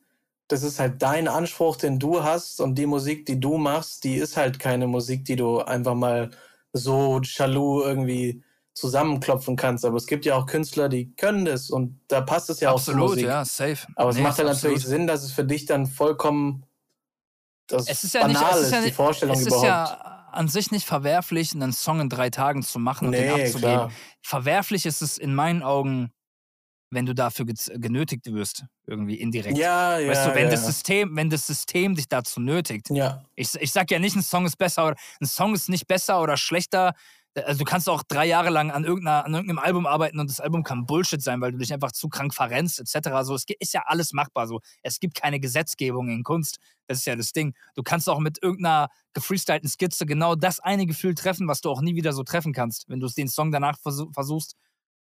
das ist halt dein Anspruch, den du hast und die Musik, die du machst, die ist halt keine Musik, die du einfach mal so jaloux irgendwie zusammenklopfen kannst. Aber es gibt ja auch Künstler, die können das und da passt es ja absolut, auch zur Musik. ja, safe. Aber es nee, macht ja natürlich Sinn, dass es für dich dann vollkommen das es ist ja banal nicht, ist, ja die Vorstellung es überhaupt. Es ist ja an sich nicht verwerflich, einen Song in drei Tagen zu machen und nee, den abzugeben. Klar. Verwerflich ist es in meinen Augen, wenn du dafür genötigt wirst, irgendwie indirekt. Ja, ja. Weißt du, wenn ja, das System, wenn das System dich dazu nötigt. Ja. Ich, ich sag ja nicht, ein Song ist besser oder ein Song ist nicht besser oder schlechter, also du kannst auch drei Jahre lang an, irgendeiner, an irgendeinem Album arbeiten und das Album kann Bullshit sein, weil du dich einfach zu krank verrennst, etc. So, es ist ja alles machbar so. Es gibt keine Gesetzgebung in Kunst. Das ist ja das Ding. Du kannst auch mit irgendeiner gefreestylten Skizze genau das eine Gefühl treffen, was du auch nie wieder so treffen kannst. Wenn du den Song danach versuchst,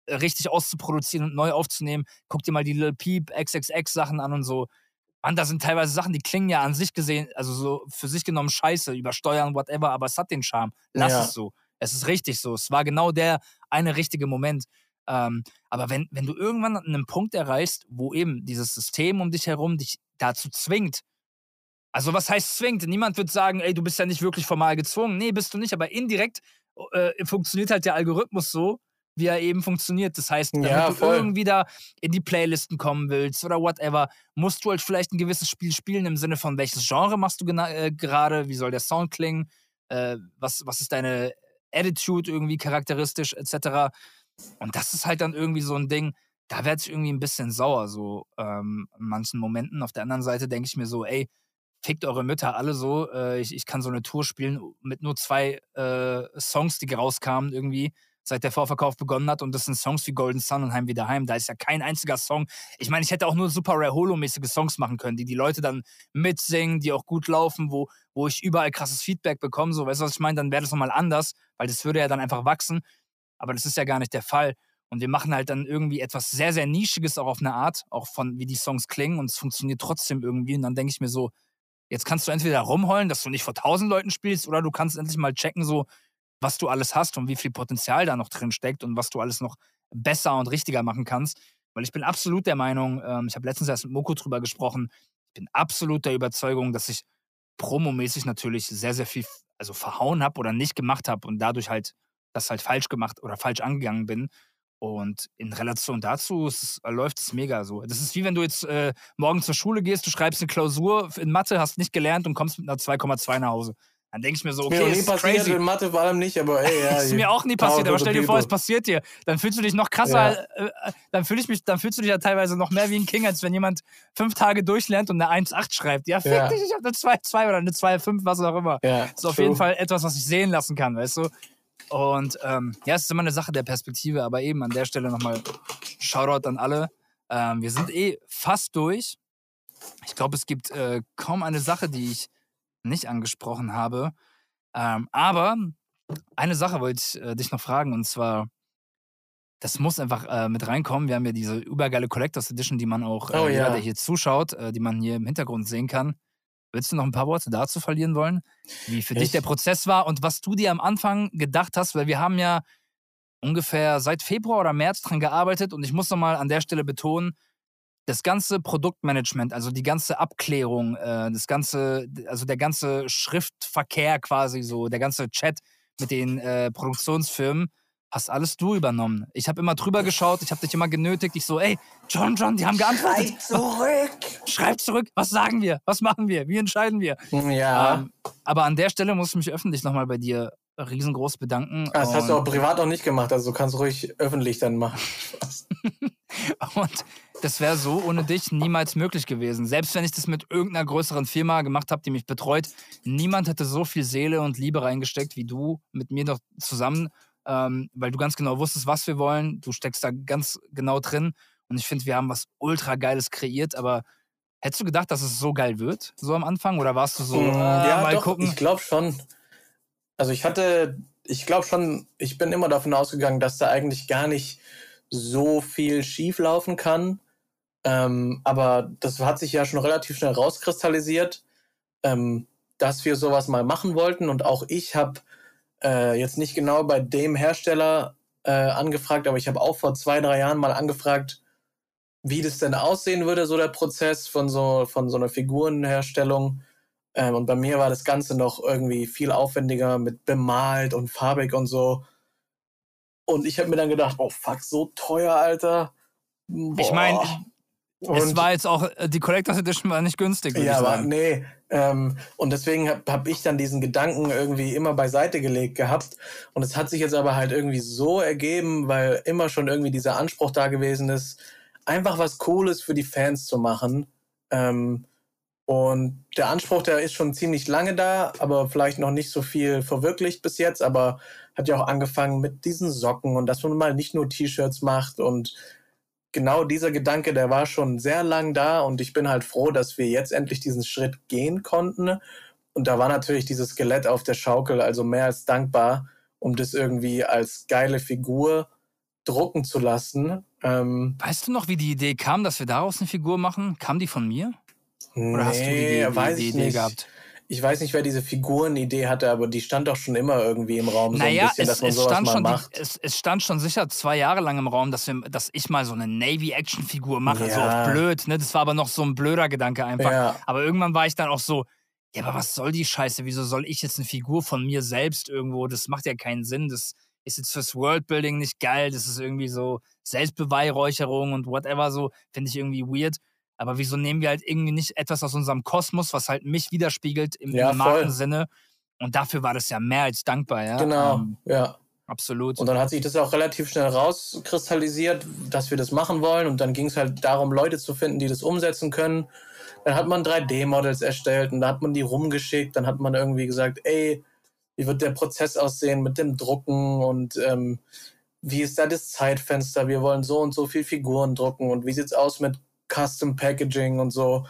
äh, richtig auszuproduzieren und neu aufzunehmen, guck dir mal die Lil Peep, XXX Sachen an und so. Mann, da sind teilweise Sachen, die klingen ja an sich gesehen, also so für sich genommen scheiße, übersteuern, whatever, aber es hat den Charme. Lass ja. es so. Es ist richtig so. Es war genau der eine richtige Moment. Ähm, aber wenn, wenn du irgendwann an einem Punkt erreichst, wo eben dieses System um dich herum dich dazu zwingt, also was heißt zwingt? Niemand wird sagen, ey, du bist ja nicht wirklich formal gezwungen. Nee, bist du nicht, aber indirekt äh, funktioniert halt der Algorithmus so, wie er eben funktioniert. Das heißt, wenn ja, du irgendwie da in die Playlisten kommen willst oder whatever, musst du halt vielleicht ein gewisses Spiel spielen im Sinne von, welches Genre machst du äh, gerade, wie soll der Sound klingen, äh, was, was ist deine Attitude irgendwie charakteristisch etc. Und das ist halt dann irgendwie so ein Ding, da werde ich irgendwie ein bisschen sauer, so ähm, in manchen Momenten. Auf der anderen Seite denke ich mir so, ey, fickt eure Mütter alle so. Äh, ich, ich kann so eine Tour spielen mit nur zwei äh, Songs, die rauskamen irgendwie seit der Vorverkauf begonnen hat. Und das sind Songs wie Golden Sun und Heim wieder heim. Da ist ja kein einziger Song. Ich meine, ich hätte auch nur super Rare Holo-mäßige Songs machen können, die die Leute dann mitsingen, die auch gut laufen, wo, wo ich überall krasses Feedback bekomme. So, weißt du, was ich meine? Dann wäre das nochmal anders, weil das würde ja dann einfach wachsen. Aber das ist ja gar nicht der Fall. Und wir machen halt dann irgendwie etwas sehr, sehr Nischiges auch auf eine Art, auch von wie die Songs klingen und es funktioniert trotzdem irgendwie. Und dann denke ich mir so, jetzt kannst du entweder rumheulen, dass du nicht vor tausend Leuten spielst, oder du kannst endlich mal checken, so, was du alles hast und wie viel Potenzial da noch drin steckt und was du alles noch besser und richtiger machen kannst. Weil ich bin absolut der Meinung, ähm, ich habe letztens erst mit Moko drüber gesprochen, ich bin absolut der Überzeugung, dass ich promomäßig natürlich sehr, sehr viel also verhauen habe oder nicht gemacht habe und dadurch halt das halt falsch gemacht oder falsch angegangen bin. Und in Relation dazu es, läuft es mega so. Das ist wie wenn du jetzt äh, morgen zur Schule gehst, du schreibst eine Klausur in Mathe, hast nicht gelernt und kommst mit einer 2,2 nach Hause. Dann denke ich mir so, okay, mir ist nie passiert, crazy. in Mathe vor allem nicht, aber ey, ja. ist mir auch nie passiert, aber stell dir vor, es passiert dir. Dann fühlst du dich noch krasser, ja. äh, dann, fühl ich mich, dann fühlst du dich ja teilweise noch mehr wie ein King, als wenn jemand fünf Tage durchlernt und eine 1,8 schreibt. Ja, fick ja. dich, ich habe eine 2,2 oder eine 2,5, was auch immer. Ja, das ist auf jeden Fall etwas, was ich sehen lassen kann, weißt du? Und ähm, ja, es ist immer eine Sache der Perspektive, aber eben an der Stelle nochmal Shoutout an alle. Ähm, wir sind eh fast durch. Ich glaube, es gibt äh, kaum eine Sache, die ich nicht angesprochen habe. Ähm, aber eine Sache wollte ich äh, dich noch fragen und zwar, das muss einfach äh, mit reinkommen. Wir haben ja diese übergeile Collectors Edition, die man auch, äh, oh, jeder, ja. der hier zuschaut, äh, die man hier im Hintergrund sehen kann. Willst du noch ein paar Worte dazu verlieren wollen? Wie für ich? dich der Prozess war und was du dir am Anfang gedacht hast, weil wir haben ja ungefähr seit Februar oder März dran gearbeitet und ich muss nochmal an der Stelle betonen, das ganze Produktmanagement, also die ganze Abklärung, äh, das ganze, also der ganze Schriftverkehr quasi so, der ganze Chat mit den äh, Produktionsfirmen, hast alles du übernommen. Ich habe immer drüber geschaut, ich habe dich immer genötigt. Ich so, ey, John, John, die haben geantwortet. Schreib zurück. Schreib zurück. Was sagen wir? Was machen wir? Wie entscheiden wir? Ja. Ähm, aber an der Stelle muss ich mich öffentlich nochmal bei dir riesengroß bedanken. Das hast du auch privat auch nicht gemacht, also du kannst ruhig öffentlich dann machen. und das wäre so ohne dich niemals möglich gewesen. Selbst wenn ich das mit irgendeiner größeren Firma gemacht habe, die mich betreut, niemand hätte so viel Seele und Liebe reingesteckt wie du mit mir doch zusammen, ähm, weil du ganz genau wusstest, was wir wollen. Du steckst da ganz genau drin und ich finde, wir haben was ultra geiles kreiert, aber hättest du gedacht, dass es so geil wird, so am Anfang? Oder warst du so, mm, äh, ja, mal doch, gucken? Ich glaube schon. Also ich hatte, ich glaube schon, ich bin immer davon ausgegangen, dass da eigentlich gar nicht so viel schief laufen kann. Ähm, aber das hat sich ja schon relativ schnell rauskristallisiert, ähm, dass wir sowas mal machen wollten. Und auch ich habe äh, jetzt nicht genau bei dem Hersteller äh, angefragt, aber ich habe auch vor zwei, drei Jahren mal angefragt, wie das denn aussehen würde, so der Prozess von so, von so einer Figurenherstellung. Ähm, und bei mir war das Ganze noch irgendwie viel aufwendiger mit bemalt und farbig und so. Und ich habe mir dann gedacht, oh fuck, so teuer, Alter. Boah. Ich meine, es war jetzt auch, äh, die Collectors Edition war nicht günstig. Ja, aber nee. Ähm, und deswegen habe hab ich dann diesen Gedanken irgendwie immer beiseite gelegt gehabt. Und es hat sich jetzt aber halt irgendwie so ergeben, weil immer schon irgendwie dieser Anspruch da gewesen ist, einfach was Cooles für die Fans zu machen. Ähm, und der Anspruch, der ist schon ziemlich lange da, aber vielleicht noch nicht so viel verwirklicht bis jetzt. Aber hat ja auch angefangen mit diesen Socken und dass man mal nicht nur T-Shirts macht und genau dieser Gedanke, der war schon sehr lang da und ich bin halt froh, dass wir jetzt endlich diesen Schritt gehen konnten. Und da war natürlich dieses Skelett auf der Schaukel also mehr als dankbar, um das irgendwie als geile Figur drucken zu lassen. Ähm, weißt du noch, wie die Idee kam, dass wir daraus eine Figur machen? Kam die von mir? Oder nee, hast du die, die, weiß die Idee nicht. gehabt? Ich weiß nicht, wer diese Figurenidee hatte, aber die stand doch schon immer irgendwie im Raum, so naja, ein bisschen, es, dass man sowas stand mal schon macht. Die, es, es, stand schon sicher zwei Jahre lang im Raum, dass, wir, dass ich mal so eine Navy-Action-Figur mache. Ja. So blöd, ne? Das war aber noch so ein blöder Gedanke einfach. Ja. Aber irgendwann war ich dann auch so, ja, aber was soll die Scheiße? Wieso soll ich jetzt eine Figur von mir selbst irgendwo? Das macht ja keinen Sinn. Das ist jetzt fürs Worldbuilding nicht geil. Das ist irgendwie so Selbstbeweihräucherung und whatever so. Finde ich irgendwie weird. Aber wieso nehmen wir halt irgendwie nicht etwas aus unserem Kosmos, was halt mich widerspiegelt im, ja, im Markensinne? Und dafür war das ja mehr als dankbar, ja. Genau, ähm, ja. Absolut. Und dann hat sich das auch relativ schnell rauskristallisiert, dass wir das machen wollen. Und dann ging es halt darum, Leute zu finden, die das umsetzen können. Dann hat man 3D-Models erstellt und da hat man die rumgeschickt. Dann hat man irgendwie gesagt, ey, wie wird der Prozess aussehen mit dem Drucken und ähm, wie ist da das Zeitfenster? Wir wollen so und so viel Figuren drucken und wie sieht es aus mit Custom Packaging und so.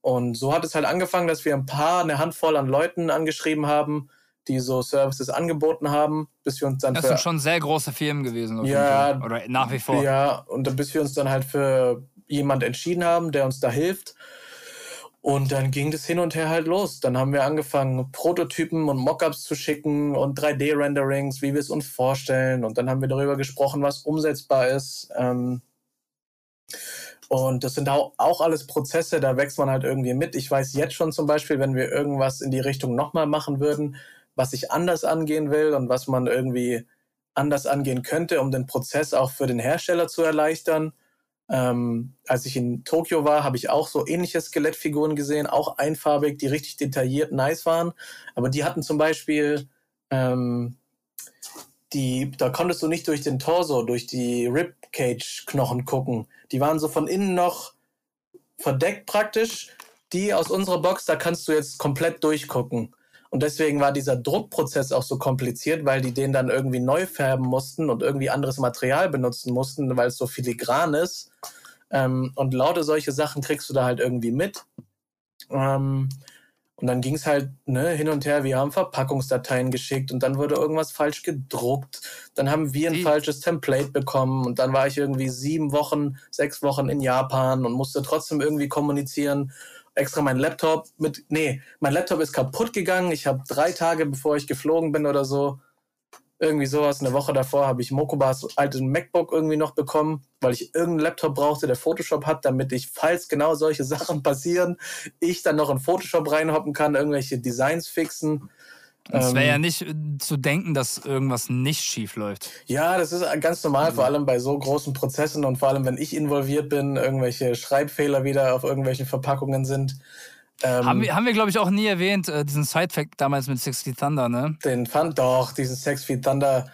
Und so hat es halt angefangen, dass wir ein paar, eine Handvoll an Leuten angeschrieben haben, die so Services angeboten haben, bis wir uns dann. Das sind schon sehr große Firmen gewesen. Ja. Oder nach wie vor. Ja, und bis wir uns dann halt für jemand entschieden haben, der uns da hilft. Und dann ging das hin und her halt los. Dann haben wir angefangen, Prototypen und Mockups zu schicken und 3D-Renderings, wie wir es uns vorstellen. Und dann haben wir darüber gesprochen, was umsetzbar ist. Ähm, und das sind auch alles Prozesse, da wächst man halt irgendwie mit. Ich weiß jetzt schon zum Beispiel, wenn wir irgendwas in die Richtung nochmal machen würden, was ich anders angehen will und was man irgendwie anders angehen könnte, um den Prozess auch für den Hersteller zu erleichtern. Ähm, als ich in Tokio war, habe ich auch so ähnliche Skelettfiguren gesehen, auch einfarbig, die richtig detailliert nice waren. Aber die hatten zum Beispiel ähm, die, da konntest du nicht durch den Torso, durch die Ribcage-Knochen gucken. Die waren so von innen noch verdeckt praktisch. Die aus unserer Box, da kannst du jetzt komplett durchgucken. Und deswegen war dieser Druckprozess auch so kompliziert, weil die den dann irgendwie neu färben mussten und irgendwie anderes Material benutzen mussten, weil es so filigran ist. Ähm, und lauter solche Sachen kriegst du da halt irgendwie mit. Ähm, und dann ging es halt ne, hin und her, wir haben Verpackungsdateien geschickt und dann wurde irgendwas falsch gedruckt. Dann haben wir ein Die. falsches Template bekommen und dann war ich irgendwie sieben Wochen, sechs Wochen in Japan und musste trotzdem irgendwie kommunizieren. Extra mein Laptop mit, nee, mein Laptop ist kaputt gegangen. Ich habe drei Tage, bevor ich geflogen bin oder so, Irgendwie sowas. Eine Woche davor habe ich Mokobas alten MacBook irgendwie noch bekommen, weil ich irgendeinen Laptop brauchte, der Photoshop hat, damit ich, falls genau solche Sachen passieren, ich dann noch in Photoshop reinhoppen kann, irgendwelche Designs fixen. Es wäre ähm, ja nicht äh, zu denken, dass irgendwas nicht schief läuft. Ja, das ist ganz normal, vor allem bei so großen Prozessen und vor allem, wenn ich involviert bin, irgendwelche Schreibfehler wieder auf irgendwelchen Verpackungen sind. Ähm, haben wir, haben wir glaube ich, auch nie erwähnt, äh, diesen Side-Fact damals mit Six Feet Thunder, ne? Den fand doch, diesen Six Feet Thunder.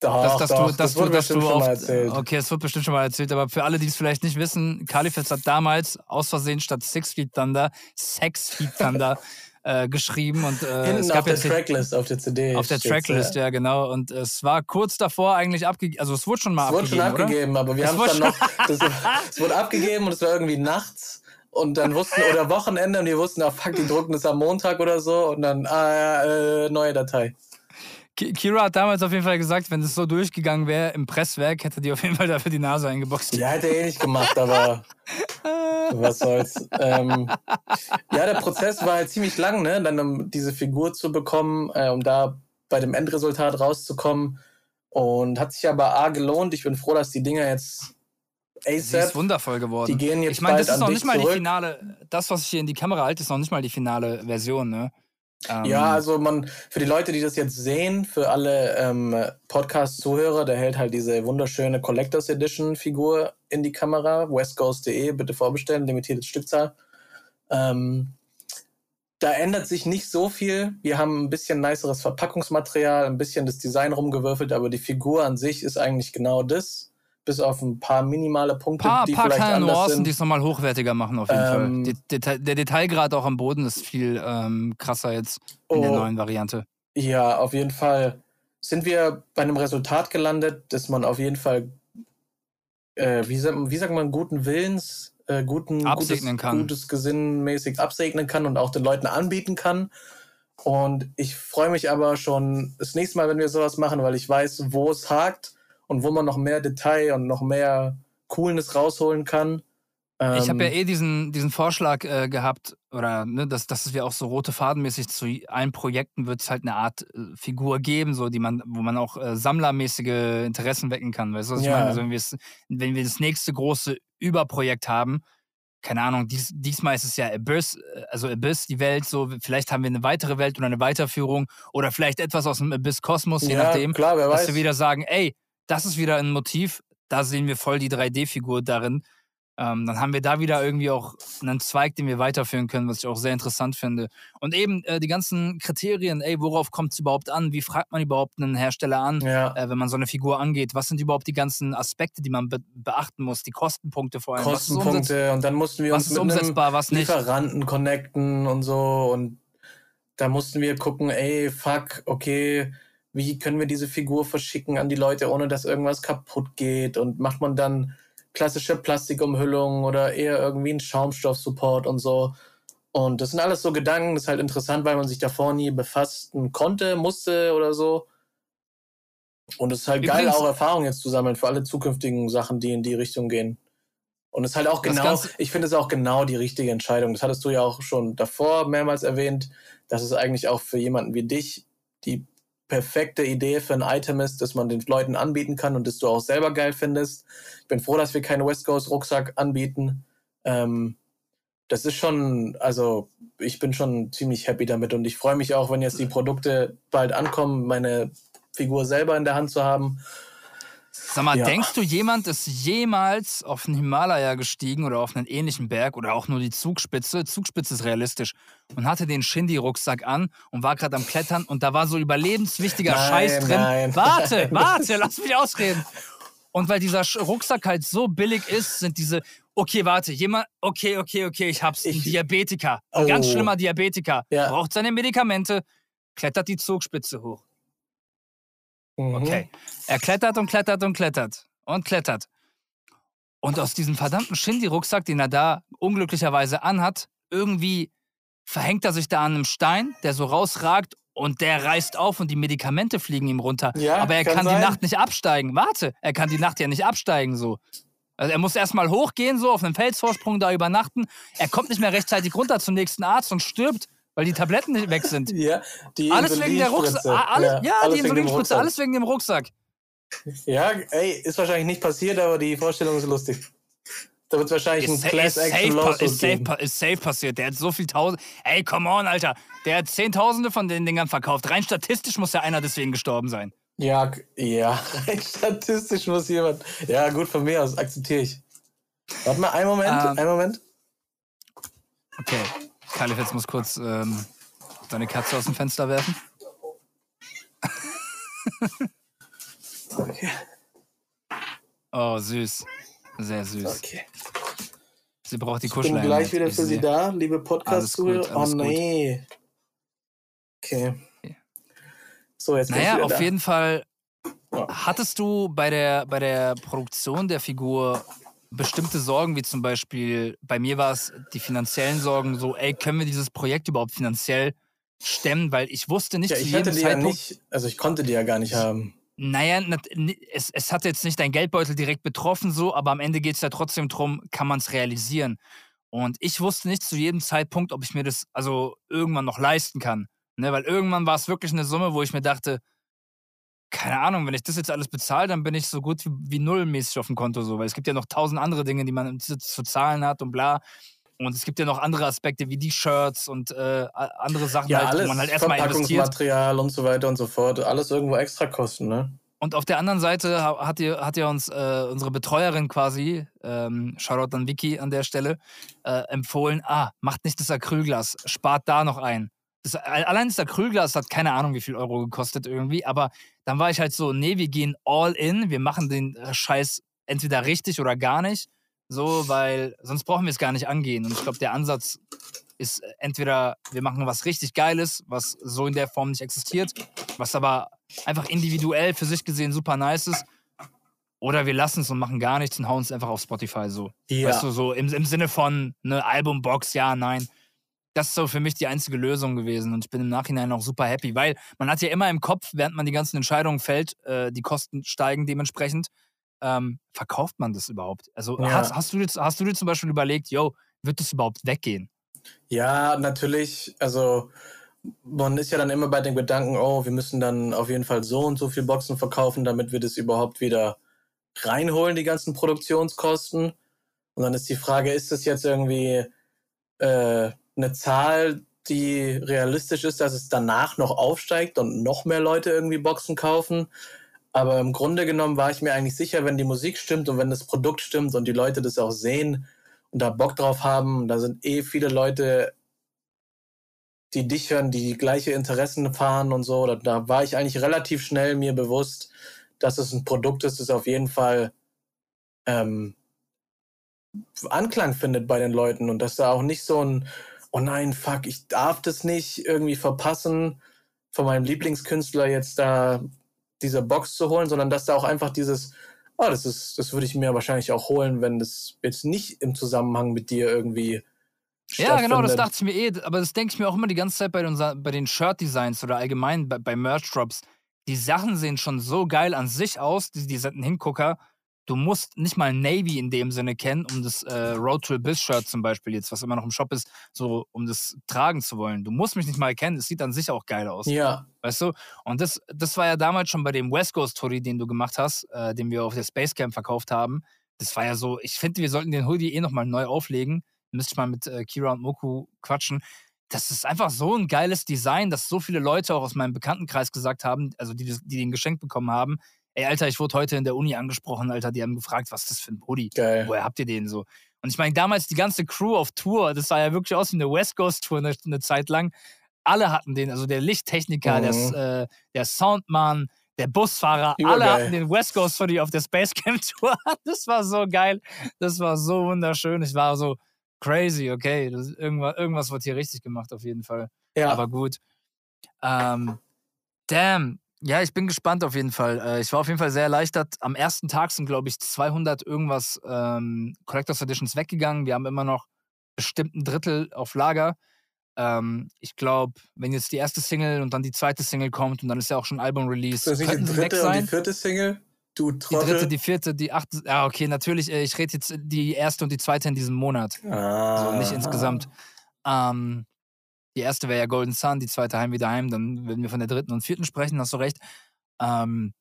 Doch, dass, dass doch, du, das wurde bestimmt schon mal erzählt. Okay, es wird bestimmt schon mal erzählt, aber für alle, die es vielleicht nicht wissen, Kalifest hat damals aus Versehen statt Six Feet Thunder Sex Feet Thunder äh, geschrieben. Und, äh, Hinten es gab auf der Tracklist, auf der CD. Auf der Tracklist, ja. ja. genau. Und es war kurz davor eigentlich abgegeben. Also es wurde schon mal es abgegeben. Es wurde schon abgegeben, aber wir haben es dann noch. Das, es wurde abgegeben und es war irgendwie nachts. Und dann wussten, oder Wochenende, und wir wussten, ah, fuck, die drucken das am Montag oder so. Und dann, ah, ja, äh, neue Datei. Kira hat damals auf jeden Fall gesagt, wenn es so durchgegangen wäre im Presswerk, hätte die auf jeden Fall dafür die Nase eingeboxt. Ja, hätte er eh nicht gemacht, aber was soll's. Ähm, ja, der Prozess war halt ziemlich lang, ne? Dann um diese Figur zu bekommen, äh, um da bei dem Endresultat rauszukommen. Und hat sich aber A gelohnt. Ich bin froh, dass die Dinger jetzt ASAP. Sie ist wundervoll geworden. Die gehen jetzt ich meine, das ist noch nicht mal zurück. die finale, das, was ich hier in die Kamera halte, ist noch nicht mal die finale Version, ne? Ähm, ja, also man, für die Leute, die das jetzt sehen, für alle ähm, Podcast-Zuhörer, der hält halt diese wunderschöne Collectors Edition Figur in die Kamera. westghost.de, bitte vorbestellen, limitierte Stückzahl. Ähm, da ändert sich nicht so viel. Wir haben ein bisschen niceres Verpackungsmaterial, ein bisschen das Design rumgewürfelt, aber die Figur an sich ist eigentlich genau das bis auf ein paar minimale Punkte, paar, die paar vielleicht kleine anders Nuancen, sind. die es nochmal hochwertiger machen auf jeden ähm, Fall. Deta der Detailgrad auch am Boden ist viel ähm, krasser jetzt in oh, der neuen Variante. Ja, auf jeden Fall sind wir bei einem Resultat gelandet, dass man auf jeden Fall, äh, wie, wie sagt man, guten Willens, äh, guten, absegnen gutes, kann. gutes Gesinnmäßig absegnen kann und auch den Leuten anbieten kann. Und ich freue mich aber schon das nächste Mal, wenn wir sowas machen, weil ich weiß, wo es hakt und wo man noch mehr Detail und noch mehr Coolness rausholen kann. Ähm, ich habe ja eh diesen, diesen Vorschlag äh, gehabt, oder ne, dass, dass wir auch so rote Fadenmäßig zu allen Projekten wird es halt eine Art äh, Figur geben, so die man, wo man auch äh, sammlermäßige Interessen wecken kann. Weißt du, was ja. ich meine? Also wenn, wenn wir das nächste große Überprojekt haben, keine Ahnung, dies, diesmal ist es ja Abyss, äh, also Abyss, die Welt, so, vielleicht haben wir eine weitere Welt oder eine Weiterführung oder vielleicht etwas aus dem Abyss-Kosmos, je ja, nachdem, klar, wer dass weiß. wir wieder sagen, ey, das ist wieder ein Motiv, da sehen wir voll die 3D-Figur darin. Ähm, dann haben wir da wieder irgendwie auch einen Zweig, den wir weiterführen können, was ich auch sehr interessant finde. Und eben äh, die ganzen Kriterien, ey, worauf kommt es überhaupt an? Wie fragt man überhaupt einen Hersteller an, ja. äh, wenn man so eine Figur angeht? Was sind überhaupt die ganzen Aspekte, die man be beachten muss? Die Kostenpunkte vor allem. Kostenpunkte und dann mussten wir was uns ist mit umsetzbar, was nicht? Lieferanten connecten und so und da mussten wir gucken, ey, fuck, okay, wie können wir diese Figur verschicken an die Leute, ohne dass irgendwas kaputt geht? Und macht man dann klassische Plastikumhüllung oder eher irgendwie einen Schaumstoff-Support und so? Und das sind alles so Gedanken, das ist halt interessant, weil man sich davor nie befassen konnte, musste oder so. Und es ist halt Übrigens, geil, auch Erfahrungen jetzt zu sammeln für alle zukünftigen Sachen, die in die Richtung gehen. Und es ist halt auch genau, ich finde es auch genau die richtige Entscheidung. Das hattest du ja auch schon davor mehrmals erwähnt, dass es eigentlich auch für jemanden wie dich die perfekte Idee für ein Item ist, das man den Leuten anbieten kann und das du auch selber geil findest. Ich bin froh, dass wir keinen West Coast Rucksack anbieten. Ähm, das ist schon, also ich bin schon ziemlich happy damit und ich freue mich auch, wenn jetzt die Produkte bald ankommen, meine Figur selber in der Hand zu haben Sag mal, ja. denkst du, jemand ist jemals auf den Himalaya gestiegen oder auf einen ähnlichen Berg oder auch nur die Zugspitze? Zugspitze ist realistisch. Und hatte den Shindy-Rucksack an und war gerade am Klettern und da war so überlebenswichtiger nein, Scheiß drin. Nein, warte, warte, lass mich ausreden. Und weil dieser Rucksack halt so billig ist, sind diese, okay, warte, jemand, okay, okay, okay, ich hab's, ich, ein Diabetiker, ein oh. ganz schlimmer Diabetiker, ja. braucht seine Medikamente, klettert die Zugspitze hoch. Mhm. Okay. Er klettert und klettert und klettert und klettert. Und aus diesem verdammten Shindy-Rucksack, den er da unglücklicherweise anhat, irgendwie verhängt er sich da an einem Stein, der so rausragt und der reißt auf und die Medikamente fliegen ihm runter. Ja, Aber er kann, kann die Nacht nicht absteigen. Warte, er kann die Nacht ja nicht absteigen so. Also er muss erstmal hochgehen, so auf einem Felsvorsprung da übernachten. Er kommt nicht mehr rechtzeitig runter zum nächsten Arzt und stirbt weil die Tabletten weg sind. Ja, die Alles wegen der Rucksack. Insulinspritze. Alle, ja, alles die wegen dem Insulinspritze, Rucksack. alles wegen dem Rucksack. Ja, ey, ist wahrscheinlich nicht passiert, aber die Vorstellung ist lustig. Da wird wahrscheinlich Ist, ein Class ist, safe, Action Lawsuit ist, safe, ist safe passiert. Der hat so viel Tausend. Ey, come on, Alter. Der hat Zehntausende von den Dingern verkauft. Rein statistisch muss ja einer deswegen gestorben sein. Ja, ja, rein statistisch muss jemand. Ja, gut, von mir aus, akzeptiere ich. Warte mal, einen Moment, Ähm. einen Moment. Okay. Kalif jetzt muss kurz ähm, seine Katze aus dem Fenster werfen. Okay. Oh, süß. Sehr süß. okay. Sie braucht die Ich bin Kuscheleinheit. gleich wieder für Sie da, liebe Podcast-Zuhörer. Oh nee. Okay. Okay. So, jetzt Naja, auf da. jeden Fall hattest du bei der, bei der Produktion der Figur bestimmte Sorgen, wie zum Beispiel, bei mir war es die finanziellen Sorgen, so, ey, können wir dieses Projekt überhaupt finanziell stemmen? Weil ich wusste nicht Ja, zu ich jedem hatte die ja Zeitpunkt, nicht, also ich konnte die ja gar nicht haben. naja, es, es hat jetzt nicht dein Geldbeutel direkt betroffen, so, aber am Ende geht es ja trotzdem drum, kann man es realisieren? Und ich wusste nicht zu jedem Zeitpunkt, ob ich mir das also irgendwann noch leisten kann. Ne? Weil irgendwann war es wirklich eine Summe, wo ich mir dachte, keine Ahnung, wenn ich das jetzt alles bezahle, dann bin ich so gut wie, wie nullmäßig auf dem Konto so, weil es gibt ja noch tausend andere Dinge, die man zu, zahlen hat und bla. Und es gibt ja noch andere Aspekte wie die Shirts und äh, andere Sachen, Ja, halt, alles, wo man halt erstmal investiert. Verpackungsmaterial und so weiter und so fort. Alles irgendwo extra kosten, ne? Und auf der anderen Seite ha- hat ihr, hat ihr uns äh, unsere Betreuerin quasi, ähm, Shoutout an Vicky an der Stelle, äh, empfohlen, ah, macht nicht das Acrylglas, spart da noch ein. Das, allein das Acrylglas hat keine Ahnung, wie viel Euro gekostet irgendwie, aber dann war ich halt so, nee, wir gehen all in, wir machen den äh, Scheiß entweder richtig oder gar nicht, so, weil sonst brauchen wir es gar nicht angehen. Und ich glaube, der Ansatz ist äh, entweder wir machen was richtig Geiles, was so in der Form nicht existiert, was aber einfach individuell für sich gesehen super nice ist, oder wir lassen es und machen gar nichts und hauen es einfach auf Spotify so. Ja. Weißt du, so im, im Sinne von ne Albumbox, ja, nein. Das ist so für mich die einzige Lösung gewesen und ich bin im Nachhinein auch super happy, weil man hat ja immer im Kopf, während man die ganzen Entscheidungen fällt, äh, die Kosten steigen dementsprechend, ähm, verkauft man das überhaupt? Also Ja. hast, hast, du hast du dir zum Beispiel überlegt, yo, wird das überhaupt weggehen? Ja, natürlich. Also man ist ja dann immer bei dem Gedanken, oh, wir müssen dann auf jeden Fall so und so viel Boxen verkaufen, damit wir das überhaupt wieder reinholen, die ganzen Produktionskosten. Und dann ist die Frage, ist das jetzt irgendwie äh, eine Zahl, die realistisch ist, dass es danach noch aufsteigt und noch mehr Leute irgendwie Boxen kaufen? Aber im Grunde genommen war ich mir eigentlich sicher, wenn die Musik stimmt und wenn das Produkt stimmt und die Leute das auch sehen, und da Bock drauf haben. Da sind eh viele Leute, die dich hören, die gleiche Interessen fahren und so. Da, da war ich eigentlich relativ schnell mir bewusst, dass es ein Produkt ist, das auf jeden Fall ähm, Anklang findet bei den Leuten und dass da auch nicht so ein, oh nein, fuck, ich darf das nicht irgendwie verpassen, von meinem Lieblingskünstler jetzt da diese Box zu holen, sondern dass da auch einfach dieses, oh, das ist, das würde ich mir wahrscheinlich auch holen, wenn das jetzt nicht im Zusammenhang mit dir irgendwie Ja, genau, das dachte ich mir eh. Aber das denke ich mir auch immer die ganze Zeit bei, unser, bei den Shirt-Designs oder allgemein bei, bei Merch-Drops. Die Sachen sehen schon so geil an sich aus, die, die sind ein Hingucker. Du musst nicht mal Navy in dem Sinne kennen, um das äh, Road to Abyss Shirt zum Beispiel jetzt, was immer noch im Shop ist, so um das tragen zu wollen. Du musst mich nicht mal kennen, es sieht an sich auch geil aus. Ja, Weißt du? Und das, das war ja damals schon bei dem West Coast Hoodie, den du gemacht hast, äh, den wir auf der Space Camp verkauft haben. Das war ja so, ich finde, wir sollten den Hoodie eh nochmal neu auflegen. Müsste ich mal mit äh, Kira und Moku quatschen. Das ist einfach so ein geiles Design, dass so viele Leute auch aus meinem Bekanntenkreis gesagt haben, also die, die den geschenkt bekommen haben. Ey, Alter, ich wurde heute in der Uni angesprochen, Alter, die haben gefragt, was ist das für ein geil. Woher habt ihr den so? Und ich meine, damals die ganze Crew auf Tour, das sah ja wirklich aus wie eine West Coast Tour eine, eine Zeit lang. Alle hatten den, also der Lichttechniker, der, Mhm. äh, der Soundmann, der Busfahrer, alle Übergeil. hatten den West Coast Hoodie auf der Space Camp Tour. Das war so geil. Das war so wunderschön. Ich war so crazy, okay. Das, irgendwas, irgendwas wird hier richtig gemacht, auf jeden Fall. Ja, Aber gut. Ähm, damn. Ja, ich bin gespannt auf jeden Fall. Äh, ich war auf jeden Fall sehr erleichtert. Am ersten Tag sind, glaube ich, 200 irgendwas ähm, Collectors Editions weggegangen. Wir haben immer noch bestimmt ein Drittel auf Lager. Ähm, ich glaube, wenn jetzt die erste Single und dann die zweite Single kommt und dann ist ja auch schon Album-Release, ist das nicht die dritte und die vierte Single? Du Die Trottel. dritte, die vierte, die achte. Ja, okay, natürlich. äh, Ich rede jetzt die erste und die zweite in diesem Monat. ah. So, nicht insgesamt. Ähm, Die erste wäre ja Golden Sun, die zweite Heim wieder heim. Dann würden wir von der dritten und vierten sprechen, hast du recht. Ähm,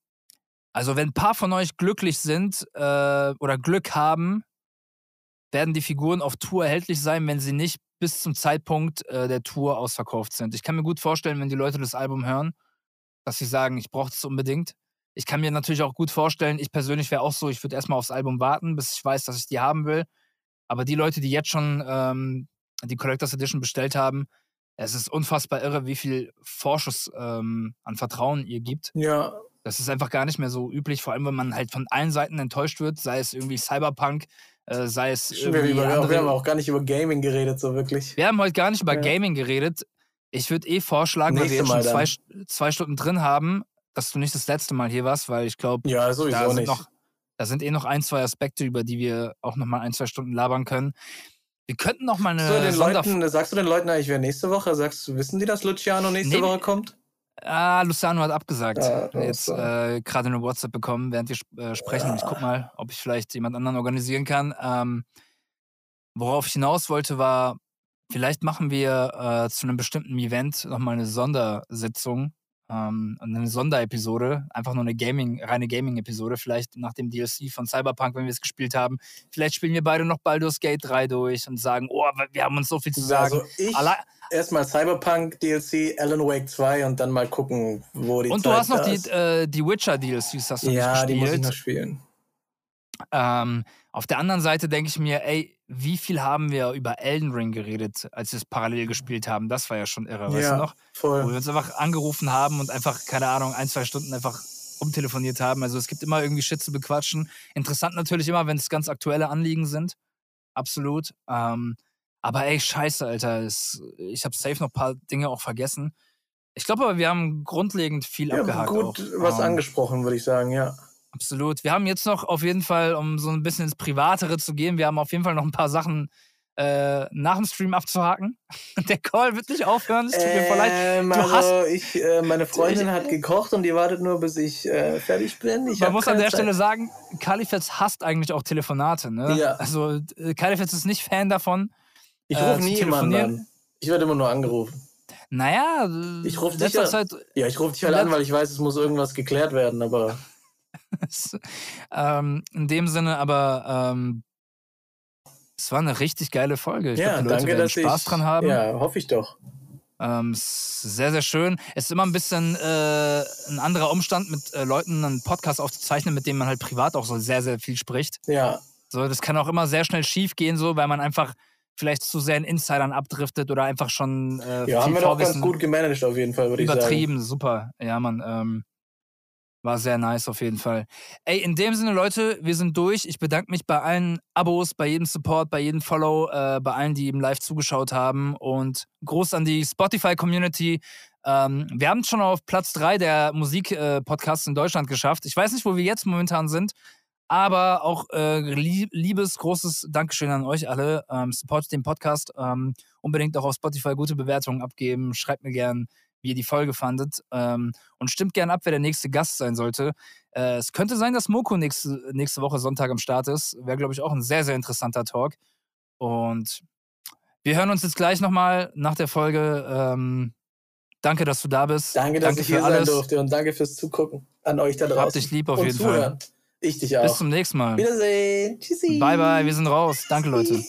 also, wenn ein paar von euch glücklich sind äh, oder Glück haben, werden die Figuren auf Tour erhältlich sein, wenn sie nicht bis zum Zeitpunkt äh, der Tour ausverkauft sind. Ich kann mir gut vorstellen, wenn die Leute das Album hören, dass sie sagen, ich brauche das unbedingt. Ich kann mir natürlich auch gut vorstellen, ich persönlich wäre auch so, ich würde erstmal aufs Album warten, bis ich weiß, dass ich die haben will. Aber die Leute, die jetzt schon ähm, die Collectors Edition bestellt haben, es ist unfassbar irre, wie viel Vorschuss ähm, an Vertrauen ihr gibt. Ja. Das ist einfach gar nicht mehr so üblich, vor allem wenn man halt von allen Seiten enttäuscht wird, sei es irgendwie Cyberpunk, äh, sei es. Wir, über, wir, haben auch gar nicht über Gaming geredet, so wirklich. Wir haben heute gar nicht über ja. Gaming geredet. Ich würde eh vorschlagen, Nächste weil wir jetzt schon zwei, zwei, Stunden drin haben, dass du nicht das letzte Mal hier warst, weil ich glaube, ja, da, sind Noch, da sind eh noch ein, zwei Aspekte, über die wir auch noch mal ein, zwei Stunden labern können. Wir könnten noch mal eine. So, den Leuten, sagst du den Leuten eigentlich, wer nächste Woche? Sagst du, wissen die, dass Luciano nächste nee, Woche kommt? Ah, Luciano hat abgesagt. Ja, Jetzt äh, gerade eine WhatsApp bekommen, während wir äh, sprechen. Ja. Ich guck mal, ob ich vielleicht jemand anderen organisieren kann. Ähm, worauf ich hinaus wollte, war, vielleicht machen wir äh, zu einem bestimmten Event nochmal eine Sondersitzung, ähm, eine Sonderepisode, einfach nur eine Gaming, reine Gaming-Episode, vielleicht nach dem DLC von Cyberpunk, wenn wir es gespielt haben. Vielleicht spielen wir beide noch Baldur's Gate 3 durch und sagen, oh, wir haben uns so viel zu sagen. Also ich erstmal Cyberpunk DLC, Alan Wake 2 und dann mal gucken, wo die Und Zeit du hast noch die, äh, die Witcher DLCs, hast du ja, nicht gespielt. die muss ich noch spielen. Ähm, auf der anderen Seite denke ich mir, ey, wie viel haben wir über Elden Ring geredet, als wir es parallel gespielt haben? Das war ja schon irre, weißt ja, du noch? Voll. Wo wir uns einfach angerufen haben und einfach, keine Ahnung, ein, zwei Stunden einfach umtelefoniert haben. Also es gibt immer irgendwie Shit zu bequatschen. Interessant natürlich immer, wenn es ganz aktuelle Anliegen sind. Absolut. Ähm, aber ey, scheiße, Alter. Es, ich habe safe noch ein paar Dinge auch vergessen. Ich glaube aber, wir haben grundlegend viel ja, abgehakt. Gut auch. was ähm, angesprochen, würde ich sagen, ja. Absolut. Wir haben jetzt noch auf jeden Fall, um so ein bisschen ins Privatere zu gehen, wir haben auf jeden Fall noch ein paar Sachen äh, nach dem Stream abzuhaken. Der Call wird nicht aufhören, es tut mir voll leid. Ähm, also hast, ich, äh, meine Freundin hat gekocht und die wartet nur, bis ich äh, fertig bin. Ich Man muss an der Zeit. Stelle sagen, Kalifetz hasst eigentlich auch Telefonate. Ne? Ja. Also äh, Kalifetz ist nicht Fan davon. Ich rufe äh, nie jemanden an. Ich werde immer nur angerufen. Naja, ich rufe dich, ja, ich ruf dich halt an, weil ich weiß, es muss irgendwas geklärt werden, aber ähm, in dem Sinne, aber ähm, es war eine richtig geile Folge. Ich ja, glaub, danke, werden Spaß ich, dran haben. Ja, hoffe ich doch. Ähm, sehr, sehr schön. Es ist immer ein bisschen äh, ein anderer Umstand, mit äh, Leuten einen Podcast aufzuzeichnen, mit denen man halt privat auch so sehr, sehr viel spricht. Ja. So, das kann auch immer sehr schnell schief gehen, so, weil man einfach vielleicht zu sehr in Insidern abdriftet oder einfach schon. Äh, ja, haben wir doch ganz gut gemanagt auf jeden Fall, würde ich sagen. Übertrieben, super. Ja, man. Ähm, war sehr nice auf jeden Fall. Ey, in dem Sinne, Leute, wir sind durch. Ich bedanke mich bei allen Abos, bei jedem Support, bei jedem Follow, äh, bei allen, die eben live zugeschaut haben. Und groß an die Spotify-Community. Ähm, wir haben es schon auf Platz 3 der Musik-Podcasts äh, in Deutschland geschafft. Ich weiß nicht, wo wir jetzt momentan sind. Aber auch äh, liebes, großes Dankeschön an euch alle. Ähm, supportet den Podcast. Ähm, unbedingt auch auf Spotify gute Bewertungen abgeben. Schreibt mir gern, wie ihr die Folge fandet. Ähm, und stimmt gern ab, wer der nächste Gast sein sollte. Äh, es könnte sein, dass Moko nächste, nächste Woche Sonntag am Start ist. Wäre, glaube ich, auch ein sehr, sehr interessanter Talk. Und wir hören uns jetzt gleich nochmal nach der Folge. Ähm, danke, dass du da bist. Danke, dass danke ich hier alles. sein durfte und danke fürs Zugucken an euch da draußen. Hab dich lieb auf jeden zuhören. Fall. Ich dich auch. Bis zum nächsten Mal. Wiedersehen. Tschüssi. Bye, bye. Wir sind raus. Danke, Leute.